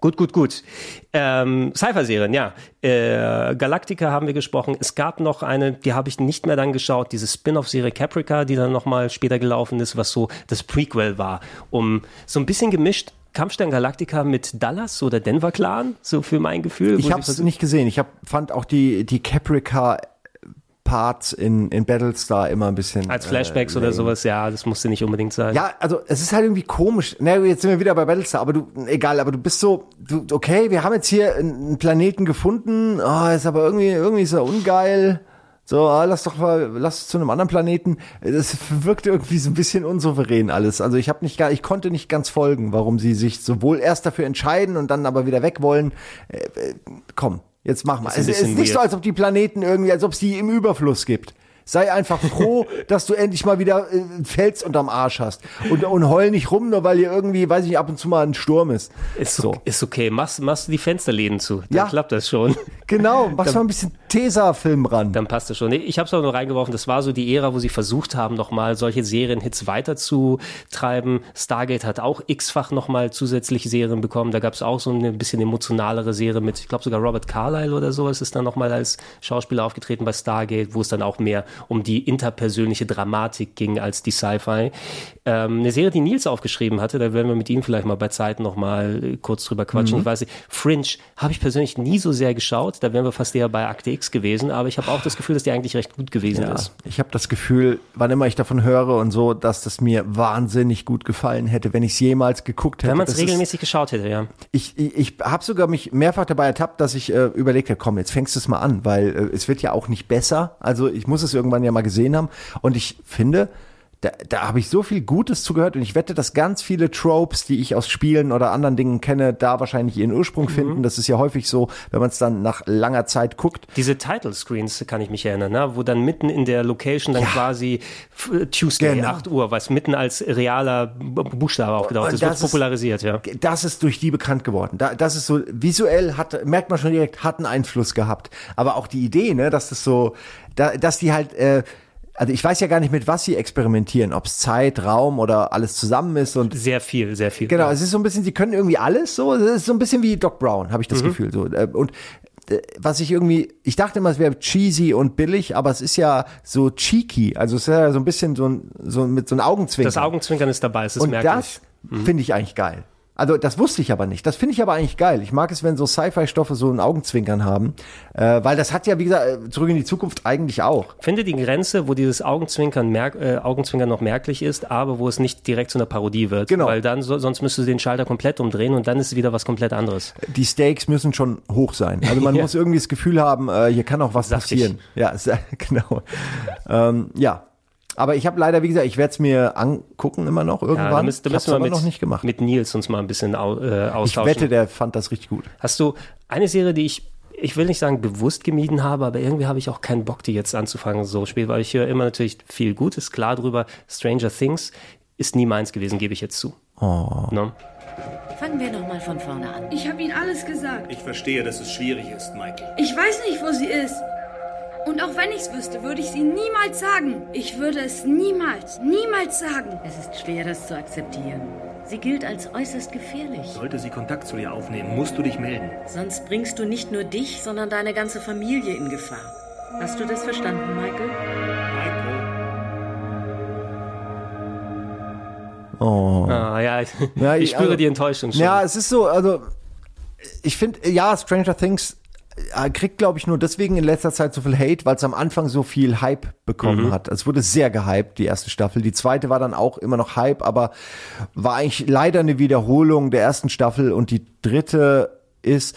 Gut, gut, gut. Ähm, Cypher-Serien, ja. Äh, Galactica haben wir gesprochen. Es gab noch eine, die habe ich nicht mehr dann geschaut, diese Spin-off-Serie Caprica, die dann nochmal später gelaufen ist, was so das Prequel war. Um so ein bisschen gemischt Kampfstern Galactica mit Dallas oder Denver Clan, so für mein Gefühl. Ich habe es nicht gesehen. Ich hab, fand auch die, die Caprica Parts in, in Battlestar immer ein bisschen. Als Flashbacks äh, oder sowas, ja, das musste nicht unbedingt sein. Ja, also es ist halt irgendwie komisch. Na, jetzt sind wir wieder bei Battlestar, aber du, egal, aber du bist so, du, okay, wir haben jetzt hier einen Planeten gefunden, oh, ist aber irgendwie, irgendwie ist er ungeil. So, ah, lass doch mal, lass es zu einem anderen Planeten. Das wirkte irgendwie so ein bisschen unsouverän alles. Also ich habe nicht gar, ich konnte nicht ganz folgen, warum sie sich sowohl erst dafür entscheiden und dann aber wieder weg wollen. Äh, äh, komm, jetzt mach mal. Ist Es ist bisschen nicht so, weird. als ob die Planeten irgendwie, als ob es die im Überfluss gibt. Sei einfach froh, dass du endlich mal wieder äh, einen Fels unterm Arsch hast. Und, und heul nicht rum, nur weil hier irgendwie, weiß ich nicht, ab und zu mal ein Sturm ist. Ist, so. ist okay. Machst, machst du die Fensterläden zu. Dann Ja. klappt das schon. Genau, mach Dann- mal ein bisschen Tesa-Film ran. Dann passt das schon. Ich habe es auch nur reingeworfen. Das war so die Ära, wo sie versucht haben, nochmal solche Serienhits weiterzutreiben. Stargate hat auch x-fach nochmal zusätzliche Serien bekommen. Da gab es auch so eine bisschen emotionalere Serie mit, ich glaube sogar Robert Carlyle oder sowas ist dann nochmal als Schauspieler aufgetreten bei Stargate, wo es dann auch mehr um die interpersönliche Dramatik ging als die Sci-Fi. Ähm, eine Serie, die Nils aufgeschrieben hatte, da werden wir mit ihm vielleicht mal bei Zeit nochmal äh, kurz drüber quatschen. Mhm. Ich weiß nicht, Fringe habe ich persönlich nie so sehr geschaut. Da wären wir fast eher bei Akte X gewesen, aber ich habe auch das Gefühl, dass die eigentlich recht gut gewesen Ja, ist. ich habe das Gefühl, wann immer ich davon höre und so, dass das mir wahnsinnig gut gefallen hätte, wenn ich es jemals geguckt hätte. Wenn man es Das ist- regelmäßig geschaut hätte, ja. Ich, ich, ich habe sogar mich mehrfach dabei ertappt, dass ich äh, überlegt habe, komm, jetzt fängst du es mal an, weil äh, es wird ja auch nicht besser. Also ich muss es irgendwann ja mal gesehen haben. Und ich finde, da, da habe ich so viel Gutes zugehört und ich wette, dass ganz viele Tropes, die ich aus Spielen oder anderen Dingen kenne, da wahrscheinlich ihren Ursprung finden. Das ist ja häufig so, wenn man es dann nach langer Zeit guckt. Diese Title Screens kann ich mich erinnern, ne? wo dann mitten in der Location dann quasi f- Tuesday, Genau. 8 Uhr, was mitten als realer Buchstabe aufgetaucht ist, wird popularisiert, ja. das ist durch die bekannt geworden. Da, das ist so visuell hat merkt man schon direkt hat einen Einfluss gehabt. Aber auch die Idee, ne, dass das so, da, dass die halt, äh, also ich weiß ja gar nicht mit was sie experimentieren, ob es Zeit, Raum oder alles zusammen ist und sehr viel, sehr viel. Genau, es ist so ein bisschen, sie können irgendwie alles so. Es ist so ein bisschen wie Doc Brown, habe ich das Mhm. Gefühl so. Äh, Und äh, was ich irgendwie, ich dachte immer, es wäre cheesy und billig, aber es ist ja so cheeky. Also es ist ja so ein bisschen so ein, so mit so einem Augenzwinkern. Das Augenzwinkern ist dabei, es ist Und merklich. das finde ich eigentlich geil. Also das wusste ich aber nicht. Das finde ich aber eigentlich geil. Ich mag es, wenn so Sci-Fi-Stoffe so ein Augenzwinkern haben, äh, weil das hat ja wie gesagt äh, zurück in die Zukunft eigentlich auch. Finde die Grenze, wo dieses Augenzwinkern, merk, äh, Augenzwinkern noch merklich ist, aber wo es nicht direkt zu einer Parodie wird. Genau. Weil dann, so, sonst müsstest du den Schalter komplett umdrehen und dann ist es wieder was komplett anderes. Die Stakes müssen schon hoch sein. Also man Ja. muss irgendwie das Gefühl haben, äh, hier kann auch was Saftig. passieren. Ja, genau. ähm, ja. Aber ich habe leider, wie gesagt, ich werde es mir angucken immer noch irgendwann. Ja, da ich müssen wir mit, noch nicht gemacht. mit Nils uns mal ein bisschen au, äh, Ich austauschen. wette, der fand das richtig gut. Hast du eine Serie, die ich, ich will nicht sagen bewusst gemieden habe, aber irgendwie habe ich auch keinen Bock, die jetzt anzufangen so spät, weil ich höre immer natürlich viel Gutes, klar drüber. Stranger Things ist nie meins gewesen, gebe ich jetzt zu. Oh. Ne? Fangen wir nochmal von vorne an. Ich habe Ihnen alles gesagt. Ich verstehe, dass es schwierig ist, Michael. Ich weiß nicht, wo sie ist. Und auch wenn ich es wüsste, würde ich sie niemals sagen. Ich würde es niemals, niemals sagen. Es ist schwer, das zu akzeptieren. Sie gilt als äußerst gefährlich. Sollte sie Kontakt zu dir aufnehmen, musst du dich melden. Sonst bringst du nicht nur dich, sondern deine ganze Familie in Gefahr. Hast du das verstanden, Michael? Oh. Ah, ja, ich, Ja, ich spüre also- die Enttäuschung schon. Ja, es ist so, also ich finde, ja, Stranger Things kriegt, glaube ich, nur deswegen in letzter Zeit so viel Hate, weil es am Anfang so viel Hype bekommen Mhm. hat. Es wurde sehr gehypt, die erste Staffel. Die zweite war dann auch immer noch Hype, aber war eigentlich leider eine Wiederholung der ersten Staffel und die dritte ist,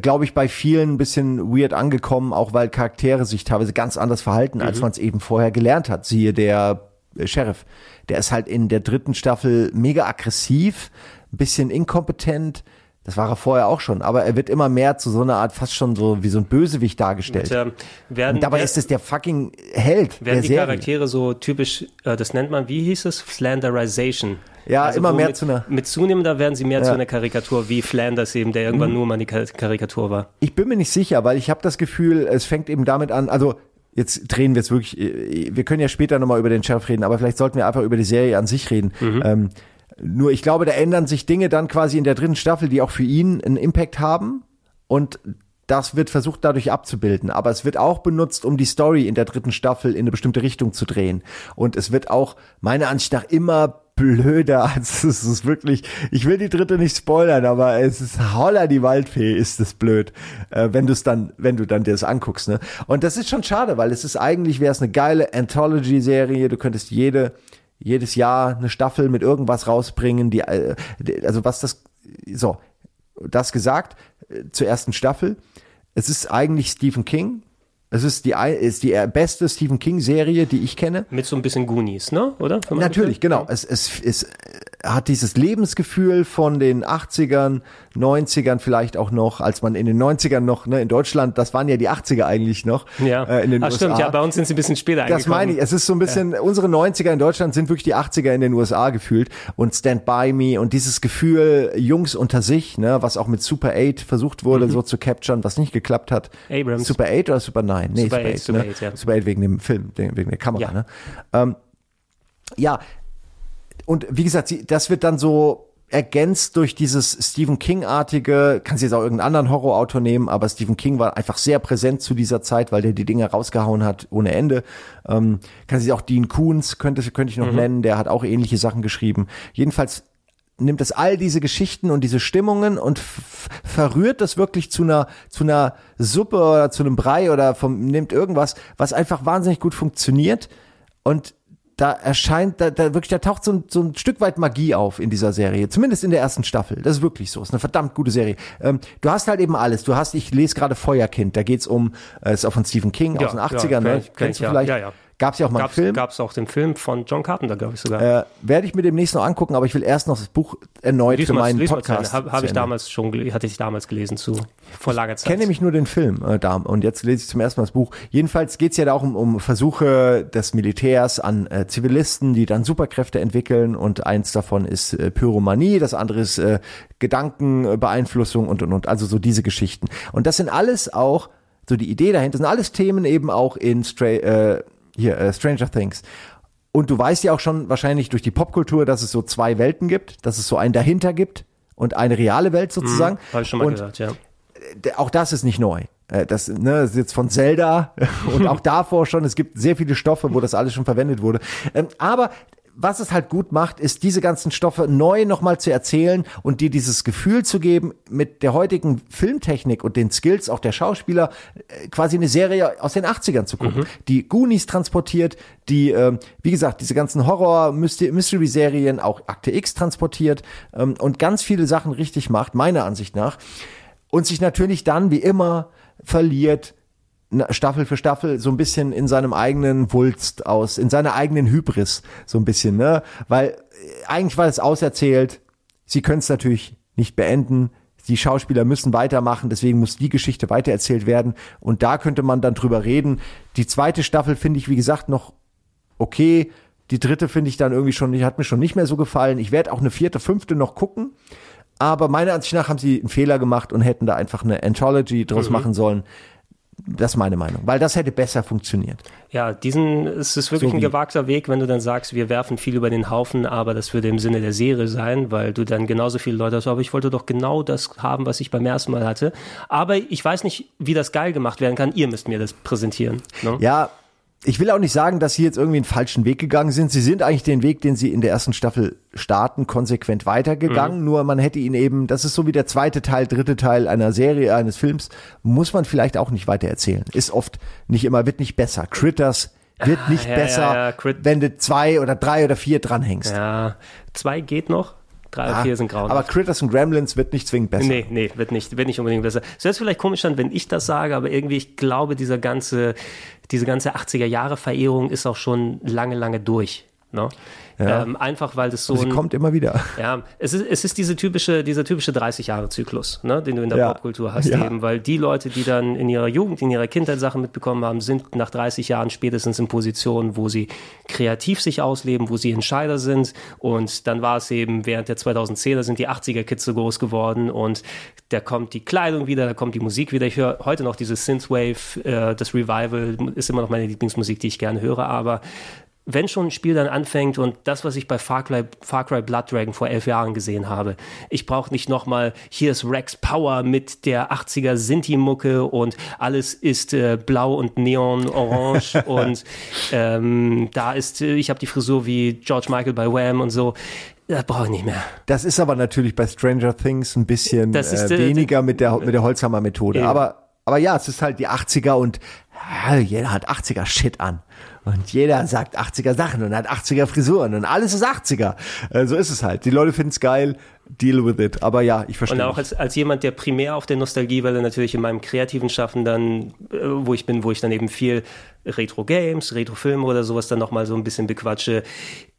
glaube ich, bei vielen ein bisschen weird angekommen, auch weil Charaktere sich teilweise ganz anders verhalten, als Mhm. man es eben vorher gelernt hat. Siehe der äh, Sheriff. Der ist halt in der dritten Staffel mega aggressiv, ein bisschen inkompetent. Das war er vorher auch schon, aber er wird immer mehr zu so einer Art fast schon so wie so ein Bösewicht dargestellt. Und, ähm, werden, Und dabei wer- ist es der fucking Held werden die Serie. Charaktere so typisch, äh, das nennt man, wie hieß es? Flanderization. Ja, immer wo mehr mit, zu einer- Mit zunehmender werden sie mehr Ja. zu einer Karikatur, wie Flanders eben, der irgendwann Mhm. nur mal eine Kar- Karikatur war. Ich bin mir nicht sicher, weil ich habe das Gefühl, es fängt eben damit an, also jetzt drehen wir es wirklich, äh, wir können ja später nochmal über den Sheriff reden, aber vielleicht sollten wir einfach über die Serie an sich reden. Mhm. Ähm, nur ich glaube, da ändern sich Dinge dann quasi in der dritten Staffel, die auch für ihn einen Impact haben und das wird versucht dadurch abzubilden, aber es wird auch benutzt, um die Story in der dritten Staffel in eine bestimmte Richtung zu drehen und es wird auch meiner Ansicht nach immer blöder. Also es ist wirklich, ich will die dritte nicht spoilern, aber es ist Holla die Waldfee, ist es blöd, äh, wenn du es dann, wenn du dann dir das anguckst. Ne? Und das ist schon schade, weil es ist eigentlich, wäre es eine geile Anthology-Serie. Du könntest jede jedes Jahr eine Staffel mit irgendwas rausbringen, die, äh, also was das, so, das gesagt, äh, zur ersten Staffel. Es ist eigentlich Stephen King. Es ist die, ist die beste Stephen King Serie, die ich kenne. Mit so ein bisschen Goonies, ne? Oder? Natürlich, genau. Es, es, es hat dieses Lebensgefühl von den 80ern, 90ern vielleicht auch noch, als man in den 90ern noch, ne, in Deutschland, das waren ja die 80er eigentlich noch. Ja. Äh, in den Ach, USA. stimmt, ja, bei uns sind sie ein bisschen später Das meine ich. Es ist so ein bisschen, ja. unsere 90er in Deutschland sind wirklich die 80er in den USA gefühlt und Stand By Me und dieses Gefühl, Jungs unter sich, ne, was auch mit Super 8 versucht wurde, mhm. so zu capturen, was nicht geklappt hat. Abrams. Super 8 oder Super 9? Nee, Super, Super 8, 8, Super ne? 8 ja. Super 8 wegen dem Film, wegen der Kamera, Ja. ne? Ähm, ja, und wie gesagt, das wird dann so ergänzt durch dieses Stephen King-artige, kannst jetzt auch irgendeinen anderen Horrorautor nehmen, aber Stephen King war einfach sehr präsent zu dieser Zeit, weil der die Dinge rausgehauen hat ohne Ende. Ähm, kannst du auch Dean Koons, könnte, könnte ich noch Mhm. nennen, der hat auch ähnliche Sachen geschrieben. Jedenfalls nimmt es all diese Geschichten und diese Stimmungen und verrührt das wirklich zu einer zu einer Suppe oder zu einem Brei oder vom nimmt irgendwas, was einfach wahnsinnig gut funktioniert und da erscheint, da, da wirklich, da taucht so ein, so ein Stück weit Magie auf in dieser Serie. Zumindest in der ersten Staffel. Das ist wirklich so. Ist eine verdammt gute Serie. Ähm, du hast halt eben alles. Du hast, ich lese gerade Feuerkind. Da geht's um, äh, ist auch von Stephen King aus den 80ern. kenn ne? Kennst du vielleicht? Ja, ja. Gab's ja auch mal einen gab's, Film. Gab's auch den Film von John Carpenter, glaube ich sogar. Äh, Werde ich mir demnächst noch angucken, aber ich will erst noch das Buch erneut Lies für meinen lies Podcast. Ende. Hab, ich damals schon, hatte ich damals gelesen zu, vor langer Ich Zeit. kenne nämlich nur den Film äh, da und jetzt lese ich zum ersten Mal das Buch. Jedenfalls geht's ja da auch um, um Versuche des Militärs an äh, Zivilisten, die dann Superkräfte entwickeln und eins davon ist äh, Pyromanie, das andere ist äh, Gedankenbeeinflussung und und und also so diese Geschichten. Und das sind alles auch so die Idee dahinter sind alles Themen eben auch in Stra äh, hier äh, Stranger Things. Und du weißt ja auch schon wahrscheinlich durch die Popkultur, dass es so zwei Welten gibt, dass es so einen dahinter gibt und eine reale Welt sozusagen. Mhm, Habe ich schon mal und gehört, ja. auch das ist nicht neu. Äh, Das, ne, das ist jetzt von Zelda und auch davor schon. Es gibt sehr viele Stoffe, wo das alles schon verwendet wurde. Ähm, Aber was es halt gut macht, ist diese ganzen Stoffe neu nochmal zu erzählen und dir dieses Gefühl zu geben, mit der heutigen Filmtechnik und den Skills auch der Schauspieler äh, quasi eine Serie aus den 80ern zu gucken, die Goonies transportiert, die, ähm, wie gesagt, diese ganzen Horror-Mystery-Serien, auch Akte X transportiert ähm, und ganz viele Sachen richtig macht, meiner Ansicht nach. Und sich natürlich dann wie immer verliert Staffel für Staffel so ein bisschen in seinem eigenen Wulst aus, in seiner eigenen Hybris so ein bisschen, ne? Weil äh, eigentlich war es auserzählt. Sie können es natürlich nicht beenden. Die Schauspieler müssen weitermachen, deswegen muss die Geschichte weitererzählt werden. Und da könnte man dann drüber reden. Die zweite Staffel finde ich, wie gesagt, noch okay. Die dritte finde ich dann irgendwie schon, hat mir schon nicht mehr so gefallen. Ich werde auch eine vierte, fünfte noch gucken. Aber meiner Ansicht nach haben sie einen Fehler gemacht und hätten da einfach eine Anthology draus Mhm. machen sollen. Das ist meine Meinung, weil das hätte besser funktioniert. Ja, diesen, es ist wirklich So ein gewagter Weg, wenn du dann sagst, wir werfen viel über den Haufen, aber das würde im Sinne der Serie sein, weil du dann genauso viele Leute hast, aber ich wollte doch genau das haben, was ich beim ersten Mal hatte. Aber ich weiß nicht, wie das geil gemacht werden kann. Ihr müsst mir das präsentieren. Ne? Ja, ich will auch nicht sagen, dass sie jetzt irgendwie einen falschen Weg gegangen sind. Sie sind eigentlich den Weg, den sie in der ersten Staffel starten, konsequent weitergegangen. Mhm. Nur man hätte ihn eben, das ist so wie der zweite Teil, dritte Teil einer Serie, eines Films, muss man vielleicht auch nicht weiter erzählen. Ist oft nicht immer, wird nicht besser. Critters wird Ah, nicht ja, besser, ja, ja, wenn du zwei oder drei oder vier dranhängst. Ja, zwei geht noch, drei oder Ja, vier sind grauenhaft. aber Critters und Gremlins wird nicht zwingend besser. Nee, nee, wird nicht, wird nicht unbedingt besser. Es wäre vielleicht komisch dann, wenn ich das sage, aber irgendwie, ich glaube, dieser ganze, diese ganze 80er Jahre Verehrung ist auch schon lange, lange durch. Ne? Ja. Ähm, einfach weil das so Sie ein, kommt immer wieder. ja, es ist, es ist diese typische, dieser typische 30-Jahre-Zyklus, ne, den du in der Ja. Popkultur hast Ja. eben, weil die Leute, die dann in ihrer Jugend, in ihrer Kindheit Sachen mitbekommen haben, sind nach 30 Jahren spätestens in Positionen, wo sie kreativ sich ausleben, wo sie Entscheider sind und dann war es eben während der 2010er sind die 80er-Kids so groß geworden und da kommt die Kleidung wieder, da kommt die Musik wieder. Ich höre heute noch dieses Synthwave, äh, das Revival ist immer noch meine Lieblingsmusik, die ich gerne höre, aber wenn schon ein Spiel dann anfängt und das, was ich bei Far Cry, Far Cry Blood Dragon vor elf Jahren gesehen habe, ich brauche nicht nochmal, hier ist Rex Power mit der 80er Sinti-Mucke und alles ist äh, blau und neon-orange und ähm, da ist, äh, ich habe die Frisur wie George Michael bei Wham und so. Das brauche ich nicht mehr. Das ist aber natürlich bei Stranger Things ein bisschen Das ist, äh, äh, weniger mit der, mit der Holzhammer-Methode. Ja. Aber, aber ja, es ist halt die 80er und ja, jeder hat 80er Shit an. Und jeder sagt 80er Sachen und hat 80er Frisuren und alles ist 80er. Äh, so ist es halt. Die Leute finden es geil, deal with it. Aber ja, ich verstehe. Und auch als, als jemand, der primär auf der Nostalgiewelle natürlich in meinem kreativen Schaffen dann, äh, wo ich bin, wo ich dann eben viel Retro-Games, Retro-Filme oder sowas dann nochmal so ein bisschen bequatsche.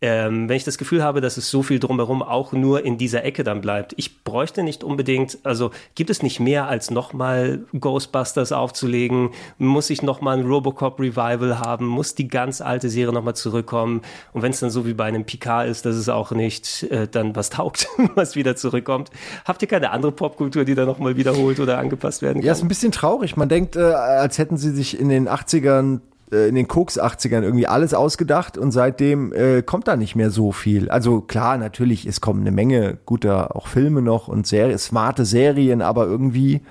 Ähm, wenn ich das Gefühl habe, dass es so viel drumherum auch nur in dieser Ecke dann bleibt. Ich bräuchte nicht unbedingt, also gibt es nicht mehr als nochmal Ghostbusters aufzulegen? Muss ich nochmal ein Robocop-Revival haben? Muss die ganz alte Serie nochmal zurückkommen? Und wenn es dann so wie bei einem Picard ist, dass es auch nicht äh, dann was taugt, was wieder zurückkommt. Habt ihr keine andere Popkultur, die da nochmal wiederholt oder angepasst werden kann? Ja, ist ein bisschen traurig. Man denkt, äh, als hätten sie sich in den 80ern äh, in den Koks-80ern irgendwie alles ausgedacht und seitdem äh, kommt da nicht mehr so viel. Also klar, natürlich, es kommen eine Menge guter auch Filme noch und Serie, smarte Serien, aber irgendwie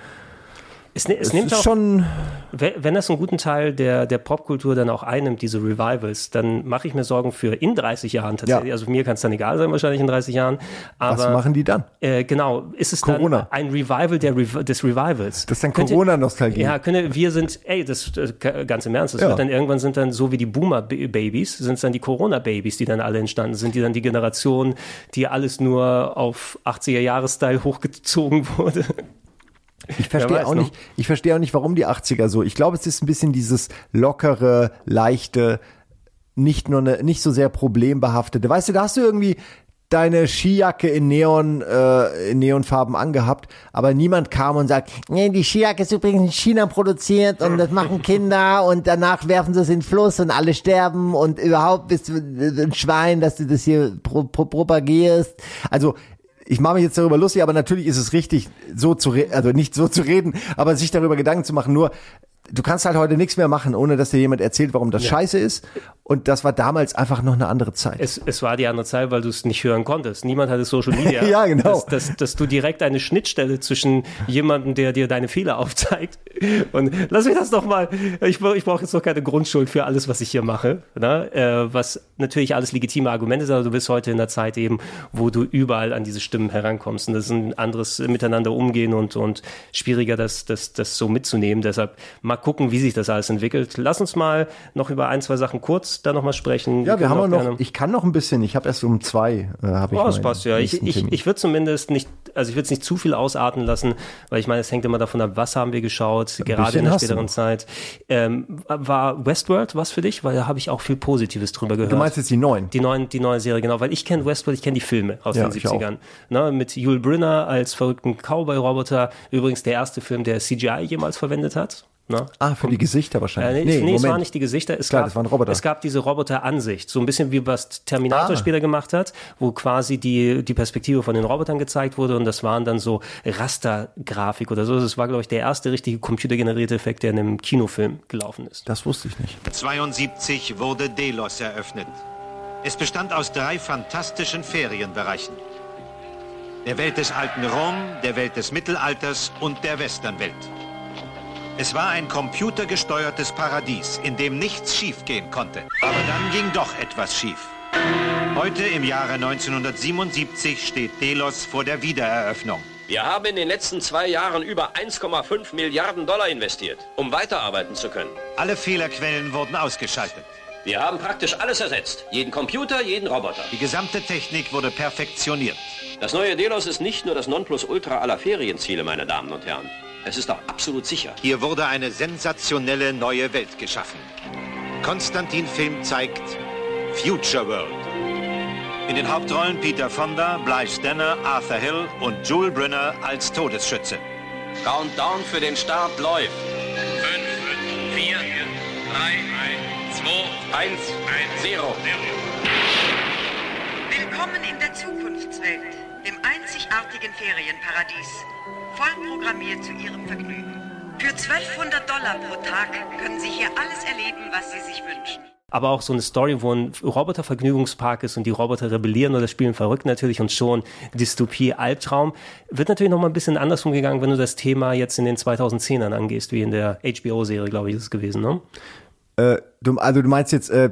Es, ne- es, Es nimmt ist auch, schon- wenn, das einen guten Teil der, der Popkultur dann auch einnimmt, diese Revivals, dann mache ich mir Sorgen für in 30 Jahren tatsächlich. Ja. Also mir kann es dann egal sein, wahrscheinlich in 30 Jahren. Aber, was machen die dann? Äh, genau, ist es Corona. dann ein Revival der Rev des Revivals? Das ist dann Corona-Nostalgie. Ja, könnte, wir sind, ey, das, das ganz im Ernst, das Ja. wird dann irgendwann sind dann so wie die Boomer-Babys, sind es dann die Corona-Babys, die dann alle entstanden sind, die dann die Generation, die alles nur auf 80er-Jahres-Style hochgezogen wurde. Ich verstehe auch noch. nicht, ich verstehe auch nicht, warum die 80er so. Ich glaube, es ist ein bisschen dieses lockere, leichte, nicht nur eine, nicht so sehr problembehaftete. Weißt du, da hast du irgendwie deine Skijacke in Neon, äh, in Neonfarben angehabt, aber niemand kam und sagt, nee, die Skijacke ist übrigens in China produziert und das machen Kinder und danach werfen sie es in den Fluss und alle sterben und überhaupt bist du ein Schwein, dass du das hier pro, pro, propagierst. Also ich mache mich jetzt darüber lustig, aber natürlich ist es richtig, so zu also nicht so zu reden, aber sich darüber Gedanken zu machen. Nur, du kannst halt heute nichts mehr machen, ohne dass dir jemand erzählt, warum das Ja. scheiße ist. Und das war damals einfach noch eine andere Zeit. Es, es war die andere Zeit, weil du es nicht hören konntest. Niemand hatte Social Media. Ja, genau. Dass, dass, dass du direkt eine Schnittstelle zwischen jemandem, der dir deine Fehler aufzeigt. Und lass mich das doch mal. Ich, ich brauche jetzt noch keine Grundschuld für alles, was ich hier mache. Ne? Äh, was natürlich alles legitime Argumente sind, aber du bist heute in einer Zeit eben, wo du überall an diese Stimmen herankommst. Und das ist ein anderes Miteinander umgehen und, und schwieriger, das, das, das so mitzunehmen. Deshalb mal gucken, wie sich das alles entwickelt. Lass uns mal noch über ein, zwei Sachen kurz da nochmal sprechen. ja, wir können haben noch, gerne- ich kann noch ein bisschen, ich habe erst um zwei, äh, habe ich Oh, das passt ja. Ich, ich, ich würde zumindest nicht, also ich würde es nicht zu viel ausarten lassen, weil ich meine, es hängt immer davon ab, was haben wir geschaut, gerade bisschen in der späteren. Zeit. Ähm, war Westworld was für dich? Weil da habe ich auch viel Positives drüber gehört. Du meinst jetzt die neuen? Die neuen, die neue Serie, genau, weil ich kenne Westworld, ich kenne die Filme aus Ja, den ich auch. 70ern. Ne, mit Yul Brynner als verrückten Cowboy-Roboter. Übrigens der erste Film, der CGI jemals verwendet hat. Ne? Ah, für die Gesichter Äh, wahrscheinlich. nee, nee, es waren nicht die Gesichter. Es Klar, gab, das waren Roboter. Es gab diese Roboter-Ansicht, so ein bisschen wie was Terminator Ah. später gemacht hat, wo quasi die, die Perspektive von den Robotern gezeigt wurde und das waren dann so Rastergrafik oder so. Das war, glaube ich, der erste richtige computergenerierte Effekt, der in einem Kinofilm gelaufen ist. Das wusste ich nicht. 72 wurde Delos eröffnet. Es bestand aus drei fantastischen Ferienbereichen. Der Welt des alten Rom, der Welt des Mittelalters und der Westernwelt. Es war ein computergesteuertes Paradies, in dem nichts schiefgehen konnte. Aber dann ging doch etwas schief. Heute im Jahre 1977 steht Delos vor der Wiedereröffnung. Wir haben in den letzten zwei Jahren über 1,5 Milliarden Dollar investiert, um weiterarbeiten zu können. Alle Fehlerquellen wurden ausgeschaltet. Wir haben praktisch alles ersetzt. Jeden Computer, jeden Roboter. Die gesamte Technik wurde perfektioniert. Das neue Delos ist nicht nur das Nonplusultra aller Ferienziele, meine Damen und Herren. Es ist auch absolut sicher. Hier wurde eine sensationelle neue Welt geschaffen. Konstantin Film zeigt Future World. In den Hauptrollen Peter Fonda, Blythe Stanner, Arthur Hill und Jule Brynner als Todesschütze. Countdown für den Start läuft. 5, 4, 3, 2, 1, 0. Willkommen in der Zukunftswelt, dem einzigartigen Ferienparadies. Voll programmiert zu Ihrem Vergnügen. Für 1200 Dollar pro Tag können Sie hier alles erleben, was Sie sich wünschen. aber auch so eine Story, wo ein Robotervergnügungspark ist und die Roboter rebellieren oder spielen verrückt natürlich und schon Dystopie, Albtraum. Wird natürlich noch mal ein bisschen anders umgegangen, wenn du das Thema jetzt in den 2010ern angehst, wie in der HBO-Serie, glaube ich, ist es gewesen, ne? Äh, du, also du meinst jetzt, äh,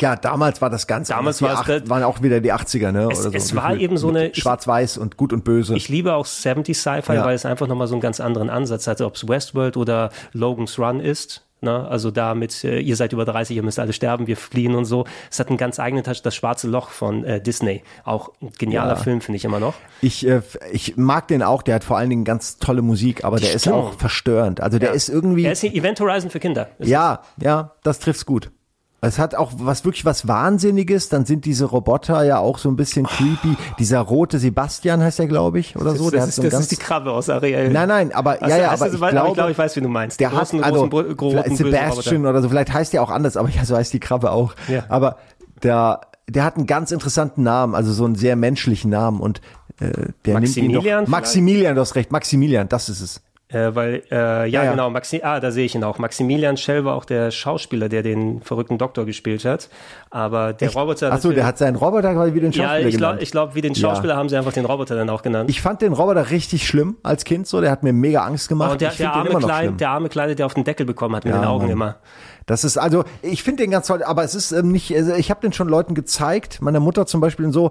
ja, damals war das Ganze. Damals war es waren auch wieder die 80er, ne? Es- oder so. es war Gefühlt eben so mit eine- Schwarz-Weiß und Gut und Böse. Ich liebe auch 70s Sci-Fi, Ja. weil es einfach nochmal so einen ganz anderen Ansatz hatte, ob es Westworld oder Logan's Run ist. Ne? Also da mit, äh, ihr seid über 30, ihr müsst alle sterben, wir fliehen und so. Es hat einen ganz eigenen Touch, das schwarze Loch von äh, Disney. Auch ein genialer Ja. Film, finde ich immer noch. Ich, äh, ich mag den auch, der hat vor allen Dingen ganz tolle Musik, aber der ist Stimmung. auch verstörend. Also der ist irgendwie. Er ist Event Horizon für Kinder. Ist Ja, ja, das trifft's gut. Es hat auch was wirklich was Wahnsinniges. Dann sind diese Roboter ja auch so ein bisschen creepy. Dieser rote Sebastian heißt er, glaube ich, oder Das, so. Der das, ist, so das ist die Krabbe aus Ariel. Nein, nein, aber Hast ja, ja, aber ich aber glaube, ich glaube, ich weiß, wie du meinst. Der Die hat großen, also großen, großen, Sebastian oder so. Vielleicht heißt der auch anders, aber ja, so heißt die Krabbe auch. Ja. Aber der, der hat einen ganz interessanten Namen, also so einen sehr menschlichen Namen und äh, der nimmt ihn Maximilian doch. vielleicht? Maximilian, du hast recht, Maximilian, das ist es. Äh, weil, äh, ja, Ja, ja. genau, Maxi ah, da sehe ich ihn auch. Maximilian Schell war auch der Schauspieler, der den verrückten Doktor gespielt hat. Aber der Roboter. Achso, der hat seinen Roboter quasi wie den Ja, Schauspieler ich glaube, genannt. ich glaub, wie den Ja. Schauspieler haben sie einfach den Roboter dann auch genannt. Ich fand den Roboter richtig schlimm als Kind so, der hat mir mega Angst gemacht. und der, der, arme Kleine, der arme Kleine, der auf den Deckel bekommen hat mit Ja, den Augen Mann. immer. Das ist also, ich finde den ganz toll, aber es ist ähm, nicht, also ich habe den schon Leuten gezeigt, meiner Mutter zum Beispiel und so,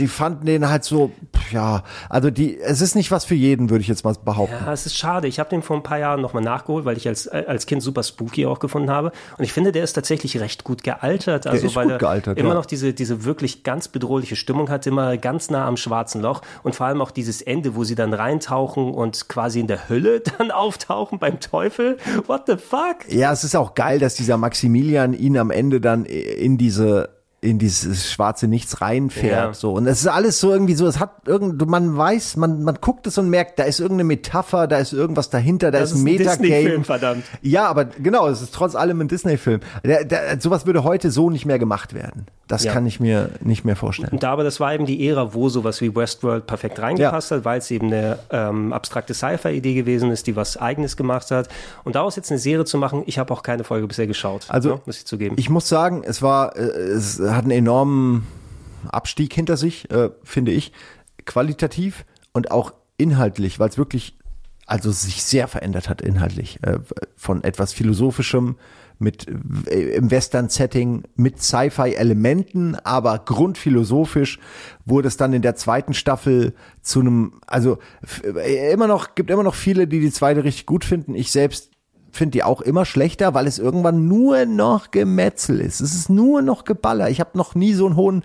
die fanden den halt so, ja, also die, es ist nicht was für jeden, würde ich jetzt mal behaupten. Ja, es ist schade. Ich habe den vor ein paar Jahren nochmal nachgeholt, weil ich als, äh, als Kind super spooky auch gefunden habe. Und ich finde, der ist tatsächlich recht gut gealtert. Also, ist weil gut er gealtert, immer ja. noch diese, diese wirklich ganz bedrohliche Stimmung hat, immer ganz nah am schwarzen Loch. Und vor allem auch dieses Ende, wo sie dann reintauchen und quasi in der Hölle dann auftauchen beim Teufel. What the fuck? Ja, es ist auch geil, dass dieser Maximilian ihn am Ende dann in diese in dieses schwarze Nichts reinfährt Ja. so und es ist alles so irgendwie so es hat irgend man weiß man man guckt es und merkt da ist irgendeine Metapher da ist irgendwas dahinter da Das ist ein Metagame Disney-Film, verdammt. ja aber genau es ist trotz allem ein Disney Film der, der, sowas würde heute so nicht mehr gemacht werden das Ja. kann ich mir nicht mehr vorstellen Und da aber das war eben die Ära, wo sowas wie Westworld perfekt reingepasst hat, weil es eben eine ähm, abstrakte Sci-Fi-Idee gewesen ist, die was Eigenes gemacht hat. Und daraus jetzt eine Serie zu machen, ich habe auch keine Folge bisher geschaut. Also, ne, muss ich zugeben. Ich muss sagen, es war, äh, es hat einen enormen Abstieg hinter sich, äh, finde ich, qualitativ und auch inhaltlich, weil es wirklich, also sich sehr verändert hat inhaltlich, äh, von etwas philosophischem mit äh, im Western-Setting mit Sci-Fi-Elementen, aber grundphilosophisch wurde es dann in der zweiten Staffel zu einem, also äh, immer noch gibt immer noch viele, die die zweite richtig gut finden. Ich selbst finde die auch immer schlechter, weil es irgendwann nur noch Gemetzel ist. Es ist nur noch Geballer. Ich habe noch nie so einen hohen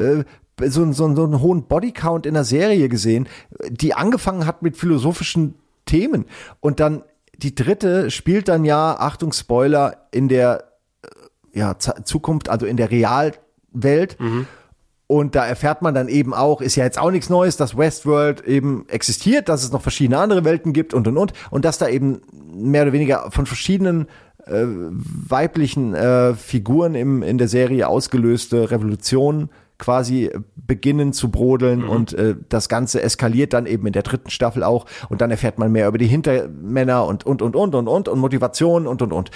äh, so, so, so einen hohen Bodycount in der Serie gesehen, die angefangen hat mit philosophischen Themen und dann die dritte spielt dann ja Achtung Spoiler in der äh, ja, Zukunft, also in der Realwelt. Und da erfährt man dann eben auch, ist ja jetzt auch nichts Neues, dass Westworld eben existiert, dass es noch verschiedene andere Welten gibt und und und. Und dass da eben mehr oder weniger von verschiedenen äh, weiblichen äh, Figuren im, in der Serie ausgelöste Revolutionen quasi beginnen zu brodeln und äh, das Ganze eskaliert dann eben in der dritten Staffel auch und dann erfährt man mehr über die Hintermänner und und und und und und und Motivation und und und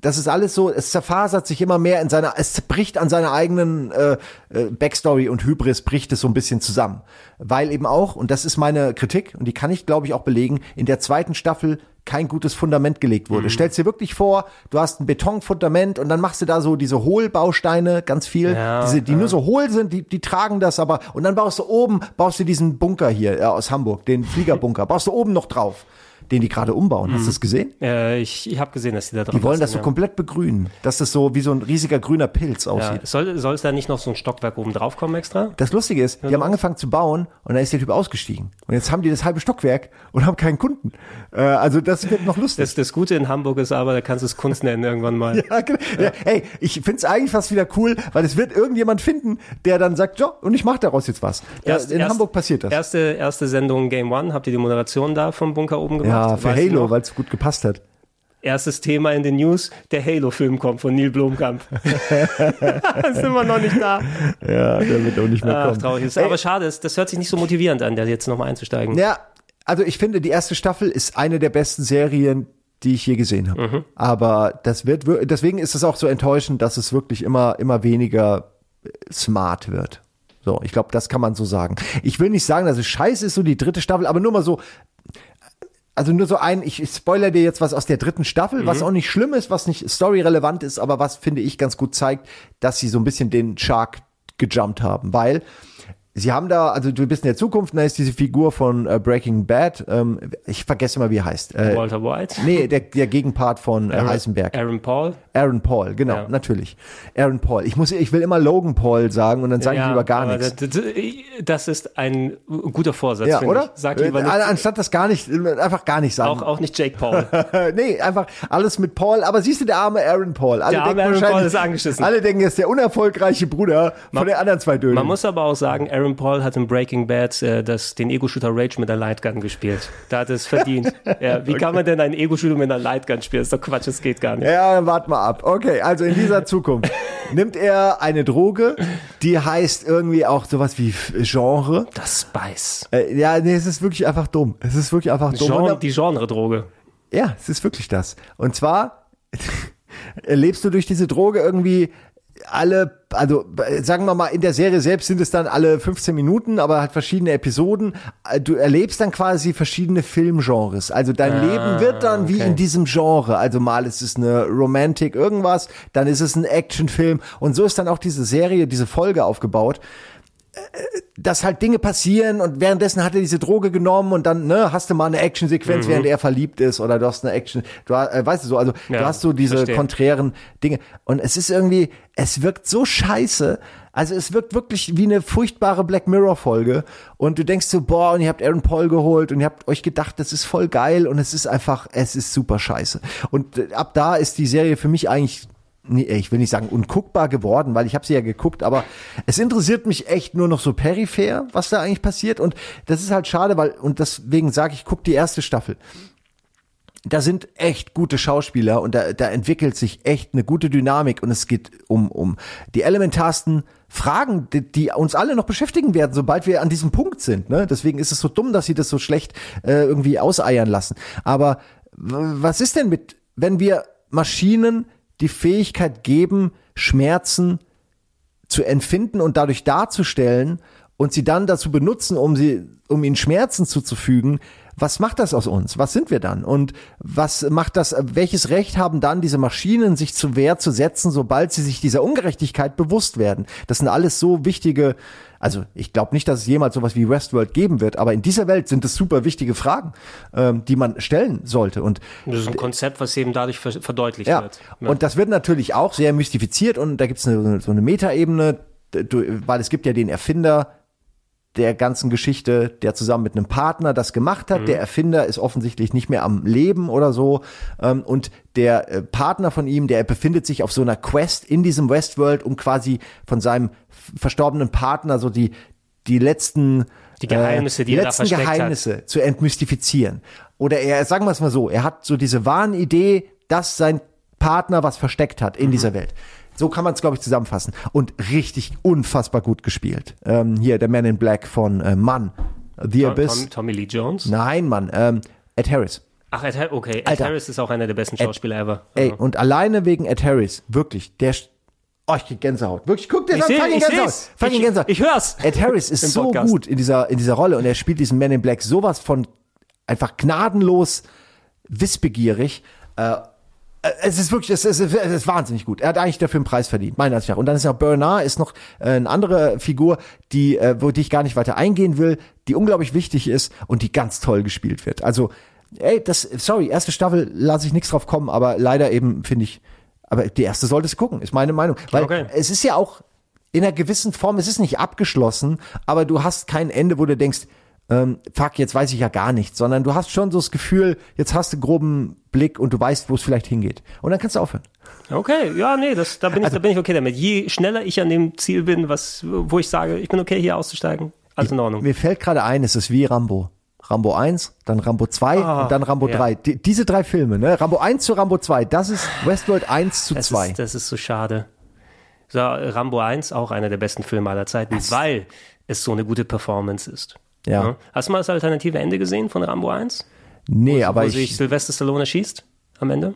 das ist alles so, es zerfasert sich immer mehr in seiner, es bricht an seiner eigenen äh, äh, Backstory und Hybris bricht es so ein bisschen zusammen. Weil eben auch, und das ist meine Kritik, und die kann ich glaube ich auch belegen, in der zweiten Staffel kein gutes Fundament gelegt wurde. Mhm. Stellst dir wirklich vor, du hast ein Betonfundament und dann machst du da so diese Hohlbausteine, ganz viel, Ja, diese, die ja. nur so hohl sind, die, die tragen das aber, und dann baust du oben, baust du diesen Bunker hier äh, aus Hamburg, den Fliegerbunker, baust du oben noch drauf, den die gerade umbauen. Hast du das gesehen? Äh, ich ich habe gesehen, dass die da drauf Die wollen das so ja. komplett begrünen, dass das so wie so ein riesiger grüner Pilz Ja. aussieht. Soll, soll es da nicht noch so ein Stockwerk oben drauf kommen extra? Das Lustige ist, die haben angefangen zu bauen und dann ist der Typ ausgestiegen. Und jetzt haben die das halbe Stockwerk und haben keinen Kunden. Äh, also das wird noch lustig. Das, das Gute in Hamburg ist aber, da kannst du es Kunst nennen irgendwann mal. Ja, genau. Ja, hey, ich find's eigentlich fast wieder cool, weil es wird irgendjemand finden, der dann sagt, ja, und ich mache daraus jetzt was. Erst- in erst- Hamburg passiert das. Erste, erste Sendung Game One, habt ihr die Moderation da vom Bunker oben gemacht? Ja, für Halo, weil es gut gepasst hat. Erstes Thema in den News, der Halo-Film kommt von Neil Blomkamp. sind wir noch nicht da. Ja, der wird auch nicht mehr Ach, kommen. traurig. ist. Ey, Aber schade, das, das hört sich nicht so motivierend an, da jetzt nochmal einzusteigen. Ja, also ich finde, die erste Staffel ist eine der besten Serien, die ich je gesehen habe. Aber das wird, wir- deswegen ist es auch so enttäuschend, dass es wirklich immer, immer weniger äh, smart wird. So, ich glaube, das kann man so sagen. Ich will nicht sagen, dass es scheiße ist, so die dritte Staffel, aber nur mal so, also nur so ein, ich spoiler dir jetzt was aus der dritten Staffel, was auch nicht schlimm ist, was nicht storyrelevant ist, aber was finde ich ganz gut zeigt, dass sie so ein bisschen den Shark gejumpt haben, weil sie haben da, also du bist in der Zukunft, da ist diese Figur von äh, Breaking Bad, ähm, ich vergesse immer, wie er heißt. Äh, Walter White? Nee, der, der Gegenpart von äh, Aaron- Heisenberg. Aaron Paul? Aaron Paul, genau, natürlich. Aaron Paul. Ich muss, ich will immer Logan Paul sagen und dann sage ich lieber gar nichts. Das, ist ein guter Vorsatz, Ja, oder? ich. Sag lieber Äh, nicht. Anstatt das gar nicht, einfach gar nicht sagen. Auch, auch nicht Jake Paul. nee, einfach alles mit Paul. Aber siehst du, der arme Aaron Paul. Alle Der arme denken Aaron Paul ist angeschissen. Alle denken, er ist der unerfolgreiche Bruder von den anderen zwei Dönen. Man muss aber auch sagen, Aaron Paul hat in Breaking Bad äh, das, den Ego-Shooter Rage mit einer Lightgun gespielt. Da hat er es verdient. ja, wie kann man denn einen Ego-Shooter mit einer Lightgun spielen? Das ist doch Quatsch, das geht gar nicht. Ja, wart mal ab. Okay, also in dieser Zukunft nimmt er eine Droge, die heißt irgendwie auch sowas wie Genre. Das Spice. Äh, ja, nee, es ist wirklich einfach dumm. Es ist wirklich einfach dumm. Genre, die Genre-Droge. Ja, es ist wirklich das. Und zwar erlebst du durch diese Droge irgendwie alle, also sagen wir mal, in der Serie selbst sind es dann alle 15 Minuten, aber halt verschiedene Episoden. Äh, Du erlebst dann quasi verschiedene Filmgenres. Also dein Ah, Leben wird dann wie okay. in diesem Genre. Also mal ist es eine Romantic irgendwas, dann ist es ein Actionfilm und so ist dann auch diese Serie, diese Folge aufgebaut dass halt Dinge passieren und währenddessen hat er diese Droge genommen und dann ne, hast du mal eine Actionsequenz, Mhm. während er verliebt ist oder du hast eine Action, du äh, weißt du so, also Ja, du hast so diese verstehe. konträren Dinge und es ist irgendwie, es wirkt so scheiße, also es wirkt wirklich wie eine furchtbare Black Mirror Folge und du denkst so, boah, und ihr habt Aaron Paul geholt und ihr habt euch gedacht, das ist voll geil und es ist einfach, es ist super scheiße und äh, ab da ist die Serie für mich eigentlich ich will nicht sagen unguckbar geworden, weil ich habe sie ja geguckt, aber es interessiert mich echt nur noch so peripher, was da eigentlich passiert und das ist halt schade, weil und deswegen sage ich, guck die erste Staffel. Da sind echt gute Schauspieler und da, da entwickelt sich echt eine gute Dynamik und es geht um um die elementarsten Fragen, die, die uns alle noch beschäftigen werden, sobald wir an diesem Punkt sind. Ne? Deswegen ist es so dumm, dass sie das so schlecht äh, irgendwie auseiern lassen. Aber was ist denn mit, wenn wir Maschinen die Fähigkeit geben, Schmerzen zu empfinden und dadurch darzustellen und sie dann dazu benutzen, um sie, um ihnen Schmerzen zuzufügen, was macht das aus uns? Was sind wir dann? Und was macht das, welches Recht haben dann diese Maschinen, sich zur Wehr zu setzen, sobald sie sich dieser Ungerechtigkeit bewusst werden? Das sind alles so wichtige, also ich glaube nicht, dass es jemals sowas wie Westworld geben wird, aber in dieser Welt sind es super wichtige Fragen, ähm, die man stellen sollte. Und Das ist ein Konzept, was eben dadurch ver verdeutlicht ja. wird. Und das wird natürlich auch sehr mystifiziert und da gibt es so eine Metaebene, weil es gibt ja den Erfinder der ganzen Geschichte, der zusammen mit einem Partner das gemacht hat. Mhm. Der Erfinder ist offensichtlich nicht mehr am Leben oder so. Ähm, und der äh, Partner von ihm, der befindet sich auf so einer Quest in diesem Westworld, um quasi von seinem verstorbenen Partner so die, die letzten Die Geheimnisse, die er da letzten versteckt hat. Geheimnisse zu entmystifizieren. Oder er, sagen wir es mal so, er hat so diese Wahnidee, dass sein Partner was versteckt hat in Mhm. dieser Welt. So kann man es, glaube ich, zusammenfassen. Und richtig unfassbar gut gespielt. Ähm, hier der Man in Black von äh, Mann. The Tom, Abyss. Tom, Tommy Lee Jones? Nein, Mann. Ähm, Ed Harris. Ach, Ed, okay. Ed Alter. Harris ist auch einer der besten Schauspieler ever. Ey, und alleine wegen Ed Harris, wirklich, der. Oh, ich krieg Gänsehaut. Wirklich, guck dir Ich das an. Fucking ich Gänsehaut. Fucking Ich- Gänsehaut. ich hör's. Ed Harris ist so Podcast. gut in dieser, in dieser Rolle und er spielt diesen Man in Black sowas von einfach gnadenlos wissbegierig. Äh, es ist wirklich, es ist, es ist wahnsinnig gut. Er hat eigentlich dafür einen Preis verdient, meiner Ansicht nach. Und dann ist noch Bernard, ist noch äh, eine andere Figur, die, äh, wo die ich gar nicht weiter eingehen will, die unglaublich wichtig ist und die ganz toll gespielt wird. Also, ey, das, sorry, erste Staffel lasse ich nichts drauf kommen, aber leider eben finde ich, aber die erste solltest du gucken, ist meine Meinung. Weil Okay. es ist ja auch in einer gewissen Form, es ist nicht abgeschlossen, aber du hast kein Ende, wo du denkst, ähm, fuck, jetzt weiß ich ja gar nichts, sondern du hast schon so das Gefühl, jetzt hast du einen groben Blick und du weißt, wo es vielleicht hingeht. Und dann kannst du aufhören. Okay, ja, nee, das, da, bin ich, da bin ich okay damit. Je schneller ich an dem Ziel bin, was, wo ich sage, ich bin okay, hier auszusteigen, alles in Ordnung. Mir fällt gerade ein, es ist wie Rambo. Rambo 1, dann Rambo 2 Ah, und dann Rambo ja. 3. Die, diese drei Filme, ne? Rambo 1 zu Rambo 2, das ist Westworld 1 zu Das 2. ist, das ist so schade. So, Rambo 1, auch einer der besten Filme aller Zeiten, weil es so eine gute Performance ist. Ja. Hast du mal das alternative Ende gesehen von Rambo 1? nee, aber wo sich ich, Sylvester Stallone schießt? am Ende.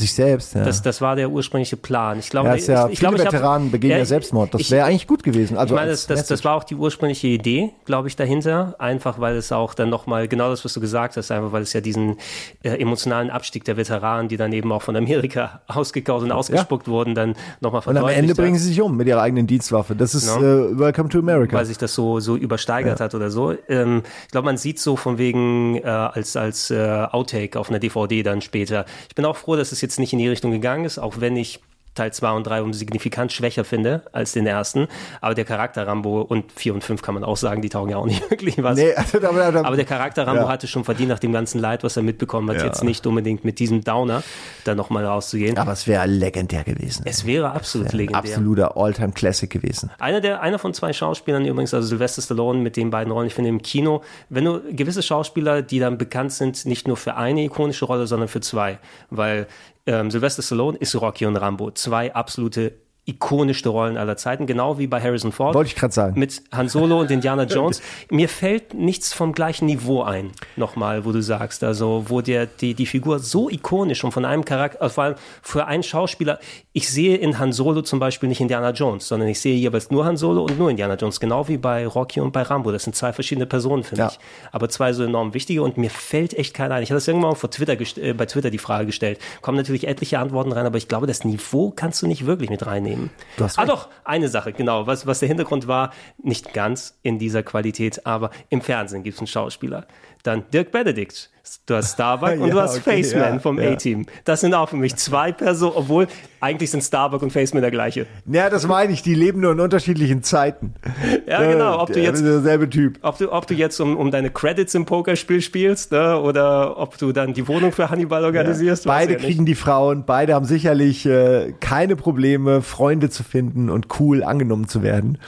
Sich selbst, ja. Das, das war der ursprüngliche Plan. Ich glaube, ja, ist ja, ich, ich viele glaube, ich hab- Veteranen begehen ja, Ja, Selbstmord. Das ich- wäre eigentlich gut gewesen. Also ich meine, das, das, das war auch die ursprüngliche Idee, glaube ich, dahinter. Einfach, weil es auch dann nochmal, genau das, was du gesagt hast, einfach, weil es ja diesen äh, emotionalen Abstieg der Veteranen, die dann eben auch von Amerika ausgekaut und ausgespuckt wurden, dann nochmal und am Ende bringen sie sich um mit ihrer eigenen Dienstwaffe. Das ist Ja. äh, Welcome to America. weil sich das so so übersteigert Ja. hat oder so. Ähm, ich glaube, man sieht so von wegen äh, als als äh, Outtake auf einer DVD dann später. Ich bin auch froh, dass es jetzt nicht in die Richtung gegangen ist, auch wenn ich Teil 2 und 3 um signifikant schwächer finde als den ersten. Aber der Charakter Rambo und 4 und 5 kann man auch sagen, die taugen ja auch nicht wirklich was. Nee, also da- da- da- aber der Charakter Rambo Ja. hatte schon verdient nach dem ganzen Leid, was er mitbekommen hat, Ja. jetzt nicht unbedingt mit diesem Downer da nochmal rauszugehen. Aber es wäre legendär gewesen. Es wäre absolut legendär. Absoluter All-Time-Classic gewesen. Einer der, einer von zwei Schauspielern übrigens, also Sylvester Stallone mit den beiden Rollen, ich finde im Kino, wenn du gewisse Schauspieler, die dann bekannt sind, nicht nur für eine ikonische Rolle, sondern für zwei, weil ähm, Sylvester Stallone ist Rocky und Rambo, zwei absolute ikonischste Rollen aller Zeiten, genau wie bei Harrison Ford. Wollte ich gerade sagen. Mit Han Solo und Indiana Jones. Mir fällt nichts vom gleichen Niveau ein, nochmal, wo du sagst, also wo der, die, die Figur so ikonisch und von einem Charakter, äh, vor allem für einen Schauspieler, ich sehe in Han Solo zum Beispiel nicht Indiana Jones, sondern ich sehe jeweils nur Han Solo und nur Indiana Jones, genau wie bei Rocky und bei Rambo. Das sind zwei verschiedene Personen für Ja. mich. Aber zwei so enorm wichtige und mir fällt echt keiner ein. Ich hatte das irgendwann vor Twitter äh, bei Twitter die Frage gestellt. Kommen natürlich etliche Antworten rein, aber ich glaube, das Niveau kannst du nicht wirklich mit reinnehmen. Du hast ah, recht. doch, eine Sache, genau. Was, was der Hintergrund war, nicht ganz in dieser Qualität, aber im Fernsehen gibt es einen Schauspieler. Dann Dirk Benedict. Du hast Starbuck und Ja, du hast okay, Faceman ja, vom ja. A-Team. Das sind auch für mich zwei Personen, obwohl eigentlich sind Starbuck und Faceman der gleiche. Ja, das meine ich. Die leben nur in unterschiedlichen Zeiten. Ja, genau. Ob Äh, du jetzt, derselbe Typ. ob du, ob du jetzt um, um deine Credits im Pokerspiel spielst, ne, oder ob du dann die Wohnung für Hannibal organisierst. Beide kriegen die Frauen, beide haben sicherlich äh, keine Probleme, Freunde zu finden und cool angenommen zu werden.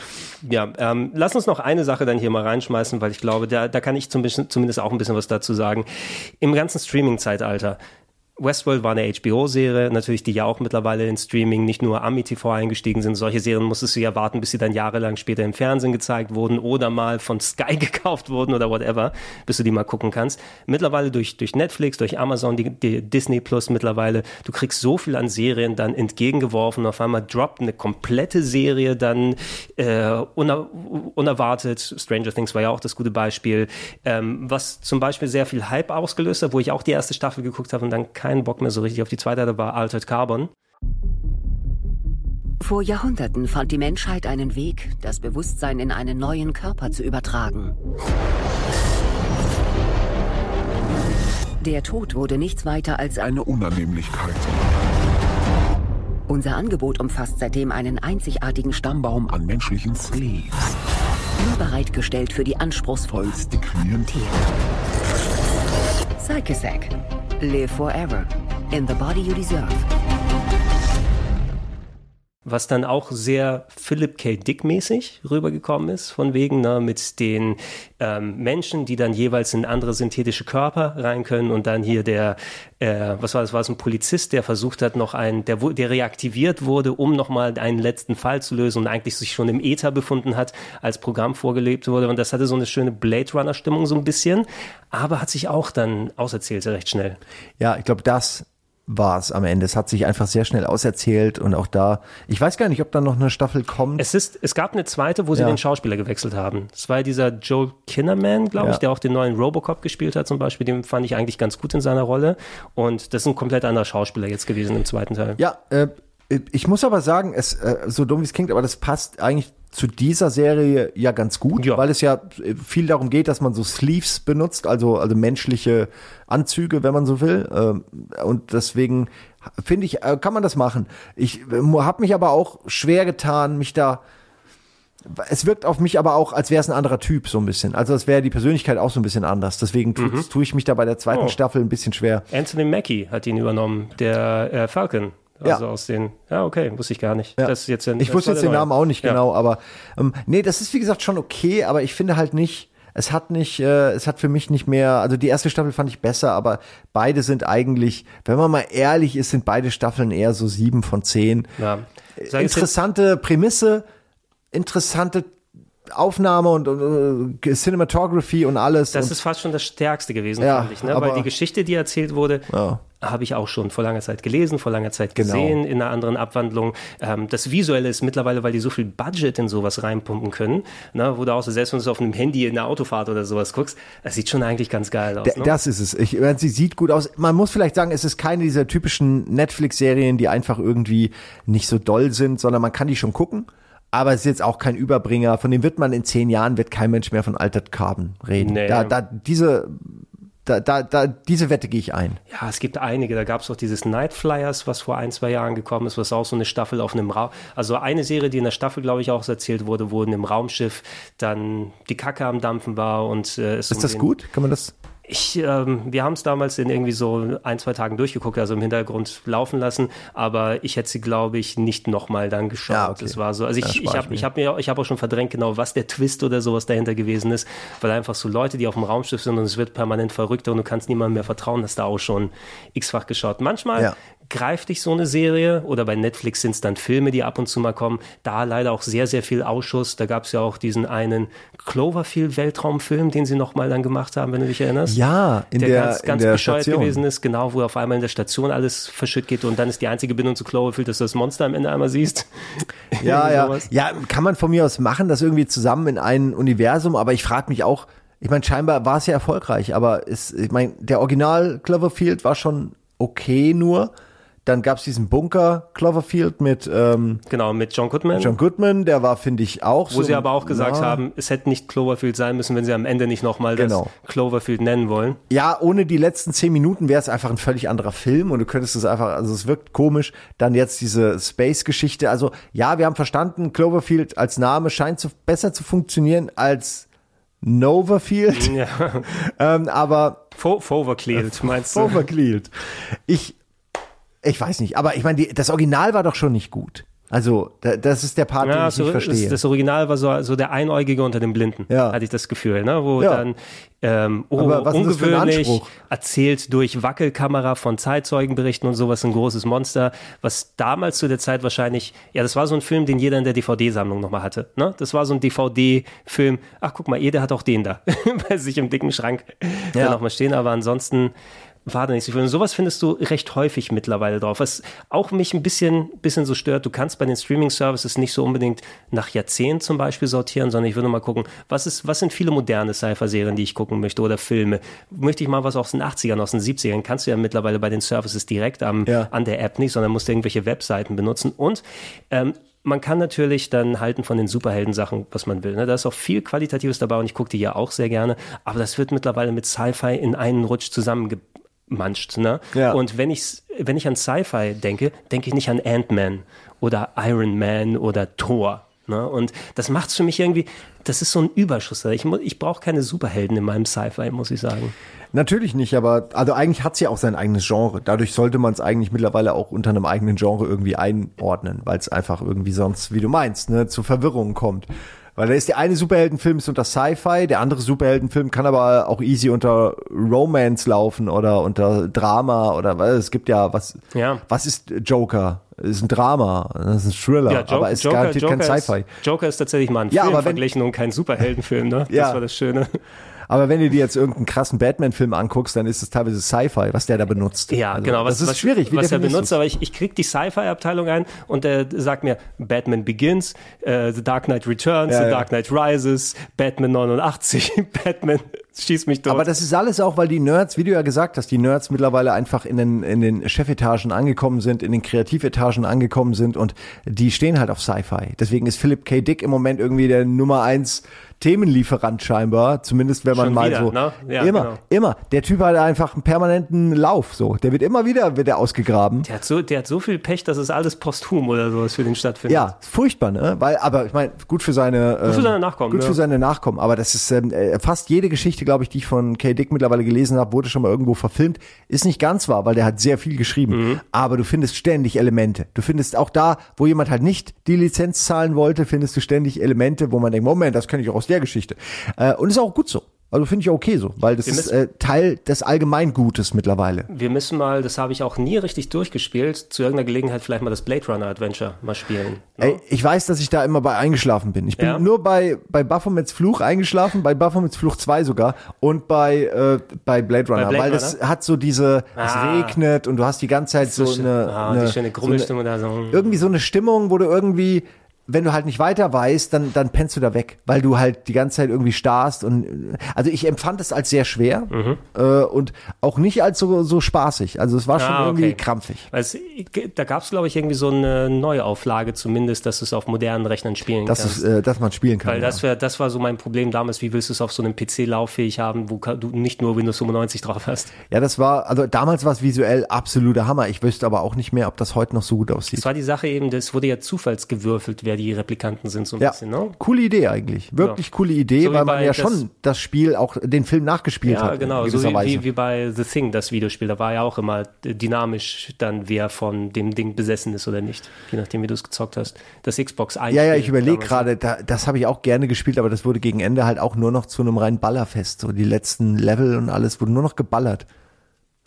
Ja, ähm, lass uns noch eine Sache dann hier mal reinschmeißen, weil ich glaube, da, da kann ich zum zumindest auch ein bisschen was dazu sagen. Im ganzen Streaming-Zeitalter. Westworld war eine HBO-Serie, natürlich, die ja auch mittlerweile in Streaming nicht nur Ami-TV eingestiegen sind. Solche Serien musstest du ja warten, bis sie dann jahrelang später im Fernsehen gezeigt wurden oder mal von Sky gekauft wurden oder whatever, bis du die mal gucken kannst. Mittlerweile durch, durch Netflix, durch Amazon, die, die Disney Plus mittlerweile, du kriegst so viel an Serien dann entgegengeworfen. Auf einmal droppt eine komplette Serie dann äh, uner, unerwartet. Stranger Things war ja auch das gute Beispiel, ähm, was zum Beispiel sehr viel Hype ausgelöst hat, wo ich auch die erste Staffel geguckt habe und dann keinen Bock mehr so richtig auf die zweite war Altered Carbon. Vor Jahrhunderten fand die Menschheit einen Weg, das Bewusstsein in einen neuen Körper zu übertragen. Der Tod wurde nichts weiter als eine Unannehmlichkeit. Unser Angebot umfasst seitdem einen einzigartigen Stammbaum an menschlichen Sleeves. nur bereitgestellt für die anspruchsvollste Klientel. Psychisac. Live forever. In the body you deserve. Was dann auch sehr Philip K. Dick-mäßig rübergekommen ist, von wegen, ne, mit den ähm, Menschen, die dann jeweils in andere synthetische Körper rein können und dann hier der, äh, was war das, war es ein Polizist, der versucht hat, noch einen, der, der reaktiviert wurde, um nochmal einen letzten Fall zu lösen und eigentlich sich schon im Äther befunden hat, als Programm vorgelebt wurde und das hatte so eine schöne Blade Runner-Stimmung so ein bisschen, aber hat sich auch dann auserzählt recht schnell. Ja, ich glaube, das war es am Ende. Es hat sich einfach sehr schnell auserzählt und auch da, ich weiß gar nicht, ob da noch eine Staffel kommt. Es ist, es gab eine zweite, wo sie Ja. den Schauspieler gewechselt haben. Es war dieser Joel Kinnaman, glaube ich, Ja. der auch den neuen Robocop gespielt hat zum Beispiel. Den fand ich eigentlich ganz gut in seiner Rolle. Und das ist ein komplett anderer Schauspieler jetzt gewesen im zweiten Teil. Ja, äh, ich muss aber sagen, es äh, so dumm wie es klingt, aber das passt eigentlich zu dieser Serie ja ganz gut, weil es ja viel darum geht, dass man so Sleeves benutzt, also also menschliche Anzüge, wenn man so will. Ähm, und deswegen finde ich, äh, kann man das machen. Ich habe mich aber auch schwer getan, mich da es wirkt auf mich aber auch, als wäre es ein anderer Typ, so ein bisschen. Also als wäre die Persönlichkeit auch so ein bisschen anders. Deswegen tue Mhm. tue ich mich da bei der zweiten Oh. Staffel ein bisschen schwer. Anthony Mackie hat ihn übernommen, der äh, Falcon. Also aus den, ja, okay, wusste ich gar nicht. Ja. Das ist jetzt ein, ich wusste jetzt den. Namen auch nicht Ja. genau, aber ähm, nee, das ist wie gesagt schon okay, aber ich finde halt nicht, es hat nicht, äh, es hat für mich nicht mehr, also die erste Staffel fand ich besser, aber beide sind eigentlich, wenn man mal ehrlich ist, sind beide Staffeln eher so sieben von zehn. Ja. Interessante Prämisse, interessante Aufnahme und, und äh, Cinematography und alles. Das und, ist fast schon das Stärkste gewesen, Ja, fand ich. Ne? aber- Weil die Geschichte, die erzählt wurde, Ja. habe ich auch schon vor langer Zeit gelesen, vor langer Zeit Genau. gesehen, in einer anderen Abwandlung. Ähm, das Visuelle ist mittlerweile, weil die so viel Budget in sowas reinpumpen können, ne? wo du auch so, selbst wenn du auf einem Handy in der Autofahrt oder sowas guckst, das sieht schon eigentlich ganz geil aus. D- Ne? Das ist es. Ich, sie sieht gut aus. Man muss vielleicht sagen, es ist keine dieser typischen Netflix-Serien, die einfach irgendwie nicht so doll sind, sondern man kann die schon gucken. Aber es ist jetzt auch kein Überbringer. Von dem wird man in zehn Jahren, wird kein Mensch mehr von Altered Carbon reden. Nee. Da, da, diese, da, da, da, diese Wette gehe ich ein. Ja, es gibt einige. Da gab es auch dieses Night Flyers, was vor ein, zwei Jahren gekommen ist, was auch so eine Staffel auf einem Raum. Also eine Serie, die in der Staffel, glaube ich, auch erzählt wurde, wo in einem Raumschiff dann die Kacke am Dampfen war und äh, es um Ist das gut? Kann man das? Ich, ähm, wir haben es damals in irgendwie so ein, zwei Tagen durchgeguckt, also im Hintergrund laufen lassen, aber ich hätte sie, glaube ich, nicht nochmal dann geschaut. Ja, okay. Das war so. Also ich, ich habe ich hab mir, ich habe auch schon verdrängt, genau was der Twist oder sowas dahinter gewesen ist, weil einfach so Leute, die auf dem Raumschiff sind und es wird permanent verrückter und du kannst niemandem mehr vertrauen, dass da auch schon x-fach geschaut. Manchmal Ja. Greift dich so eine Serie oder bei Netflix sind es dann Filme, die ab und zu mal kommen. Da leider auch sehr, sehr viel Ausschuss. Da gab es ja auch diesen einen Cloverfield-Weltraumfilm, den sie nochmal dann gemacht haben, wenn du dich erinnerst. Ja, in der, der- ganz, in ganz der bescheuert Station. gewesen ist, genau, wo auf einmal in der Station alles verschütt geht und dann ist die einzige Bindung zu Cloverfield, dass du das Monster am Ende einmal siehst. Ja, ja. Ja, kann man von mir aus machen, das irgendwie zusammen in ein Universum, aber ich frage mich auch, ich meine, scheinbar war es ja erfolgreich, aber ist, ich meine, der Original Cloverfield war schon okay nur. Dann gab es diesen Bunker Cloverfield mit ähm, Genau, mit John Goodman. John Goodman, der war, finde ich, auch wo so. sie aber auch gesagt ja, haben, es hätte nicht Cloverfield sein müssen, wenn sie am Ende nicht nochmal Genau. das Cloverfield nennen wollen. Ja, ohne die letzten zehn Minuten wäre es einfach ein völlig anderer Film und du könntest es einfach, also es wirkt komisch. Dann jetzt diese Space-Geschichte. Also ja, wir haben verstanden, Cloverfield als Name scheint zu, besser zu funktionieren als Noverfield. Ja. ähm, aber Fo- Fovercleared, meinst du? Overcleared. Ich, ich weiß nicht, aber ich meine, das Original war doch schon nicht gut. Also, da, das ist der Part, den Ja, ich so, nicht verstehe. das, das Original war so, so der Einäugige unter den Blinden, Ja. hatte ich das Gefühl, ne? wo Ja. dann ähm, oh, ungewöhnlich erzählt durch Wackelkamera von Zeitzeugenberichten und sowas ein großes Monster, was damals zu der Zeit wahrscheinlich, ja, das war so ein Film, den jeder in der DVD-Sammlung nochmal hatte. Ne? Das war so ein DVD-Film. Ach, guck mal, jeder hat auch den da bei sich im dicken Schrank ja. nochmal stehen, aber ansonsten war da nicht so viel. Und sowas findest du recht häufig mittlerweile drauf. Was auch mich ein bisschen, bisschen so stört, du kannst bei den Streaming-Services nicht so unbedingt nach Jahrzehnten zum Beispiel sortieren, sondern ich würde mal gucken, was ist, was sind viele moderne Sci-Fi-Serien, die ich gucken möchte oder Filme. Möchte ich mal was aus den 80ern, aus den 70ern, kannst du ja mittlerweile bei den Services direkt am, Ja. an der App nicht, sondern musst du irgendwelche Webseiten benutzen und ähm, man kann natürlich dann halten von den Superhelden-Sachen, was man will. Ne? Da ist auch viel Qualitatives dabei und ich gucke die ja auch sehr gerne. Aber das wird mittlerweile mit Sci-Fi in einen Rutsch zusammengemanscht. Ne? Ja. Und wenn ich, wenn ich an Sci-Fi denke, denke ich nicht an Ant-Man oder Iron Man oder Thor. Ne? Und das macht es für mich irgendwie, das ist so ein Überschuss. Ich, ich brauche keine Superhelden in meinem Sci-Fi, muss ich sagen. Natürlich nicht, aber also eigentlich hat's ja auch sein eigenes Genre. Dadurch sollte man es eigentlich mittlerweile auch unter einem eigenen Genre irgendwie einordnen, weil es einfach irgendwie sonst, wie du meinst, ne, zu Verwirrungen kommt. Weil da ist der eine Superheldenfilm ist unter Sci-Fi, der andere Superheldenfilm kann aber auch easy unter Romance laufen oder unter Drama oder was. Es gibt ja was. Ja. Was ist Joker? Ist ein Drama, das ist ein Thriller, Jo- aber es ist garantiert kein Sci-Fi. Joker ist tatsächlich mal ein Ja, Film aber wenn- verglichen und kein Superheldenfilm. Ne? Das Ja. war das Schöne. Aber wenn du dir jetzt irgendeinen krassen Batman-Film anguckst, dann ist es teilweise Sci-Fi, was der da benutzt. Ja, Also, genau. Was, das ist was, schwierig. Wie was er definierst benutzt, aber ich, ich krieg die Sci-Fi-Abteilung ein und der sagt mir Batman Begins, äh, The Dark Knight Returns, Ja, The ja. Dark Knight Rises, Batman 89, Batman schieß mich tot. Aber das ist alles auch, weil die Nerds, wie du ja gesagt hast, die Nerds mittlerweile einfach in den, in den Chefetagen angekommen sind, in den Kreativetagen angekommen sind und die stehen halt auf Sci-Fi. Deswegen ist Philip K. Dick im Moment irgendwie der Nummer eins Themenlieferant scheinbar, zumindest wenn man Schon mal wieder, so ne? Ja, immer, genau. immer. Der Typ hat einfach einen permanenten Lauf, so. Der wird immer wieder wird der ausgegraben. der, hat so, der hat so viel Pech, dass es alles posthum oder sowas für den stattfindet. Ja, furchtbar, ne? Weil, aber ich meine, gut für seine, Gut für ähm, seine Nachkommen, Gut ja. für seine Nachkommen. Aber das ist ähm, äh, fast jede Geschichte, glaube ich, die ich von K. Dick mittlerweile gelesen habe, wurde schon mal irgendwo verfilmt. Ist nicht ganz wahr, weil der hat sehr viel geschrieben. Mhm. Aber du findest ständig Elemente. Du findest auch da, wo jemand halt nicht die Lizenz zahlen wollte, findest du ständig Elemente, wo man denkt, Moment, das kenne ich auch aus der Geschichte. Äh, und ist auch gut so. Also finde ich okay so, weil das Wir ist äh, Teil des Allgemeingutes mittlerweile. Wir müssen mal, das habe ich auch nie richtig durchgespielt, zu irgendeiner Gelegenheit vielleicht mal das Blade Runner Adventure mal spielen. Ey, ich weiß, dass ich da immer bei eingeschlafen bin. Ich bin Ja? nur bei, bei Baphomets Fluch eingeschlafen, bei Baphomets Fluch 2 sogar und bei, äh, bei Blade Runner, Blade weil das Runner? hat so diese, es Ah. regnet und du hast die ganze Zeit so, schön. eine, Ah, eine, so. irgendwie so eine Stimmung, wo du irgendwie, wenn du halt nicht weiter weißt, dann, dann pennst du da weg, weil du halt die ganze Zeit irgendwie starrst und, äh, also ich empfand es als sehr schwer Mhm. äh, und auch nicht als so, so spaßig. Also es war schon Ah, irgendwie okay. krampfig. Es, da gab es, glaube ich, irgendwie so eine Neuauflage zumindest, dass du es auf modernen Rechnern spielen Dass, kannst. es, äh, dass man spielen kann. Weil ja. das, wär, das war so mein Problem damals. Wie willst du es auf so einem PC lauffähig haben, wo du nicht nur Windows 95 drauf hast? Ja, das war, also damals war es visuell absoluter Hammer. Ich wüsste aber auch nicht mehr, ob das heute noch so gut aussieht. Das war die Sache eben, das wurde ja zufallsgewürfelt, wer die Replikanten sind, so ein Ja, bisschen, ne? coole Idee eigentlich. Wirklich Ja. coole Idee, So weil man ja schon das Spiel, auch den Film nachgespielt Ja, hat. genau, in so wie, wie, wie bei The Thing, das Videospiel. Da war ja auch immer dynamisch dann, wer von dem Ding besessen ist oder nicht. Je nachdem, wie du es gezockt hast. Das Xbox 1. ja, ja, ich überlege damals. gerade, da, das habe ich auch gerne gespielt, aber das wurde gegen Ende halt auch nur noch zu einem reinen Ballerfest. So die letzten Level und alles wurde nur noch geballert.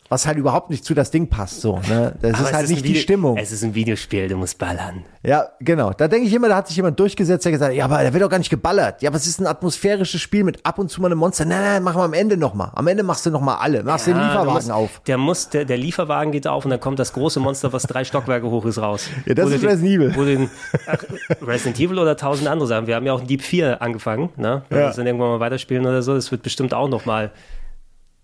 Was halt überhaupt nicht zu das Ding passt, so, ne? Das Aber ist halt ein nicht die Video- Stimmung. Es ist ein Videospiel, du musst ballern. Ja, genau. Da denke ich immer, da hat sich jemand durchgesetzt, der gesagt hat, ja, aber da wird doch gar nicht geballert. Ja, aber es ist ein atmosphärisches Spiel mit ab und zu mal einem Monster. Nein, nein, machen wir am Ende nochmal. Am Ende machst du nochmal alle. Machst den Ja, du Lieferwagen musst, auf. Der, muss, der, der Lieferwagen geht auf und dann kommt das große Monster, was drei Stockwerke hoch ist, raus. Ja, das du ist den- Resident Evil. Wo den, ach, Resident Evil oder tausend andere Sachen. Wir haben ja auch Deep 4 angefangen. Ne? Wenn Ja. wir das dann irgendwann mal weiterspielen oder so, das wird bestimmt auch nochmal.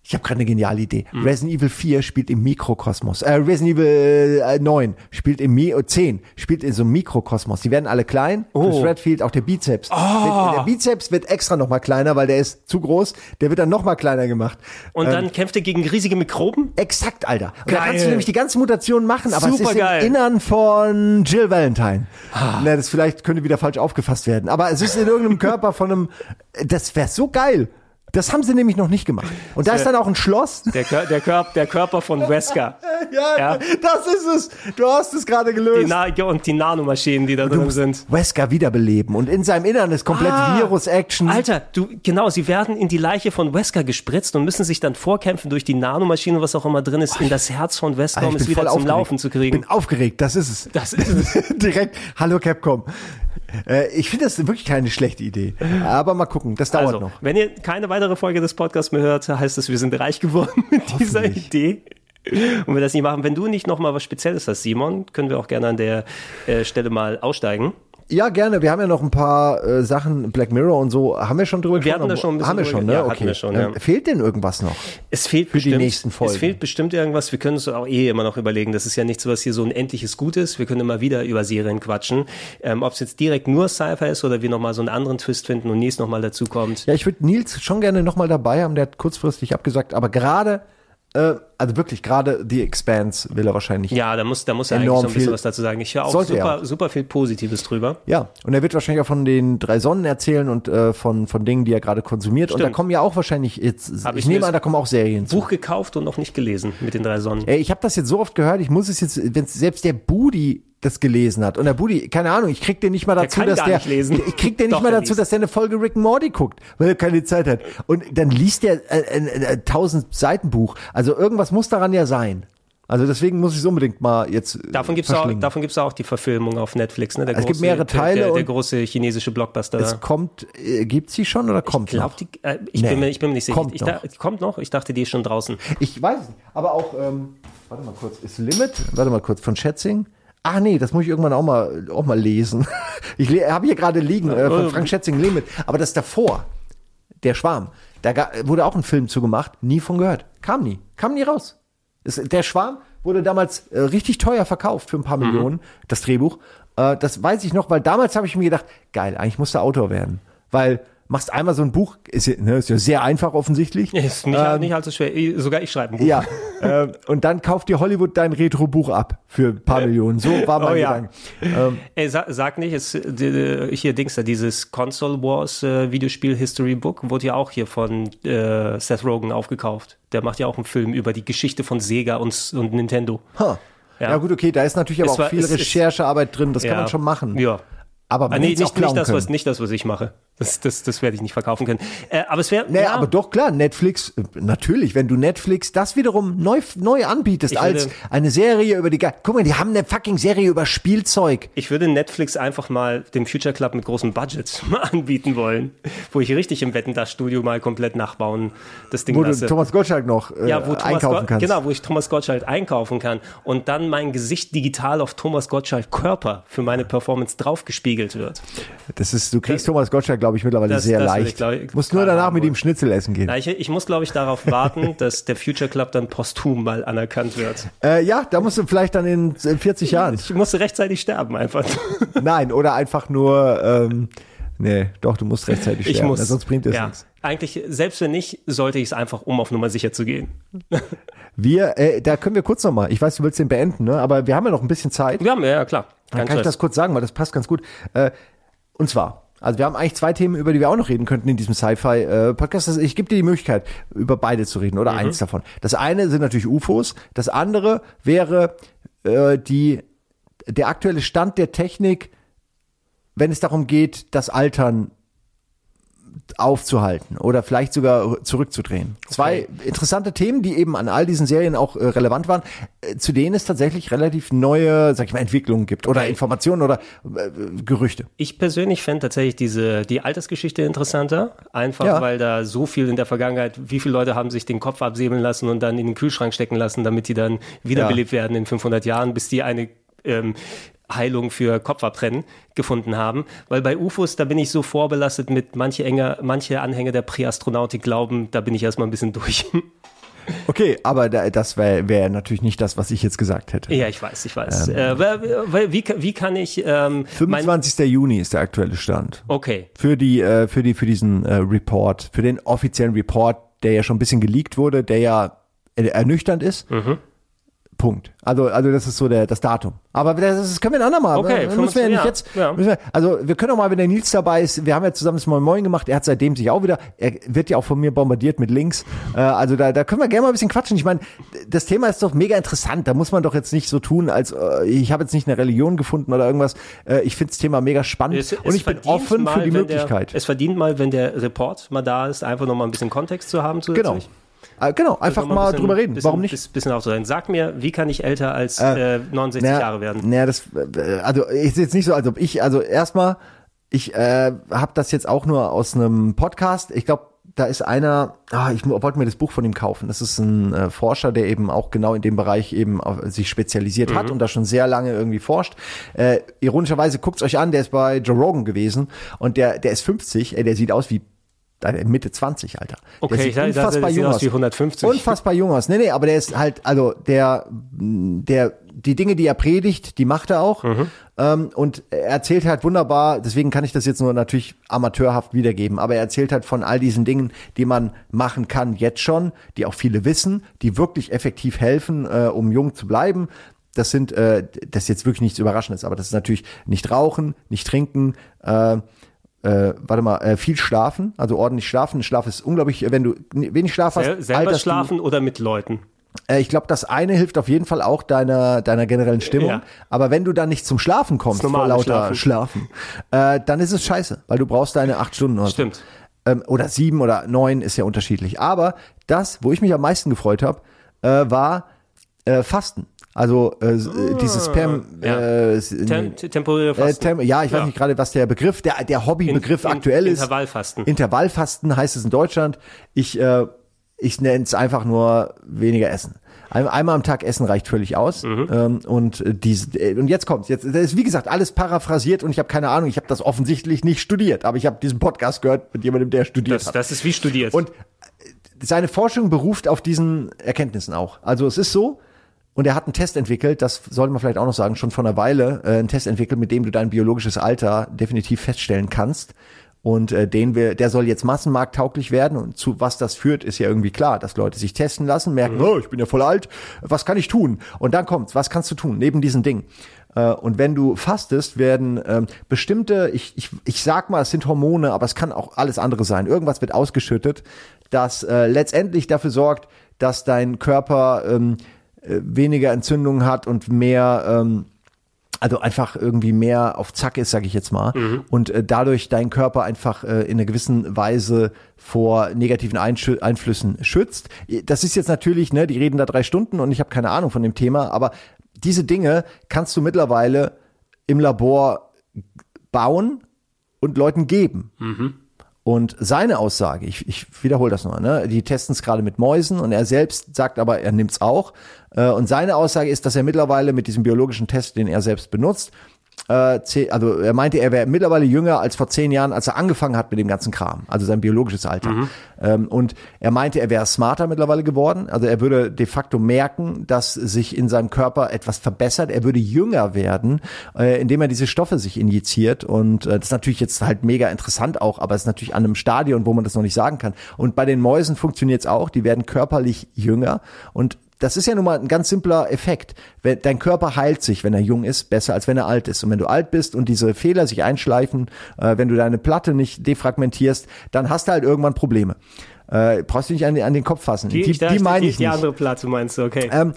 Ich habe gerade eine geniale Idee. Hm. Resident Evil 4 spielt im Mikrokosmos. Äh, Resident Evil äh, 9 spielt im Mi äh, 10 spielt in so einem Mikrokosmos. Die werden alle klein. Oh. Redfield, auch der Bizeps. Wird, der Bizeps wird extra noch mal kleiner, weil der ist zu groß. Der wird dann noch mal kleiner gemacht. Und Ähm, dann kämpft er gegen riesige Mikroben? Exakt, Alter. Und da Geil. kannst du nämlich die ganzen Mutationen machen, aber es ist Supergeil. im Innern von Jill Valentine. Na, das vielleicht könnte wieder falsch aufgefasst werden. Aber es ist in irgendeinem Körper von einem. Das wäre so geil. Das haben sie nämlich noch nicht gemacht. Und da ist dann auch ein Schloss. Der, Kör der, Körper, der Körper von Wesker. Ja, Ja. das ist es. Du hast es gerade Die gelöst. Ja, und die Nanomaschinen, die da du drin sind. Wesker wiederbeleben. Und in seinem Innern ist komplett Ah. Virus-Action. Alter, du, genau, sie werden in die Leiche von Wesker gespritzt und müssen sich dann vorkämpfen durch die Nanomaschine, was auch immer drin ist, in das Herz von Wesker, Alter, um ich es wieder zum aufgeregt. Laufen zu kriegen. bin aufgeregt, das ist es. Das ist es. Direkt, hallo Capcom. Äh, ich finde das wirklich keine schlechte Idee. Aber mal gucken, das dauert Also, noch. wenn ihr keine weitere Folge des Podcasts mehr hört, heißt es, wir sind reich geworden mit dieser Idee. Und wir das nicht machen, wenn du nicht noch mal was Spezielles hast, Simon, können wir auch gerne an der äh, Stelle mal aussteigen. Ja, gerne. Wir haben ja noch ein paar äh, Sachen, Black Mirror und so. Haben wir schon drüber Wir hatten da schon ein bisschen Haben wir schon, ne? ja, okay. wir schon, Ähm, ja. Fehlt denn irgendwas noch? Es fehlt Für die bestimmt, nächsten Folgen. Es fehlt bestimmt irgendwas. Wir können uns auch eh immer noch überlegen. Das ist ja nichts, was hier so ein endliches Gut ist. Wir können immer wieder über Serien quatschen. Ähm, Ob es jetzt direkt nur Sci-Fi ist oder wir nochmal so einen anderen Twist finden und Nils nochmal dazu kommt. Ja, ich würde Nils schon gerne nochmal dabei haben. Der hat kurzfristig abgesagt. Aber gerade, äh, also wirklich, gerade The Expanse will er wahrscheinlich. Ja, da muss, da muss er eigentlich so ein bisschen viel- was dazu sagen. Ich höre auch Sollte er super, super viel Positives drüber. Ja, und er wird wahrscheinlich auch von den drei Sonnen erzählen und äh, von, von Dingen, die er gerade konsumiert. Und da Stimmt. kommen ja auch wahrscheinlich jetzt, Hab ich, ich nehme an, da kommen auch Serien zu. Buch gekauft und noch nicht gelesen mit den drei Sonnen. Ey, ich habe das jetzt so oft gehört, ich muss es jetzt, wenn selbst der Budi das gelesen hat und der Budi, keine Ahnung, ich krieg den nicht mal Der dazu, kann dass der, ich krieg den nicht Doch, mal der dazu, liest. dass der eine Folge Rick and Morty guckt, weil er keine Zeit hat. Und dann liest der äh, ein, 1000 Seiten Buch. Also irgendwas muss daran ja sein. Also deswegen muss ich es unbedingt mal jetzt. äh, Davon gibt's auch, verschlingen. davon gibt's auch die Verfilmung auf Netflix. Ne? Der Es gibt mehrere Teile Der, der, der große chinesische Blockbuster. Es kommt, äh, gibt's sie schon oder kommt glaub, noch? die, äh, ich, Nee, bin mir, ich bin mir nicht sicher. kommt ich, noch. da, kommt noch? Ich dachte, die ist schon draußen. Ich weiß es nicht. Aber auch, ähm, warte mal kurz, ist Limit, warte mal kurz, von Schätzing. Ach nee, das muss ich irgendwann auch mal, auch mal lesen. Ich habe hier gerade liegen, äh, von Frank Schätzing Limit. Aber das davor, der Schwarm, da wurde auch ein Film zugemacht, nie von gehört. Kam nie, kam nie raus. Es, der Schwarm wurde damals äh, richtig teuer verkauft für ein paar Mhm. Millionen, das Drehbuch. Äh, das weiß ich noch, weil damals habe ich mir gedacht, geil, eigentlich musst du Autor werden. Weil machst einmal so ein Buch, ist ja, ne, ist ja sehr einfach offensichtlich. Ist nicht, Ähm, nicht allzu schwer. Sogar ich schreibe ein Buch. ja, äh, und dann kauft dir Hollywood dein Retro-Buch ab für ein paar Millionen. So war mein Oh ja. Gedanke. Ähm, Ey, sag, sag nicht, es, die, hier Dings da, dieses Console Wars äh, Videospiel History Book wurde ja auch hier von äh, Seth Rogen aufgekauft. Der macht ja auch einen Film über die Geschichte von Sega und, und Nintendo. huh. ja. gut, okay, da ist natürlich aber Es auch war- viel Recherchearbeit drin, das Ja. kann man schon machen. Ja. Aber Ah, man nee, nicht, nicht, das, was, nicht das, was ich mache. Das, das, das werde ich nicht verkaufen können. Äh, aber es wäre. Naja, ja, aber doch klar, Netflix, äh, natürlich, wenn du Netflix das wiederum neu, neu anbietest Ich als würde- eine Serie über die, guck mal, die haben eine fucking Serie über Spielzeug. Ich würde Netflix einfach mal dem Future Club mit großem Budget mal anbieten wollen, wo ich richtig im Wetten das Studio mal komplett nachbauen das Ding Wo du lasse. Thomas Gottschalk noch äh, ja, wo Thomas einkaufen Gott- kannst. Genau, wo ich Thomas Gottschalk einkaufen kann und dann mein Gesicht digital auf Thomas Gottschalk Körper für meine Performance draufgespiegelt wird. Das ist, du kriegst Thomas Gottschalk, glaube ich, mittlerweile Das- sehr das leicht. ich, glaub ich, Musst nur danach mit ihm Schnitzel essen gehen. Na, ich, ich muss, glaube ich, darauf warten, dass der Future Club dann posthum mal anerkannt wird. Äh, ja, da musst du vielleicht dann in, in 40 Jahren. Ich musste rechtzeitig sterben einfach. Nein, oder einfach nur, ähm, nee, doch, du musst rechtzeitig Ich sterben, muss. sonst bringt das ja, nichts. Eigentlich, selbst wenn nicht, sollte ich es einfach, um auf Nummer sicher zu gehen. Wir, äh, da können wir kurz nochmal, ich weiß, du willst den beenden, ne? aber wir haben ja noch ein bisschen Zeit. Wir haben, ja, ja klar. Dann kann ich das kurz sagen, weil das passt ganz gut. Äh, und zwar, also wir haben eigentlich zwei Themen, über die wir auch noch reden könnten in diesem Sci-Fi-Podcast. Also ich gebe dir die Möglichkeit, über beide zu reden oder Mhm. eins davon. Das eine sind natürlich UFOs, das andere wäre äh, die, der aktuelle Stand der Technik, wenn es darum geht, das Altern aufzuhalten oder vielleicht sogar zurückzudrehen. Zwei interessante Themen, die eben an all diesen Serien auch äh, relevant waren, äh, zu denen es tatsächlich relativ neue, sag ich mal, Entwicklungen gibt oder Informationen oder äh, Gerüchte. Ich persönlich fände tatsächlich diese, die Altersgeschichte interessanter. Einfach, Ja. weil da so viel in der Vergangenheit, wie viele Leute haben sich den Kopf absäbeln lassen und dann in den Kühlschrank stecken lassen, damit die dann wiederbelebt werden in 500 Jahren, bis die eine ähm, Heilung für Kopfabtrennen gefunden haben. Weil bei UFOs, da bin ich so vorbelastet mit manche, Enger, manche Anhänger der Präastronautik glauben, da bin ich erstmal ein bisschen durch. Okay, aber da, das wäre wär natürlich nicht das, was ich jetzt gesagt hätte. ja, ich weiß, ich weiß. Ähm. äh, wie, wie kann ich ähm, mein, 25. Juni ist der aktuelle Stand. Okay. Für die, äh, für die, für diesen äh, Report, für den offiziellen Report, der ja schon ein bisschen geleakt wurde, der ja ernüchternd ist. Mhm. Punkt. Also, also das ist so der, das Datum. Aber das, das können wir ein andermal. Okay, das müssen wir ja nicht jetzt. ja. Müssen wir, also wir können auch mal, wenn der Nils dabei ist, wir haben ja zusammen das Moin Moin gemacht, er hat seitdem sich auch wieder, er wird ja auch von mir bombardiert mit Links. Äh, also da, da können wir gerne mal ein bisschen quatschen. Ich meine, das Thema ist doch mega interessant. Da muss man doch jetzt nicht so tun, als äh, ich habe jetzt nicht eine Religion gefunden oder irgendwas. Äh, ich finde das Thema mega spannend Es- und es ich bin offen mal, für die Möglichkeit. Der, es verdient mal, wenn der Report mal da ist, einfach nochmal ein bisschen Kontext zu haben Genau. zusätzlich. Äh, genau, einfach Also noch mal bisschen- drüber reden. Bisschen, Warum nicht? Bisschen, bisschen aufzuhalten. Sag mir, wie kann ich älter als äh, 69 naja, Jahre werden? Naja, das, äh, also ist jetzt nicht so, als ob ich, also erstmal, ich äh, habe das jetzt auch nur aus einem Podcast. Ich glaube, da ist einer, ah, ich wollte mir das Buch von ihm kaufen. Das ist ein äh, Forscher, der eben auch genau in dem Bereich eben auf, sich spezialisiert hat Mhm. und da schon sehr lange irgendwie forscht. Äh, ironischerweise guckt's euch an, der ist bei Joe Rogan gewesen und der, der ist 50, ey, der sieht aus wie äh, Mitte 20, Alter. Okay, der ich dachte, der sieht jung aus wie 150. Unfassbar jung aus. Nee, nee, aber der ist halt, also der, der, die Dinge, die er predigt, die macht er auch. Mhm. Ähm, und er erzählt halt wunderbar, deswegen kann ich das jetzt nur natürlich amateurhaft wiedergeben, aber er erzählt halt von all diesen Dingen, die man machen kann jetzt schon, die auch viele wissen, die wirklich effektiv helfen, äh, um jung zu bleiben. Das sind, äh, das ist jetzt wirklich nichts Überraschendes, aber das ist natürlich nicht rauchen, nicht trinken, äh, äh, warte mal, äh, viel schlafen, also ordentlich schlafen. Schlaf ist unglaublich, wenn du wenig Schlaf hast, Sel selber alterst du- schlafen oder mit Leuten? äh, ich glaube, das eine hilft auf jeden Fall auch deiner, deiner generellen Stimmung. Ja. Aber wenn du dann nicht zum Schlafen kommst, vor lauter Schlafen, äh, dann ist es scheiße, weil du brauchst deine acht Stunden. Oder Stimmt. Ähm, oder sieben oder neun ist ja unterschiedlich. Aber das, wo ich mich am meisten gefreut habe, äh, war äh, Fasten. Also äh, äh, dieses Spam. Ah, ja. Äh, Tem temporäre äh, Fasten. Tem ja, ich weiß Ja. nicht gerade, was der Begriff, der, der Hobbybegriff In- in- aktuell ist. Intervallfasten. Intervallfasten heißt es in Deutschland. Ich, äh, ich nenne es einfach nur weniger essen. Ein, einmal am Tag essen reicht völlig aus. Mhm. Ähm, und äh, diese, äh, und jetzt kommt's. Jetzt das ist wie gesagt alles paraphrasiert und ich habe keine Ahnung. Ich habe das offensichtlich nicht studiert, aber ich habe diesen Podcast gehört mit jemandem, der studiert Das, hat. das ist wie studiert. Und seine Forschung beruft auf diesen Erkenntnissen auch. Also es ist so, und er hat einen Test entwickelt, das sollte man vielleicht auch noch sagen, schon vor einer Weile, äh, einen Test entwickelt, mit dem du dein biologisches Alter definitiv feststellen kannst. Und äh, den wir, der soll jetzt massenmarkttauglich werden. Und zu was das führt, ist ja irgendwie klar, dass Leute sich testen lassen, merken, oh, ich bin ja voll alt, was kann ich tun? Und dann kommt's, was kannst du tun neben diesen Dingen? Äh, und wenn du fastest, werden ähm, bestimmte, ich, ich, ich sag mal, es sind Hormone, aber es kann auch alles andere sein. Irgendwas wird ausgeschüttet, das äh, letztendlich dafür sorgt, dass dein Körper ähm, äh, weniger Entzündungen hat und mehr ähm, also einfach irgendwie mehr auf Zack ist, sage ich jetzt mal, Mhm. und äh, dadurch deinen Körper einfach äh, in einer gewissen Weise vor negativen Einschü Einflüssen schützt. Das ist jetzt natürlich, ne, die reden da drei Stunden und ich habe keine Ahnung von dem Thema, aber diese Dinge kannst du mittlerweile im Labor bauen und Leuten geben. Mhm. Und seine Aussage, ich, ich wiederhole das noch, ne? die testen es gerade mit Mäusen und er selbst sagt aber, er nimmt es auch. Äh, und seine Aussage ist, dass er mittlerweile mit diesem biologischen Test, den er selbst benutzt, äh, zeh- also er meinte, er wäre mittlerweile jünger als vor zehn Jahren, als er angefangen hat mit dem ganzen Kram, also sein biologisches Alter. Ähm, und er meinte, er wäre smarter mittlerweile geworden, also er würde de facto merken, dass sich in seinem Körper etwas verbessert, er würde jünger werden, äh, indem er diese Stoffe sich injiziert. Und äh, das ist natürlich jetzt halt mega interessant auch, aber es ist natürlich an einem Stadion, wo man das noch nicht sagen kann. Und bei den Mäusen funktioniert es auch, die werden körperlich jünger. Und das ist ja nun mal ein ganz simpler Effekt. Wenn, dein Körper heilt sich, wenn er jung ist, besser als wenn er alt ist. Und wenn du alt bist und diese Fehler sich einschleifen, äh, wenn du deine Platte nicht defragmentierst, dann hast du halt irgendwann Probleme. Äh, brauchst du nicht an, den- an den Kopf fassen. Die, die, meine die, ich die nicht. andere Platte meinst du, okay. Ähm,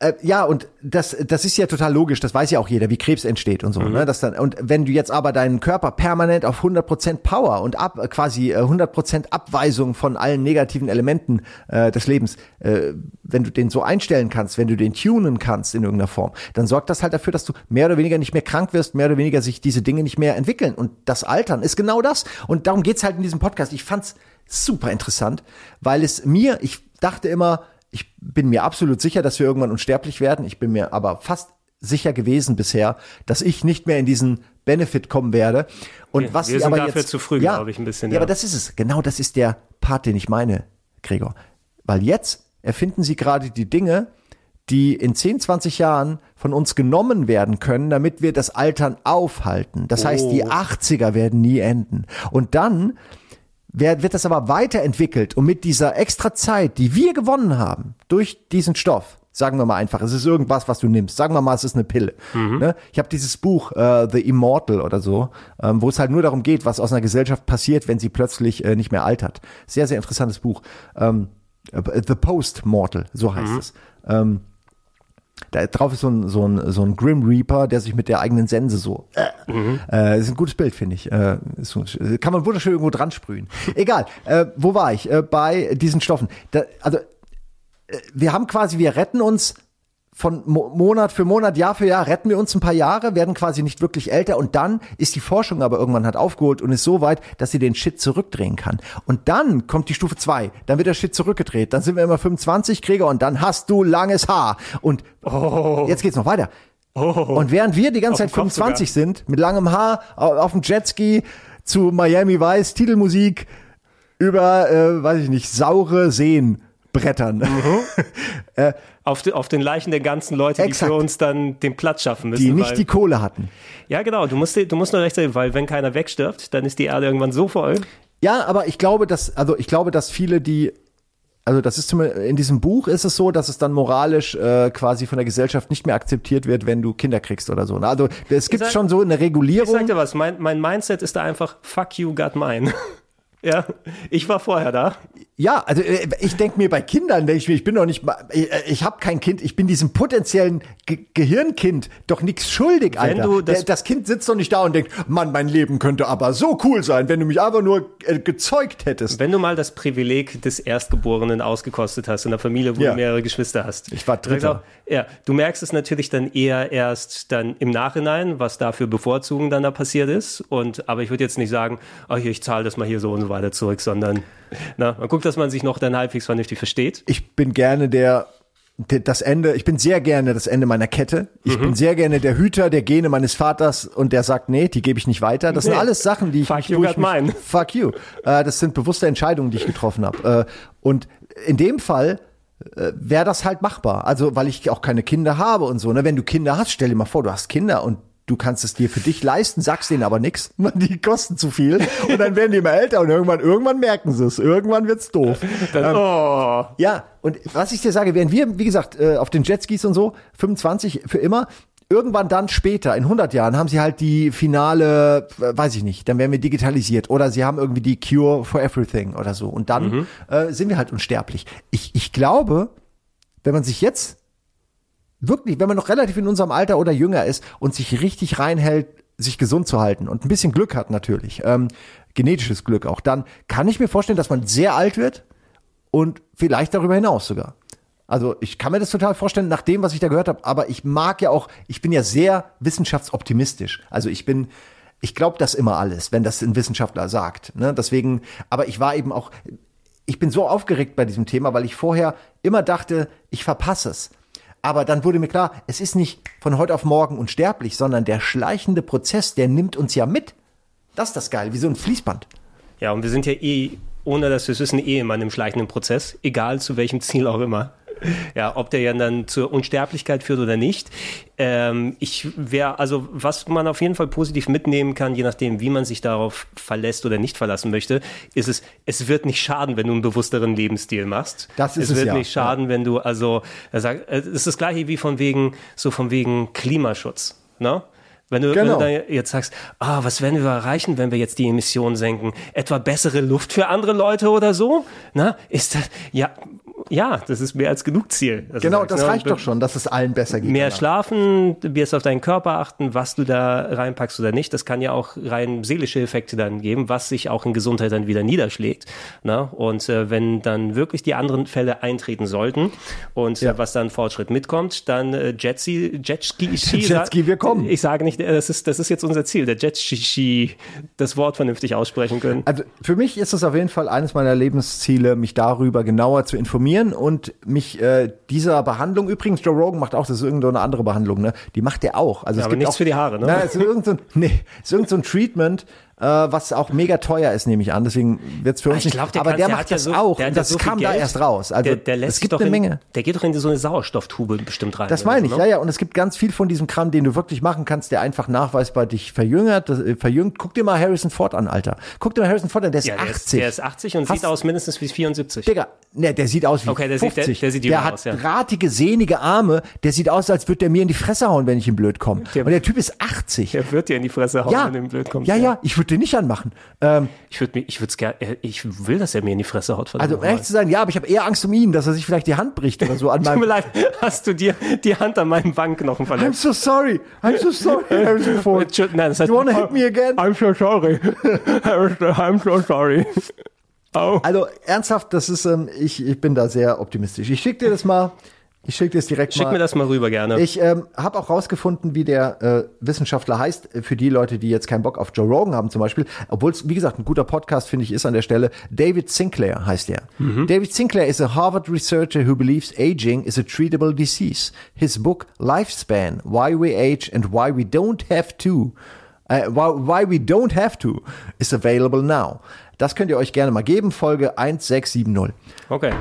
äh, ja, und das, das ist ja total logisch, das weiß ja auch jeder, wie Krebs entsteht und so. Mhm. Ne? Das dann, und wenn du jetzt aber deinen Körper permanent auf 100% Power und ab, äh, quasi äh, 100% Abweisung von allen negativen Elementen äh, des Lebens, äh, wenn du den so einstellen kannst, wenn du den tunen kannst in irgendeiner Form, dann sorgt das halt dafür, dass du mehr oder weniger nicht mehr krank wirst, mehr oder weniger sich diese Dinge nicht mehr entwickeln. Und das Altern ist genau das. Und darum geht's halt in diesem Podcast. Ich fand's super interessant, weil es mir, ich dachte immer, ich bin mir absolut sicher, dass wir irgendwann unsterblich werden. Ich bin mir aber fast sicher gewesen bisher, dass ich nicht mehr in diesen Benefit kommen werde. Und Wir- was wir sind aber dafür jetzt, zu früh, ja, glaube ich, ein bisschen, Ja, ja. aber das ist es. Genau das ist der Part, den ich meine, Gregor. Weil jetzt erfinden sie gerade die Dinge, die in 10, 20 Jahren von uns genommen werden können, damit wir das Altern aufhalten. Das heißt, die Oh. 80er werden nie enden. Und dann wird das aber weiterentwickelt und mit dieser extra Zeit, die wir gewonnen haben, durch diesen Stoff, sagen wir mal einfach, es ist irgendwas, was du nimmst. Sagen wir mal, es ist eine Pille. Ne? Ich habe dieses Buch äh, The Immortal oder so, ähm, wo es halt nur darum geht, was aus einer Gesellschaft passiert, wenn sie plötzlich äh, nicht mehr altert. Sehr, sehr interessantes Buch. Ähm, äh, The Post-Mortal, so heißt es. Ähm, da drauf ist so ein, so ein, so ein Grim Reaper, der sich mit der eigenen Sense so. Äh, äh, ist ein gutes Bild, finde ich. Äh, ist, kann man wunderschön irgendwo dran sprühen. Egal. Äh, wo war ich? Äh, bei diesen Stoffen. Da, also, äh, wir haben quasi, wir retten uns von Mo Monat für Monat, Jahr für Jahr, retten wir uns ein paar Jahre, werden quasi nicht wirklich älter und dann ist die Forschung aber irgendwann hat aufgeholt und ist so weit, dass sie den Shit zurückdrehen kann. Und dann kommt die Stufe zwei, dann wird der Shit zurückgedreht, dann sind wir immer 25 Krieger und dann hast du langes Haar. Und jetzt geht's noch weiter. Und während wir die ganze Auf Zeit dem Kopf 25 sind, mit langem Haar, au- auf dem Jetski zu Miami Vice, Titelmusik, über, äh, weiß ich nicht, saure Seen brettern. äh, auf, die, auf den Leichen der ganzen Leute, Exakt. die für uns dann den Platz schaffen müssen. die nicht weil, die Kohle hatten. ja, genau. Du musst, du musst nur recht sein, weil wenn keiner wegstirbt, dann ist die Erde irgendwann so voll. Ja, aber ich glaube, dass, also ich glaube, dass viele, die, also das ist zumindest, in diesem Buch ist es so, dass es dann moralisch äh, quasi von der Gesellschaft nicht mehr akzeptiert wird, wenn du Kinder kriegst oder so. ne? Also es gibt sag- schon so eine Ich Regulierung. sag dir was, mein, mein Mindset ist da einfach, fuck you, got mine. ja, ich war vorher da. Ja, also äh, ich denke mir bei Kindern, denke ich mir, ich bin doch nicht, mal- ich, äh, ich habe kein Kind, ich bin diesem potenziellen Ge Gehirnkind doch nichts schuldig, Alter. du das- das, das Kind sitzt doch nicht da und denkt, Mann, mein Leben könnte aber so cool sein, wenn du mich einfach nur äh, gezeugt hättest. Wenn du mal das Privileg des Erstgeborenen ausgekostet hast in einer Familie, wo Ja. du mehrere Geschwister hast. Ich war Dritter. Auch, ja, du merkst es natürlich dann eher erst dann im Nachhinein, was da für Bevorzugung dann da passiert ist. Und aber ich würde jetzt nicht sagen, oh hier, ich zahle das mal hier so und so weiter zurück, sondern na, man guckt, dass man sich noch dann halbwegs vernünftig versteht. ich bin gerne der, das Ende, ich bin sehr gerne das Ende meiner Kette. Ich Mhm. bin sehr gerne der Hüter der Gene meines Vaters und der sagt, nee, die gebe ich nicht weiter. Das sind Nee. alles Sachen, die ich, Fuck you, wo ich mich, fuck you. Äh, das sind bewusste Entscheidungen, die ich getroffen habe. Äh, und in dem Fall äh, wäre das halt machbar. Also, weil ich auch keine Kinder habe und so. Ne? Wenn du Kinder hast, stell dir mal vor, du hast Kinder und du kannst es dir für dich leisten, sagst denen aber nichts, die kosten zu viel und dann werden die immer älter und irgendwann, irgendwann merken sie es, irgendwann wird's doof. Dann, oh. Ja, und was ich dir sage, während wir, wie gesagt, äh, auf den Jetskis und so, 25 für immer, irgendwann dann später, in 100 Jahren, haben sie halt die finale, äh, weiß ich nicht, dann werden wir digitalisiert oder sie haben irgendwie die Cure for Everything oder so und dann Mhm. äh, sind wir halt unsterblich. Ich, ich glaube, wenn man sich jetzt wirklich, wenn man noch relativ in unserem Alter oder jünger ist und sich richtig reinhält, sich gesund zu halten und ein bisschen Glück hat natürlich, ähm, genetisches Glück auch, dann kann ich mir vorstellen, dass man sehr alt wird und vielleicht darüber hinaus sogar. Also ich kann mir das total vorstellen, nach dem, was ich da gehört habe, aber ich mag ja auch, ich bin ja sehr wissenschaftsoptimistisch. Also ich bin, ich glaube das immer alles, wenn das ein Wissenschaftler sagt. Ne? Deswegen, aber ich war eben auch, ich bin so aufgeregt bei diesem Thema, weil ich vorher immer dachte, ich verpasse es. Aber dann wurde mir klar, es ist nicht von heute auf morgen unsterblich, sondern der schleichende Prozess, der nimmt uns ja mit. Das ist das Geil, wie so ein Fließband. Ja, und wir sind ja eh, ohne dass wir es wissen, eh immer in einem schleichenden Prozess, egal zu welchem Ziel auch immer. Ja, ob der ja dann zur Unsterblichkeit führt oder nicht. Ähm, ich wäre, also was man auf jeden Fall positiv mitnehmen kann, je nachdem, wie man sich darauf verlässt oder nicht verlassen möchte, ist es, es wird nicht schaden, wenn du einen bewussteren Lebensstil machst. Das ist es es wird ja, nicht schaden, wenn du, also, er sagt, es ist das gleiche wie von wegen, so von wegen Klimaschutz, ne? Wenn du, Genau. wenn du da jetzt sagst, ah, was werden wir erreichen, wenn wir jetzt die Emissionen senken? Etwa bessere Luft für andere Leute oder so? Na, ist das, ja, ja, das ist mehr als genug Ziel. du Genau, sagst, das ne? reicht doch schon, dass es allen besser geht. Mehr danach. schlafen, wirst auf deinen Körper achten, was du da reinpackst oder nicht. Das kann ja auch rein seelische Effekte dann geben, was sich auch in Gesundheit dann wieder niederschlägt. Na? Und äh, wenn dann wirklich die anderen Fälle eintreten sollten und äh, was dann Fortschritt mitkommt, dann äh, Jetski, Jetski, Jetski, wir kommen. Ich sage nicht, äh, das ist, das ist jetzt unser Ziel, der Jetski, das Wort vernünftig aussprechen können. Also für mich ist es auf jeden Fall eines meiner Lebensziele, mich darüber genauer zu informieren und mich äh, dieser Behandlung, übrigens Joe Rogan macht auch, das ist irgendeine andere Behandlung, ne? Die macht der auch. Also Ja, es aber gibt nichts auch, für die Haare, ne? Na, es ist irgend so nee, es ist so Treatment, äh, was auch mega teuer ist, nehme ich an. Deswegen wird's für uns Ich nicht. glaub, der aber kann- der, der macht ja das so- auch. der das so kam da Geld. erst raus. Also der, der lässt es gibt doch eine in, Menge. Der geht doch in so eine Sauerstofftube bestimmt rein. Das meine so, ich, ne? ja, ja. Und es gibt ganz viel von diesem Kram, den du wirklich machen kannst, der einfach nachweisbar dich verjüngert, das, äh, verjüngt. Guck dir mal Harrison Ford an, Alter. Guck dir mal Harrison Ford an, der ist Ja, der 80. ist, der ist 80 und Hast- sieht aus mindestens wie 74. Digga, ne, der sieht aus wie Okay, der sieht- 50. der- der sieht der hat aus, ja. drahtige, sehnige Arme. Der sieht aus, als würde der mir in die Fresse hauen, wenn ich ihm blöd komme. Und der Typ ist 80. Der wird dir in die Fresse hauen, ja, wenn du ihm blöd kommst. ja, ja, ich würde den nicht anmachen. Ähm, Ich würde ich würd's gerne, ich will, dass er mir in die Fresse haut. also, um ehrlich zu sein, ja, aber ich habe eher Angst um ihn, dass er sich vielleicht die Hand bricht oder so an Tut mir meinem. leid, hast du dir die Hand an meinem Wangenknochen I'm verletzt? so sorry. I'm so sorry, Harrison Ford. Nein, das heißt, You wanna hit me again? I'm so sorry. I'm so sorry. Oh. Also ernsthaft, das ist, ähm, ich, ich bin da sehr optimistisch. Ich schicke dir das mal. Ich schicke dir das direkt Schick mal. mir das mal rüber gerne. Ich ähm, habe auch rausgefunden, wie der äh, Wissenschaftler heißt, äh, für die Leute, die jetzt keinen Bock auf Joe Rogan haben zum Beispiel, obwohl es, wie gesagt, ein guter Podcast, finde ich, ist an der Stelle. David Sinclair heißt er. David Sinclair is a Harvard researcher who believes aging is a treatable disease. His book Lifespan, Why We Age and Why We Don't Have to, why, why We Don't Have to, is available now. Das könnt ihr euch gerne mal geben, Folge 1670. Okay.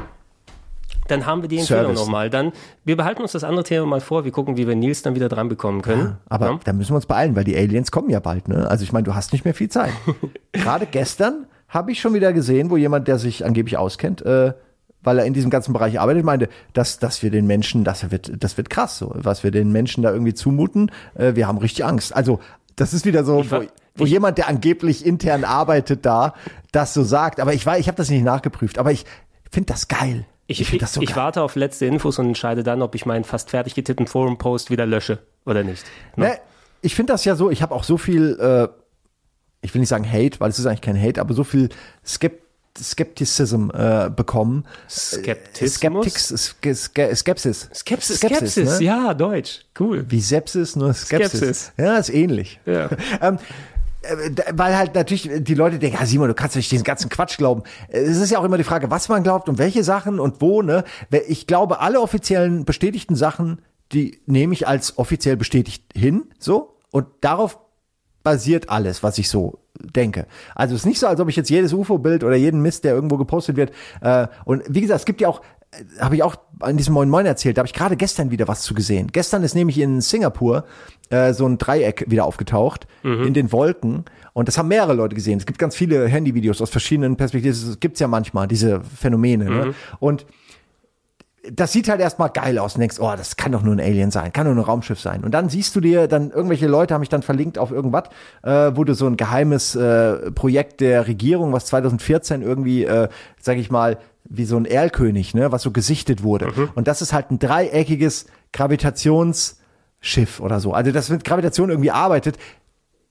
Dann haben wir die Empfehlung nochmal. Dann, wir behalten uns das andere Thema mal vor. Wir gucken, wie wir Nils dann wieder dran bekommen können. Aber Ja? da müssen wir uns beeilen, weil die Aliens kommen ja bald. Ne? Also ich meine, du hast nicht mehr viel Zeit. Gerade gestern habe ich schon wieder gesehen, wo jemand, der sich angeblich auskennt, äh, weil er in diesem ganzen Bereich arbeitet, meinte, dass, dass wir den Menschen, das wird, das wird krass, so, was wir den Menschen da irgendwie zumuten. Äh, wir haben richtig Angst. Also das ist wieder so, wo, wo jemand, der angeblich intern arbeitet, da das so sagt. Aber ich war, ich habe das nicht nachgeprüft. Aber ich finde das geil. Ich, ich, so ich warte auf letzte Infos und entscheide dann, ob ich meinen fast fertig getippten Forum-Post wieder lösche oder nicht. Ne, ich finde das ja so, ich habe auch so viel, äh, ich will nicht sagen Hate, weil es ist eigentlich kein Hate, aber so viel Skep Skepticism äh, bekommen. Skeptismus? Skeptics, Ske- Ske- Skepsis. Skepsis, Skepsis, ne? ja, Deutsch. Cool. Wie Sepsis, nur Skepsis. Skepsis. Ja, ist ähnlich. Ja. ähm, äh, weil halt natürlich die Leute denken, ja Simon, du kannst nicht diesen ganzen Quatsch glauben. Äh, Es ist ja auch immer die Frage, was man glaubt und welche Sachen und wo, ne? Ich glaube, alle offiziellen bestätigten Sachen, die nehme ich als offiziell bestätigt hin, so. Und darauf basiert alles, was ich so denke. Also es ist nicht so, als ob ich jetzt jedes UFO-Bild oder jeden Mist, der irgendwo gepostet wird. Äh, und wie gesagt, es gibt ja auch, äh, habe ich auch an diesem Moin Moin erzählt, da habe ich gerade gestern wieder was zu gesehen. Gestern ist nämlich in Singapur äh, so ein Dreieck wieder aufgetaucht in den Wolken. Und das haben mehrere Leute gesehen. Es gibt ganz viele Handyvideos aus verschiedenen Perspektiven. Das gibt's ja manchmal, diese Phänomene. Ne? Und das sieht halt erstmal geil aus und denkst, oh, das kann doch nur ein Alien sein, kann nur ein Raumschiff sein. Und dann siehst du dir, dann irgendwelche Leute haben mich dann verlinkt auf irgendwas, äh, wo du so ein geheimes äh, Projekt der Regierung, was 2014 irgendwie, äh, sag ich mal, wie so ein Erlkönig, ne, was so gesichtet wurde. Und das ist halt ein dreieckiges, Gravitationsschiff oder so. Also das mit Gravitation irgendwie arbeitet,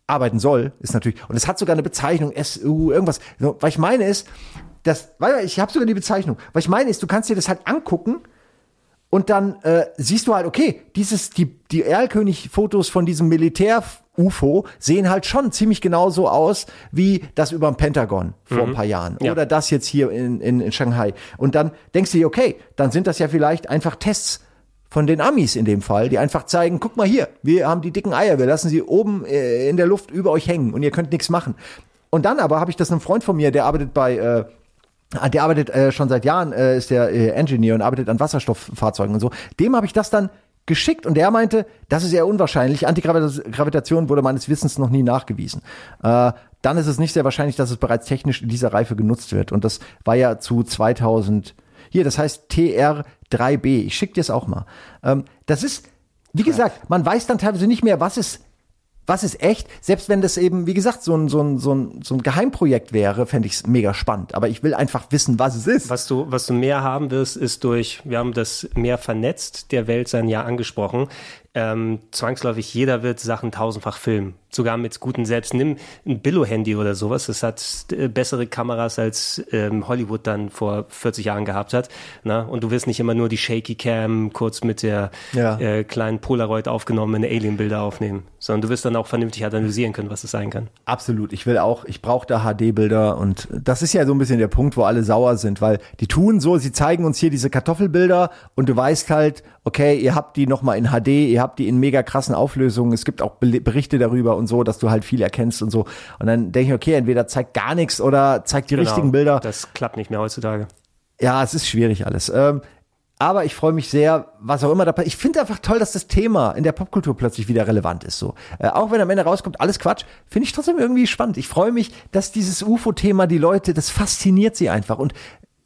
arbeiten soll, ist natürlich, und es hat sogar eine Bezeichnung, SU, irgendwas. Was ich meine ist, das, weil ich habe sogar die Bezeichnung. Was ich meine ist, du kannst dir das halt angucken und dann äh, siehst du halt, okay, dieses, die, die Erlkönig-Fotos von diesem Militär-UFO sehen halt schon ziemlich genauso aus wie das über dem Pentagon vor Mhm. ein paar Jahren. Ja. Oder das jetzt hier in, in, in Shanghai. Und dann denkst du dir, okay, dann sind das ja vielleicht einfach Tests von den Amis in dem Fall, die einfach zeigen, guck mal hier, wir haben die dicken Eier, wir lassen sie oben äh, in der Luft über euch hängen und ihr könnt nichts machen. Und dann aber habe ich das einem Freund von mir, der arbeitet bei äh, Der arbeitet äh, schon seit Jahren, äh, ist der äh, Engineer und arbeitet an Wasserstofffahrzeugen und so. Dem habe ich das dann geschickt und der meinte, das ist eher unwahrscheinlich. Antigravitation wurde meines Wissens noch nie nachgewiesen. Äh, dann ist es nicht sehr wahrscheinlich, dass es bereits technisch in dieser Reife genutzt wird. Und das war ja zu 2000. Hier, das heißt TR3B. Ich schicke dir es auch mal. Ähm, das ist, wie gesagt, man weiß dann teilweise nicht mehr, was ist was ist echt? Selbst wenn das eben, wie gesagt, so ein, so ein, so ein, so ein Geheimprojekt wäre, fände ich es mega spannend. Aber ich will einfach wissen, was es ist. Was du, was du mehr haben wirst, ist durch, wir haben das mehr vernetzt der Welt sein Jahr angesprochen. Ähm, zwangsläufig, jeder wird Sachen tausendfach filmen. Sogar mit guten selbst. Nimm ein Billo-Handy oder sowas. Das hat äh, bessere Kameras als ähm, Hollywood dann vor 40 Jahren gehabt hat. Na? Und du wirst nicht immer nur die Shaky Cam kurz mit der Ja. äh, kleinen Polaroid aufgenommene Alien-Bilder aufnehmen, sondern du wirst dann auch vernünftig analysieren können, was es sein kann. Absolut. Ich will auch, ich brauche da HD-Bilder und das ist ja so ein bisschen der Punkt, wo alle sauer sind, weil die tun so, sie zeigen uns hier diese Kartoffelbilder und du weißt halt, okay, ihr habt die nochmal in HD, ihr habt die in mega krassen Auflösungen, es gibt auch Berichte darüber und so, dass du halt viel erkennst und so. Und dann denke ich, okay, entweder zeigt gar nichts oder zeigt die Genau. richtigen Bilder. Das klappt nicht mehr heutzutage. Ja, es ist schwierig alles. Ähm, aber ich freue mich sehr, was auch immer da passiert. Ich finde einfach toll, dass das Thema in der Popkultur plötzlich wieder relevant ist. So, äh, auch wenn am Ende rauskommt, alles Quatsch, finde ich trotzdem irgendwie spannend. Ich freue mich, dass dieses UFO-Thema die Leute, das fasziniert sie einfach. Und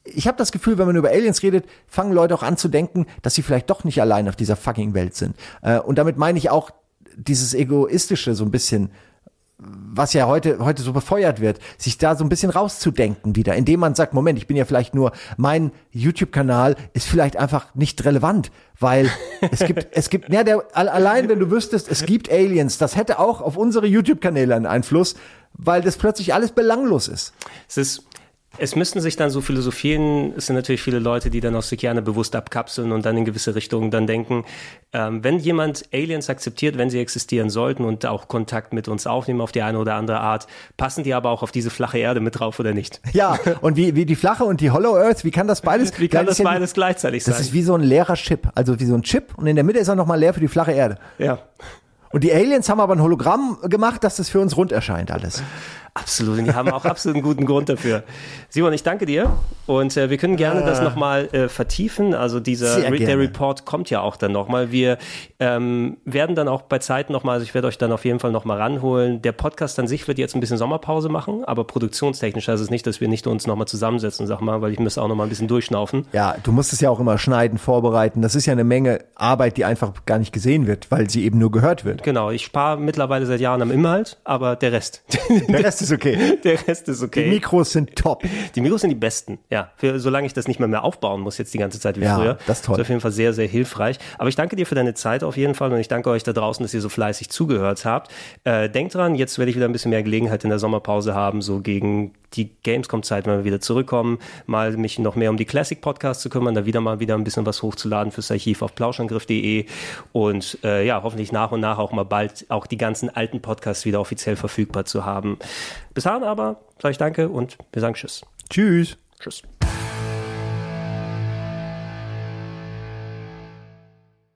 ich habe das Gefühl, wenn man über Aliens redet, fangen Leute auch an zu denken, dass sie vielleicht doch nicht allein auf dieser fucking Welt sind. Äh, und damit meine ich auch dieses egoistische so ein bisschen was ja heute, heute so befeuert wird, sich da so ein bisschen rauszudenken wieder, indem man sagt, Moment, ich bin ja vielleicht nur, mein YouTube-Kanal ist vielleicht einfach nicht relevant, weil es gibt, es gibt, ja, der, al- allein wenn du wüsstest, es gibt Aliens, das hätte auch auf unsere YouTube-Kanäle einen Einfluss, weil das plötzlich alles belanglos ist. Es ist, es müssten sich dann so Philosophien, es sind natürlich viele Leute, die dann auch sich gerne bewusst abkapseln und dann in gewisse Richtungen dann denken, ähm, wenn jemand Aliens akzeptiert, wenn sie existieren sollten und auch Kontakt mit uns aufnehmen auf die eine oder andere Art, passen die aber auch auf diese flache Erde mit drauf oder nicht? Ja, und wie, wie die flache und die Hollow Earth, wie kann das beides? Wie kann das beides gleichzeitig Das sein? ist wie so ein leerer Chip, also wie so ein Chip und in der Mitte ist er nochmal leer für die flache Erde. Ja. Und die Aliens haben aber ein Hologramm gemacht, dass das für uns rund erscheint alles. Absolut, und die haben auch absolut einen guten Grund dafür. Simon, ich danke dir und äh, wir können gerne das Ah. nochmal äh, vertiefen. Also dieser Re der. Report kommt ja auch dann nochmal. Wir ähm, werden dann auch bei Zeiten nochmal, also ich werde euch dann auf jeden Fall nochmal ranholen. Der Podcast an sich wird jetzt ein bisschen Sommerpause machen, aber produktionstechnisch heißt es nicht, dass wir nicht uns nochmal zusammensetzen, sag mal, weil ich müsste auch nochmal ein bisschen durchschnaufen. Ja, du musst es ja auch immer schneiden, vorbereiten. Das ist ja eine Menge Arbeit, die einfach gar nicht gesehen wird, weil sie eben nur gehört wird. Genau, ich spare mittlerweile seit Jahren am Inhalt, aber der Rest. Der Rest ist okay. Der Rest ist okay. Die Mikros sind top. Die Mikros sind die besten, ja. Für, solange ich das nicht mehr mehr aufbauen muss, jetzt die ganze Zeit wie Ja, früher. das ist toll. auf jeden Fall sehr, sehr hilfreich. Aber ich danke dir für deine Zeit auf jeden Fall und ich danke euch da draußen, dass ihr so fleißig zugehört habt. Äh, denkt dran, jetzt werde ich wieder ein bisschen mehr Gelegenheit in der Sommerpause haben, so gegen die Gamescom-Zeit, wenn wir wieder zurückkommen, mal mich noch mehr um die Classic-Podcasts zu kümmern, da wieder mal wieder ein bisschen was hochzuladen fürs Archiv auf plauschangriff.de und äh, ja, hoffentlich nach und nach auch mal bald auch die ganzen alten Podcasts wieder offiziell verfügbar zu haben. Bis dahin aber sage ich danke und wir sagen Tschüss. Tschüss. Tschüss.